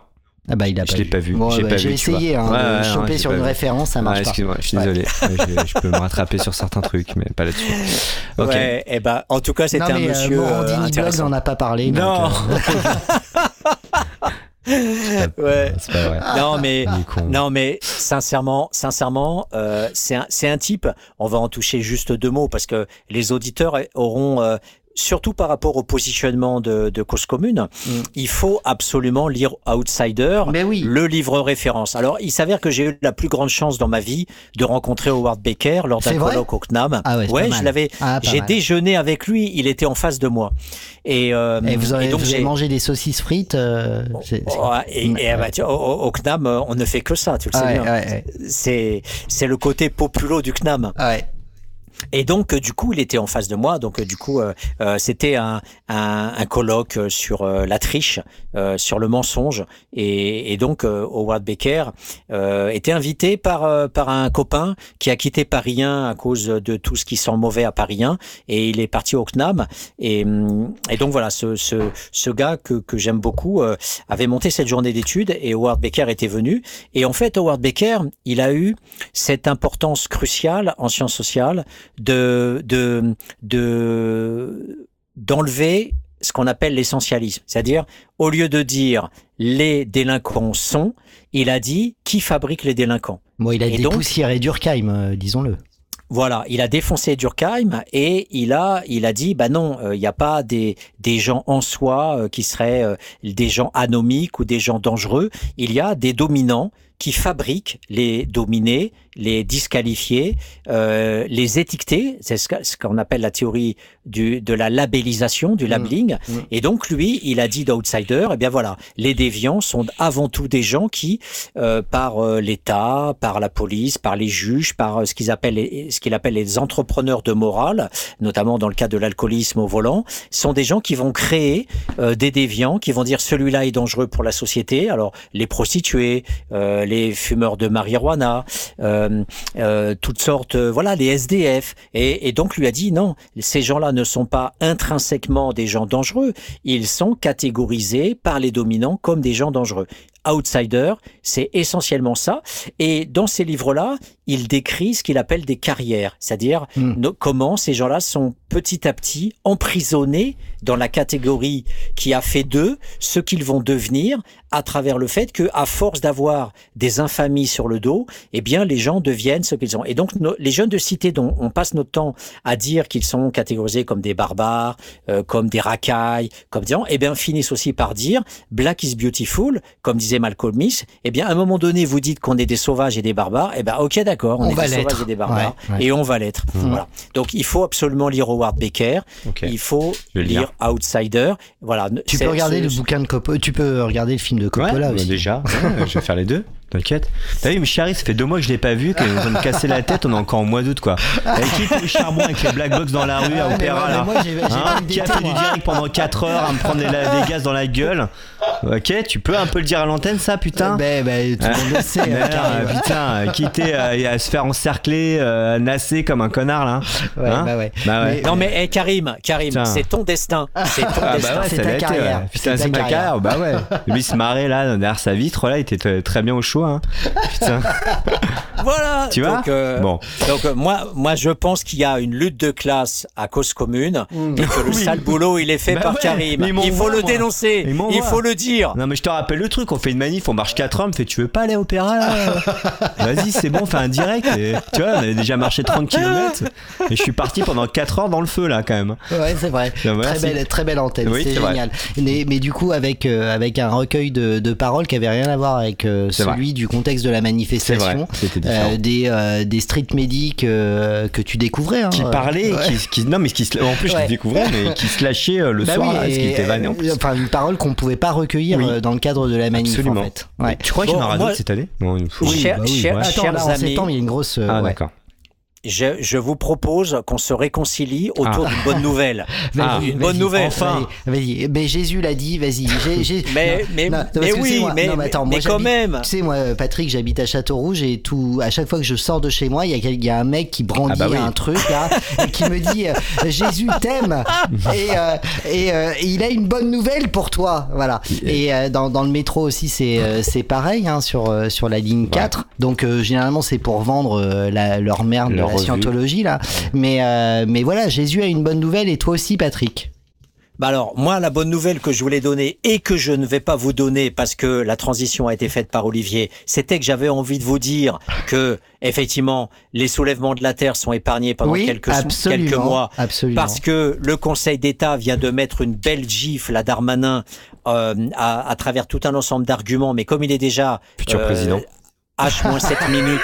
Ah bah il a je l'ai pas vu. Bon, j'ai bah, essayé hein, Ouais, de ouais, non, choper j'ai sur une vu. référence, ça marche Ouais, pas. excuse-moi, je suis Ouais. désolé. Je, je peux me rattraper sur certains trucs, mais pas là-dessus. Ok. Ouais, et ben, en tout cas, c'était non, un mais, monsieur euh, euh, Morandini Blog n'en a pas parlé. Non. donc, euh. C'est pas vrai. Non mais non mais sincèrement sincèrement euh, c'est un, c'est un type. On va en toucher juste deux mots parce que les auditeurs auront euh, surtout par rapport au positionnement de, de cause commune Mm. il faut absolument lire Outsider Mais oui. le livre référence alors il s'avère que j'ai eu la plus grande chance dans ma vie de rencontrer Howard Baker lors d'un colloque au CNAM Ah ouais, je l'avais Ah, j'ai déjeuné avec lui il était en face de moi et, euh, Et vous avez, et donc vous avez mangé des saucisses frites euh, et, et, bah, tu- au, CNAM, euh, on ne fait que ça, tu le sais ouais, bien. C'est c'est le côté populo du CNAM. Ah ouais. Et donc, euh, du coup, il était en face de moi. Donc, euh, du coup, euh, c'était un, un, un colloque sur la triche, sur le mensonge. Et, et donc, Howard Baker euh, était invité par, par un copain qui a quitté Paris 1 à cause de tout ce qui sent mauvais à Paris 1. Et il est parti au CNAM. Et, hum, et donc, voilà, ce, ce, ce gars que, que j'aime beaucoup avait monté cette journée d'études et Howard Baker était venu. Et en fait, Howard Baker, il a eu cette importance cruciale en sciences sociales de de de d'enlever ce qu'on appelle l'essentialisme, c'est-à-dire au lieu de dire les délinquants sont, il a dit qui fabrique les délinquants. Bon, il a Et dépoussiéré Durkheim, euh, disons-le. Voilà, il a défoncé Durkheim et il a, il a dit, bah non, euh, il n'y a pas des, des gens en soi euh, qui seraient euh, des gens anomiques ou des gens dangereux. Il y a des dominants qui fabriquent les dominés, les disqualifiés, euh, les étiquetés. C'est ce qu'on appelle la théorie du, de la labellisation, du labeling. mmh. Et donc lui, il a dit d'outsider, eh bien voilà, les déviants sont avant tout des gens qui, euh, par euh, l'État, par la police, par les juges, par euh, ce qu'ils appellent les- ce qu'il appelle les entrepreneurs de morale, notamment dans le cas de l'alcoolisme au volant, sont des gens qui vont créer euh, des déviants, qui vont dire celui-là est dangereux pour la société. Alors les prostituées, euh, les fumeurs de marijuana, euh, euh, toutes sortes, voilà, les SDF. Et, et donc lui a dit non, ces gens-là ne sont pas intrinsèquement des gens dangereux, ils sont catégorisés par les dominants comme des gens dangereux. Outsider, c'est essentiellement ça. Et dans ces livres-là, il décrit ce qu'il appelle des carrières, c'est-à-dire Mm. no- comment ces gens-là sont petit à petit emprisonnés dans la catégorie qui a fait d'eux ce qu'ils vont devenir à travers le fait que, à force d'avoir des infamies sur le dos, eh bien, les gens deviennent ce qu'ils sont. Et donc, les jeunes de cité dont on passe notre temps à dire qu'ils sont catégorisés comme des barbares, euh, comme des racailles, comme des gens, eh bien, finissent aussi par dire Black is beautiful, comme disait Malcolm X. Eh bien, à un moment donné, vous dites qu'on est des sauvages et des barbares. Eh bien, ok, d'accord, on, On est va des sauvages et des barbares, Ouais, ouais. et on va l'être. Mhm. Voilà. Donc, il faut absolument lire Howard Baker. Ok. Il faut Je vais le lire Outsider. Voilà. Tu peux regarder ce- le bouquin de Coppola, tu peux regarder le film de Ouais, Coppola bah aussi. déjà, ouais, je vais faire les deux. T'inquiète. T'as vu, Michari, ça fait deux mois que je l'ai pas vu, qu'il est en train de me casser la tête, on est encore en mois d'août, quoi. Avec qui fait le charbon avec les black box dans la rue, à mais Opéra, là mais moi, j'ai- j'ai Hein, pas eu Qui a fait du moi. direct pendant 4 heures à me prendre des, gaz dans la gueule. Ok, tu peux un peu le dire à l'antenne, ça, putain Ben, ben, tout le monde le sait. euh, Merde, Karim. putain, euh, quitter euh, à se faire encercler, euh, nasser comme un connard là. Ouais, Hein bah ouais. Bah ouais. Mais- Non mais eh, Karim, Karim, Putain. c'est ton destin. C'est ton Ah destin. bah ouais, C'est ta carrière. C'est Putain, ta c'est ma carrière. carrière, bah ouais. Lui se marrait là derrière sa vitre là, il était t- très bien au chaud hein. Putain. Voilà. Tu vois donc, euh, Bon. donc euh, moi, moi, je pense qu'il y a une lutte de classe à cause commune et que le Oui. sale boulot, il est fait Bah par ouais, Karim. Il faut le moi. dénoncer. Il faut le dire. Non mais je te rappelle le truc, on fait une manif, on marche 4 heures, me fait tu veux pas aller à l'opéra là Vas-y c'est bon, fais un direct. Et, tu vois, on avait déjà marché 30 km et je suis parti pendant 4 heures dans le feu là quand même. Ouais, c'est vrai. Ah, très, belle, très belle antenne, Oui, c'est génial. Mais, mais du coup, avec, euh, avec un recueil de, de paroles qui avait rien à voir avec euh, Du contexte de la manifestation. Vrai. Euh, des, euh, des street medics euh, que tu découvrais. hein. Qui parlait, Ouais. qui, qui- non mais qui se- en plus je Ouais. découvrais, mais qui se lâchait euh, le Bah soir oui, là, parce qu'il et, était vanné en plus. Enfin, une parole qu'on pouvait pas recueillir Oui. dans le cadre de la manif. Absolument. En fait. Ouais. Tu crois qu'il y en aura d'autres cette année? Non, bah oui, cher- ouais. Attends, chers là, en amis, septembre, il y a une grosse. euh, Ah ouais. d'accord. Je, je vous propose qu'on se réconcilie autour Ah. d'une bonne nouvelle. Ah, une bonne nouvelle. enfin. Vas-y, vas-y. Mais Jésus l'a dit, vas-y. Mais- non, mais- non, mais oui, moi- mais- non, attends, mais moi, quand même. Tu sais, moi, Patrick, j'habite à Châteaurouge et tout. À chaque fois que je sors de chez moi, il y a, quel- il y a un mec qui brandit Ah bah oui. un truc là et qui me dit euh, Jésus t'aime et, euh, et, euh, et il a une bonne nouvelle pour toi. Voilà. Et euh, dans, dans le métro aussi, c'est euh, c'est pareil hein, sur euh, sur la ligne 4. Donc euh, généralement, c'est pour vendre euh, la- leur merde de Leur la revue. scientologie là. Mais euh, mais voilà, Jésus a une bonne nouvelle et toi aussi, Patrick. Bah alors, moi, la bonne nouvelle que je voulais donner et que je ne vais pas vous donner parce que la transition a été faite par Olivier, c'était que j'avais envie de vous dire que, effectivement, les soulèvements de la Terre sont épargnés pendant oui, quelques, absolument, quelques mois. absolument. Parce que le Conseil d'État vient de mettre une belle gifle à Darmanin euh, à, à travers tout un ensemble d'arguments, mais comme il est déjà euh, Futur président. H-7 minutes.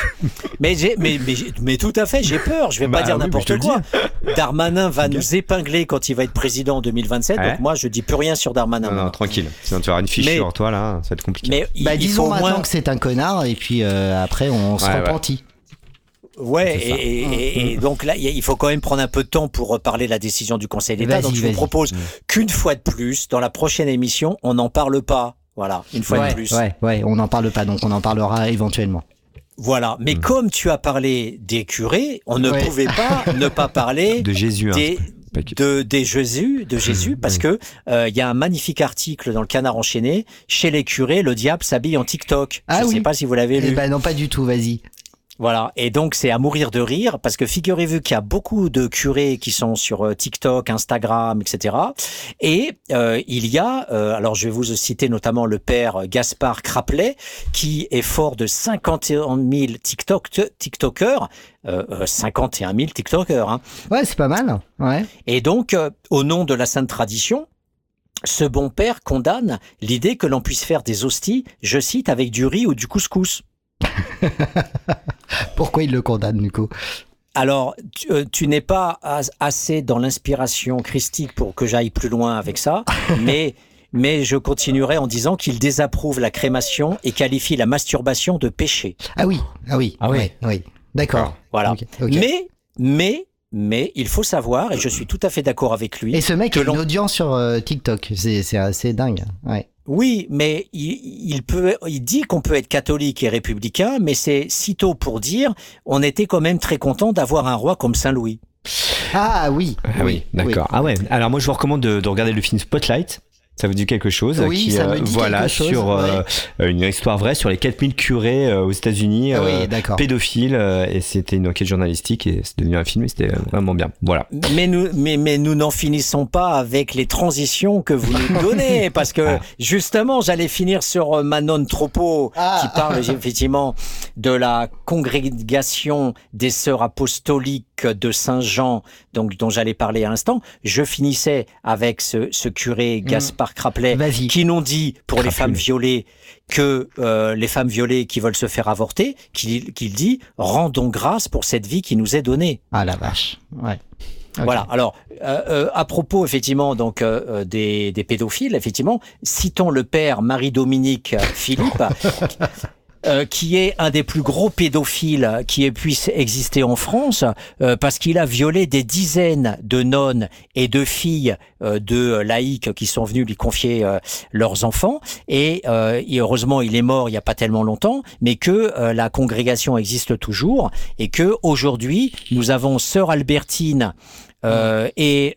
Mais, j'ai- mais, mais, mais tout à fait, j'ai peur. Je vais Bah pas dire oui, je te n'importe quoi. Darmanin va nous épingler quand il va être président en 2027. Ouais. Donc moi, je dis plus rien sur Darmanin. Non, non, tranquille. Sinon tu auras une fiche Mais- sur toi là, ça va être compliqué. Mais il, Bah il disons maintenant moins... que c'est un connard et puis euh, après on se Ouais, repentit. Ouais, et, et- et donc là, il faut quand même prendre un peu de temps pour reparler de la décision du Conseil d'État. Donc je vous propose qu'une fois de plus, dans la prochaine émission, on n'en parle pas. Voilà, une fois ouais, de plus. ouais, ouais, on n'en parle pas donc on en parlera éventuellement. Voilà. Mais comme tu as parlé des curés, on ne Ouais. pouvait pas ne pas parler De Jésus. hein. des, Pas que- de, des Jésus, de Jésus, parce que euh, il y a un magnifique article dans le Canard enchaîné. Chez les curés, le diable s'habille en TikTok. Ah Je ne oui. sais pas si vous l'avez Eh lu. ben non pas du tout, vas-y. Voilà. Et donc c'est à mourir de rire parce que figurez-vous qu'il y a beaucoup de curés qui sont sur euh, TikTok, Instagram, etc. Et euh, il y a, euh, alors je vais vous citer notamment le père Gaspard Craplet qui est fort de 51 000 TikTok, TikTokers, euh, euh, 51 000 TikTokers. Hein. Ouais, c'est pas mal. Ouais. Et donc, euh, au nom de la sainte tradition, ce bon père condamne l'idée que l'on puisse faire des hosties, je cite, avec du riz ou du couscous. Pourquoi il le condamne du coup? Alors, tu, euh, tu n'es pas as- assez dans l'inspiration christique pour que j'aille plus loin avec ça, mais, mais je continuerai en disant qu'il désapprouve la crémation et qualifie la masturbation de péché. Ah oui, ah oui, Ah oui. oui. D'accord. Voilà. Ok, ok. Mais, mais, mais, il faut savoir, et je suis tout à fait d'accord avec lui, Et ce mec a une audience sur euh, TikTok, c'est c'est assez dingue. Ouais. Oui, mais il, il peut, il dit qu'on peut être catholique et républicain, mais c'est sitôt pour dire, on était quand même très content d'avoir un roi comme Saint Louis. Ah oui. Ah oui, d'accord. Ah ouais. Alors moi je vous recommande de, de regarder le film Spotlight. Ça vous dit quelque chose Oui, qui, ça me euh, dit voilà quelque chose, sur euh, ouais. une histoire vraie sur les 4000 curés euh, aux États-Unis Ah oui, euh, pédophiles euh, et c'était une enquête journalistique et c'est devenu un film et c'était vraiment bien. Voilà. Mais nous, mais, mais nous n'en finissons pas avec les transitions que vous nous donnez, parce que Ah. justement, j'allais finir sur Manon Tropo, Ah. qui parle effectivement de la congrégation des sœurs apostoliques de Saint-Jean, donc dont j'allais parler à l'instant. Je finissais avec ce, ce curé Gaspard Craplet, Mm. Vas-y. qui n'ont dit pour les femmes violées que euh, les femmes violées qui veulent se faire avorter, qu'il dit rendons grâce pour cette vie qui nous est donnée. Ah la vache. Ouais. Voilà. Alors, euh, euh, à propos effectivement donc euh, des, des pédophiles, effectivement, citons le père Marie-Dominique Philippe. euh, qui est un des plus gros pédophiles qui puisse exister en France, euh, parce qu'il a violé des dizaines de nonnes et de filles euh, de laïcs qui sont venus lui confier euh, leurs enfants. Et, euh, et heureusement, il est mort il n'y a pas tellement longtemps, mais que la congrégation existe toujours et que aujourd'hui, nous avons sœur Albertine et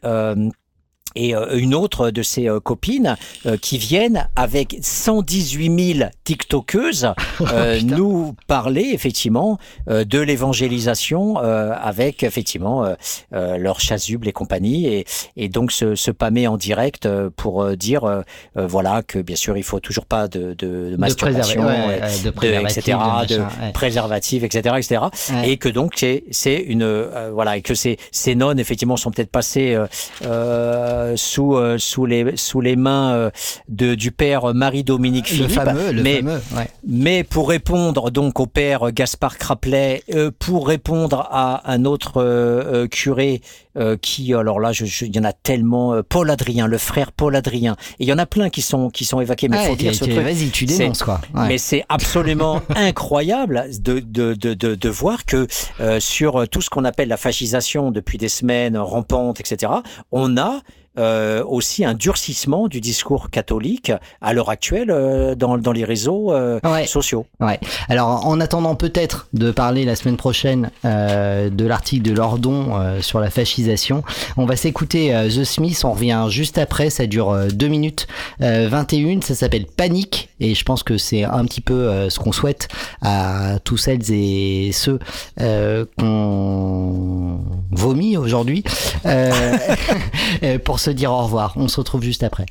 et euh, une autre de ses euh, copines euh, qui viennent avec 118 000 TikTokeuses euh, nous parler effectivement de l'évangélisation avec effectivement leur chasuble et compagnie et, et donc se, se pâmer en direct pour dire voilà que bien sûr il faut toujours pas de, de, de masturbation, ouais, de préservatif, etc., de machin, ouais. préservatifs, etc., etc. Ouais. Et que donc c'est c'est une euh, voilà et que ces ces nonnes effectivement sont peut-être passées euh, euh, sous euh, sous les sous les mains euh, de du père Marie-Dominique Le Philippe. fameux, le mais fameux, ouais. mais pour répondre donc au père Gaspard Craplet, euh, pour répondre à un autre curé euh, qui, alors là, je, je- il y en a tellement, Paul Adrien, le frère Paul Adrien, et il y en a plein qui sont qui sont évacués. Mais Ouais, faut dire ce truc. vas-y, tu c'est- dénonces, quoi. Ouais. Mais c'est absolument incroyable de, de, de, de, de voir que euh, sur tout ce qu'on appelle la fascisation depuis des semaines rampante, etc., on a euh, aussi un durcissement du discours catholique à l'heure actuelle euh, dans, dans les réseaux euh, sociaux. Ouais. Alors, en attendant peut-être de parler la semaine prochaine euh, de l'article de Lordon euh, sur la fascisation, on va s'écouter euh, The Smith. On revient juste après. Ça dure euh, 2 minutes euh, 21. Ça s'appelle Panique. Et je pense que c'est un petit peu euh, ce qu'on souhaite à tous celles et ceux euh, qu'on vomit aujourd'hui pour dire au revoir. On se retrouve juste après.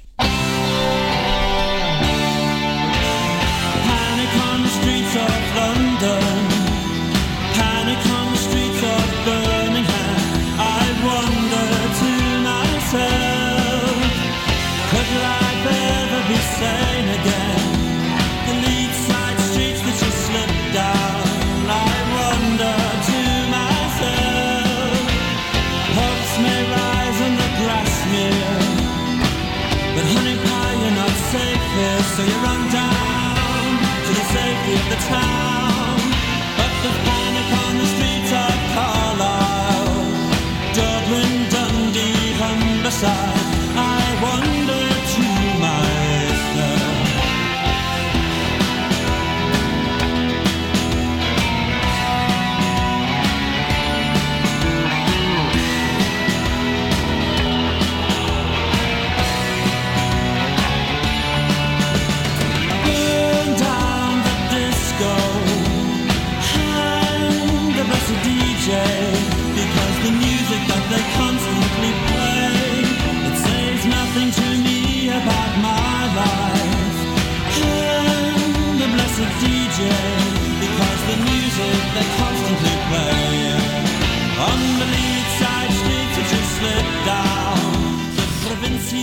Slip down. The provincial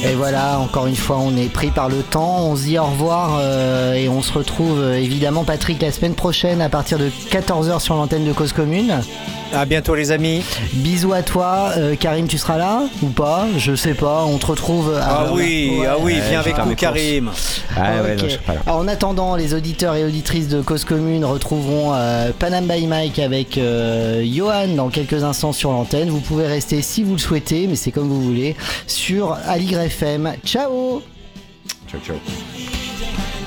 Et voilà, encore une fois, on est pris par le temps. On se dit au revoir euh, et on se retrouve euh, évidemment, Patrick, la semaine prochaine à partir de 14h sur l'antenne de Cause Commune. À bientôt, les amis. Bisous à toi. Euh, Karim, tu seras là ou pas? Je sais pas. On te retrouve. à- Ah oui, ah oui, viens avec nous, Karim. Ah ouais, Ok. non, je serai pas là. Alors, en attendant, les auditeurs et auditrices de Cause Commune retrouveront euh, Panam by Mike avec euh, Johan dans quelques instants sur l'antenne. Vous pouvez rester si vous le souhaitez, mais c'est comme vous voulez, sur Aligre FM. Ciao Ciao, ciao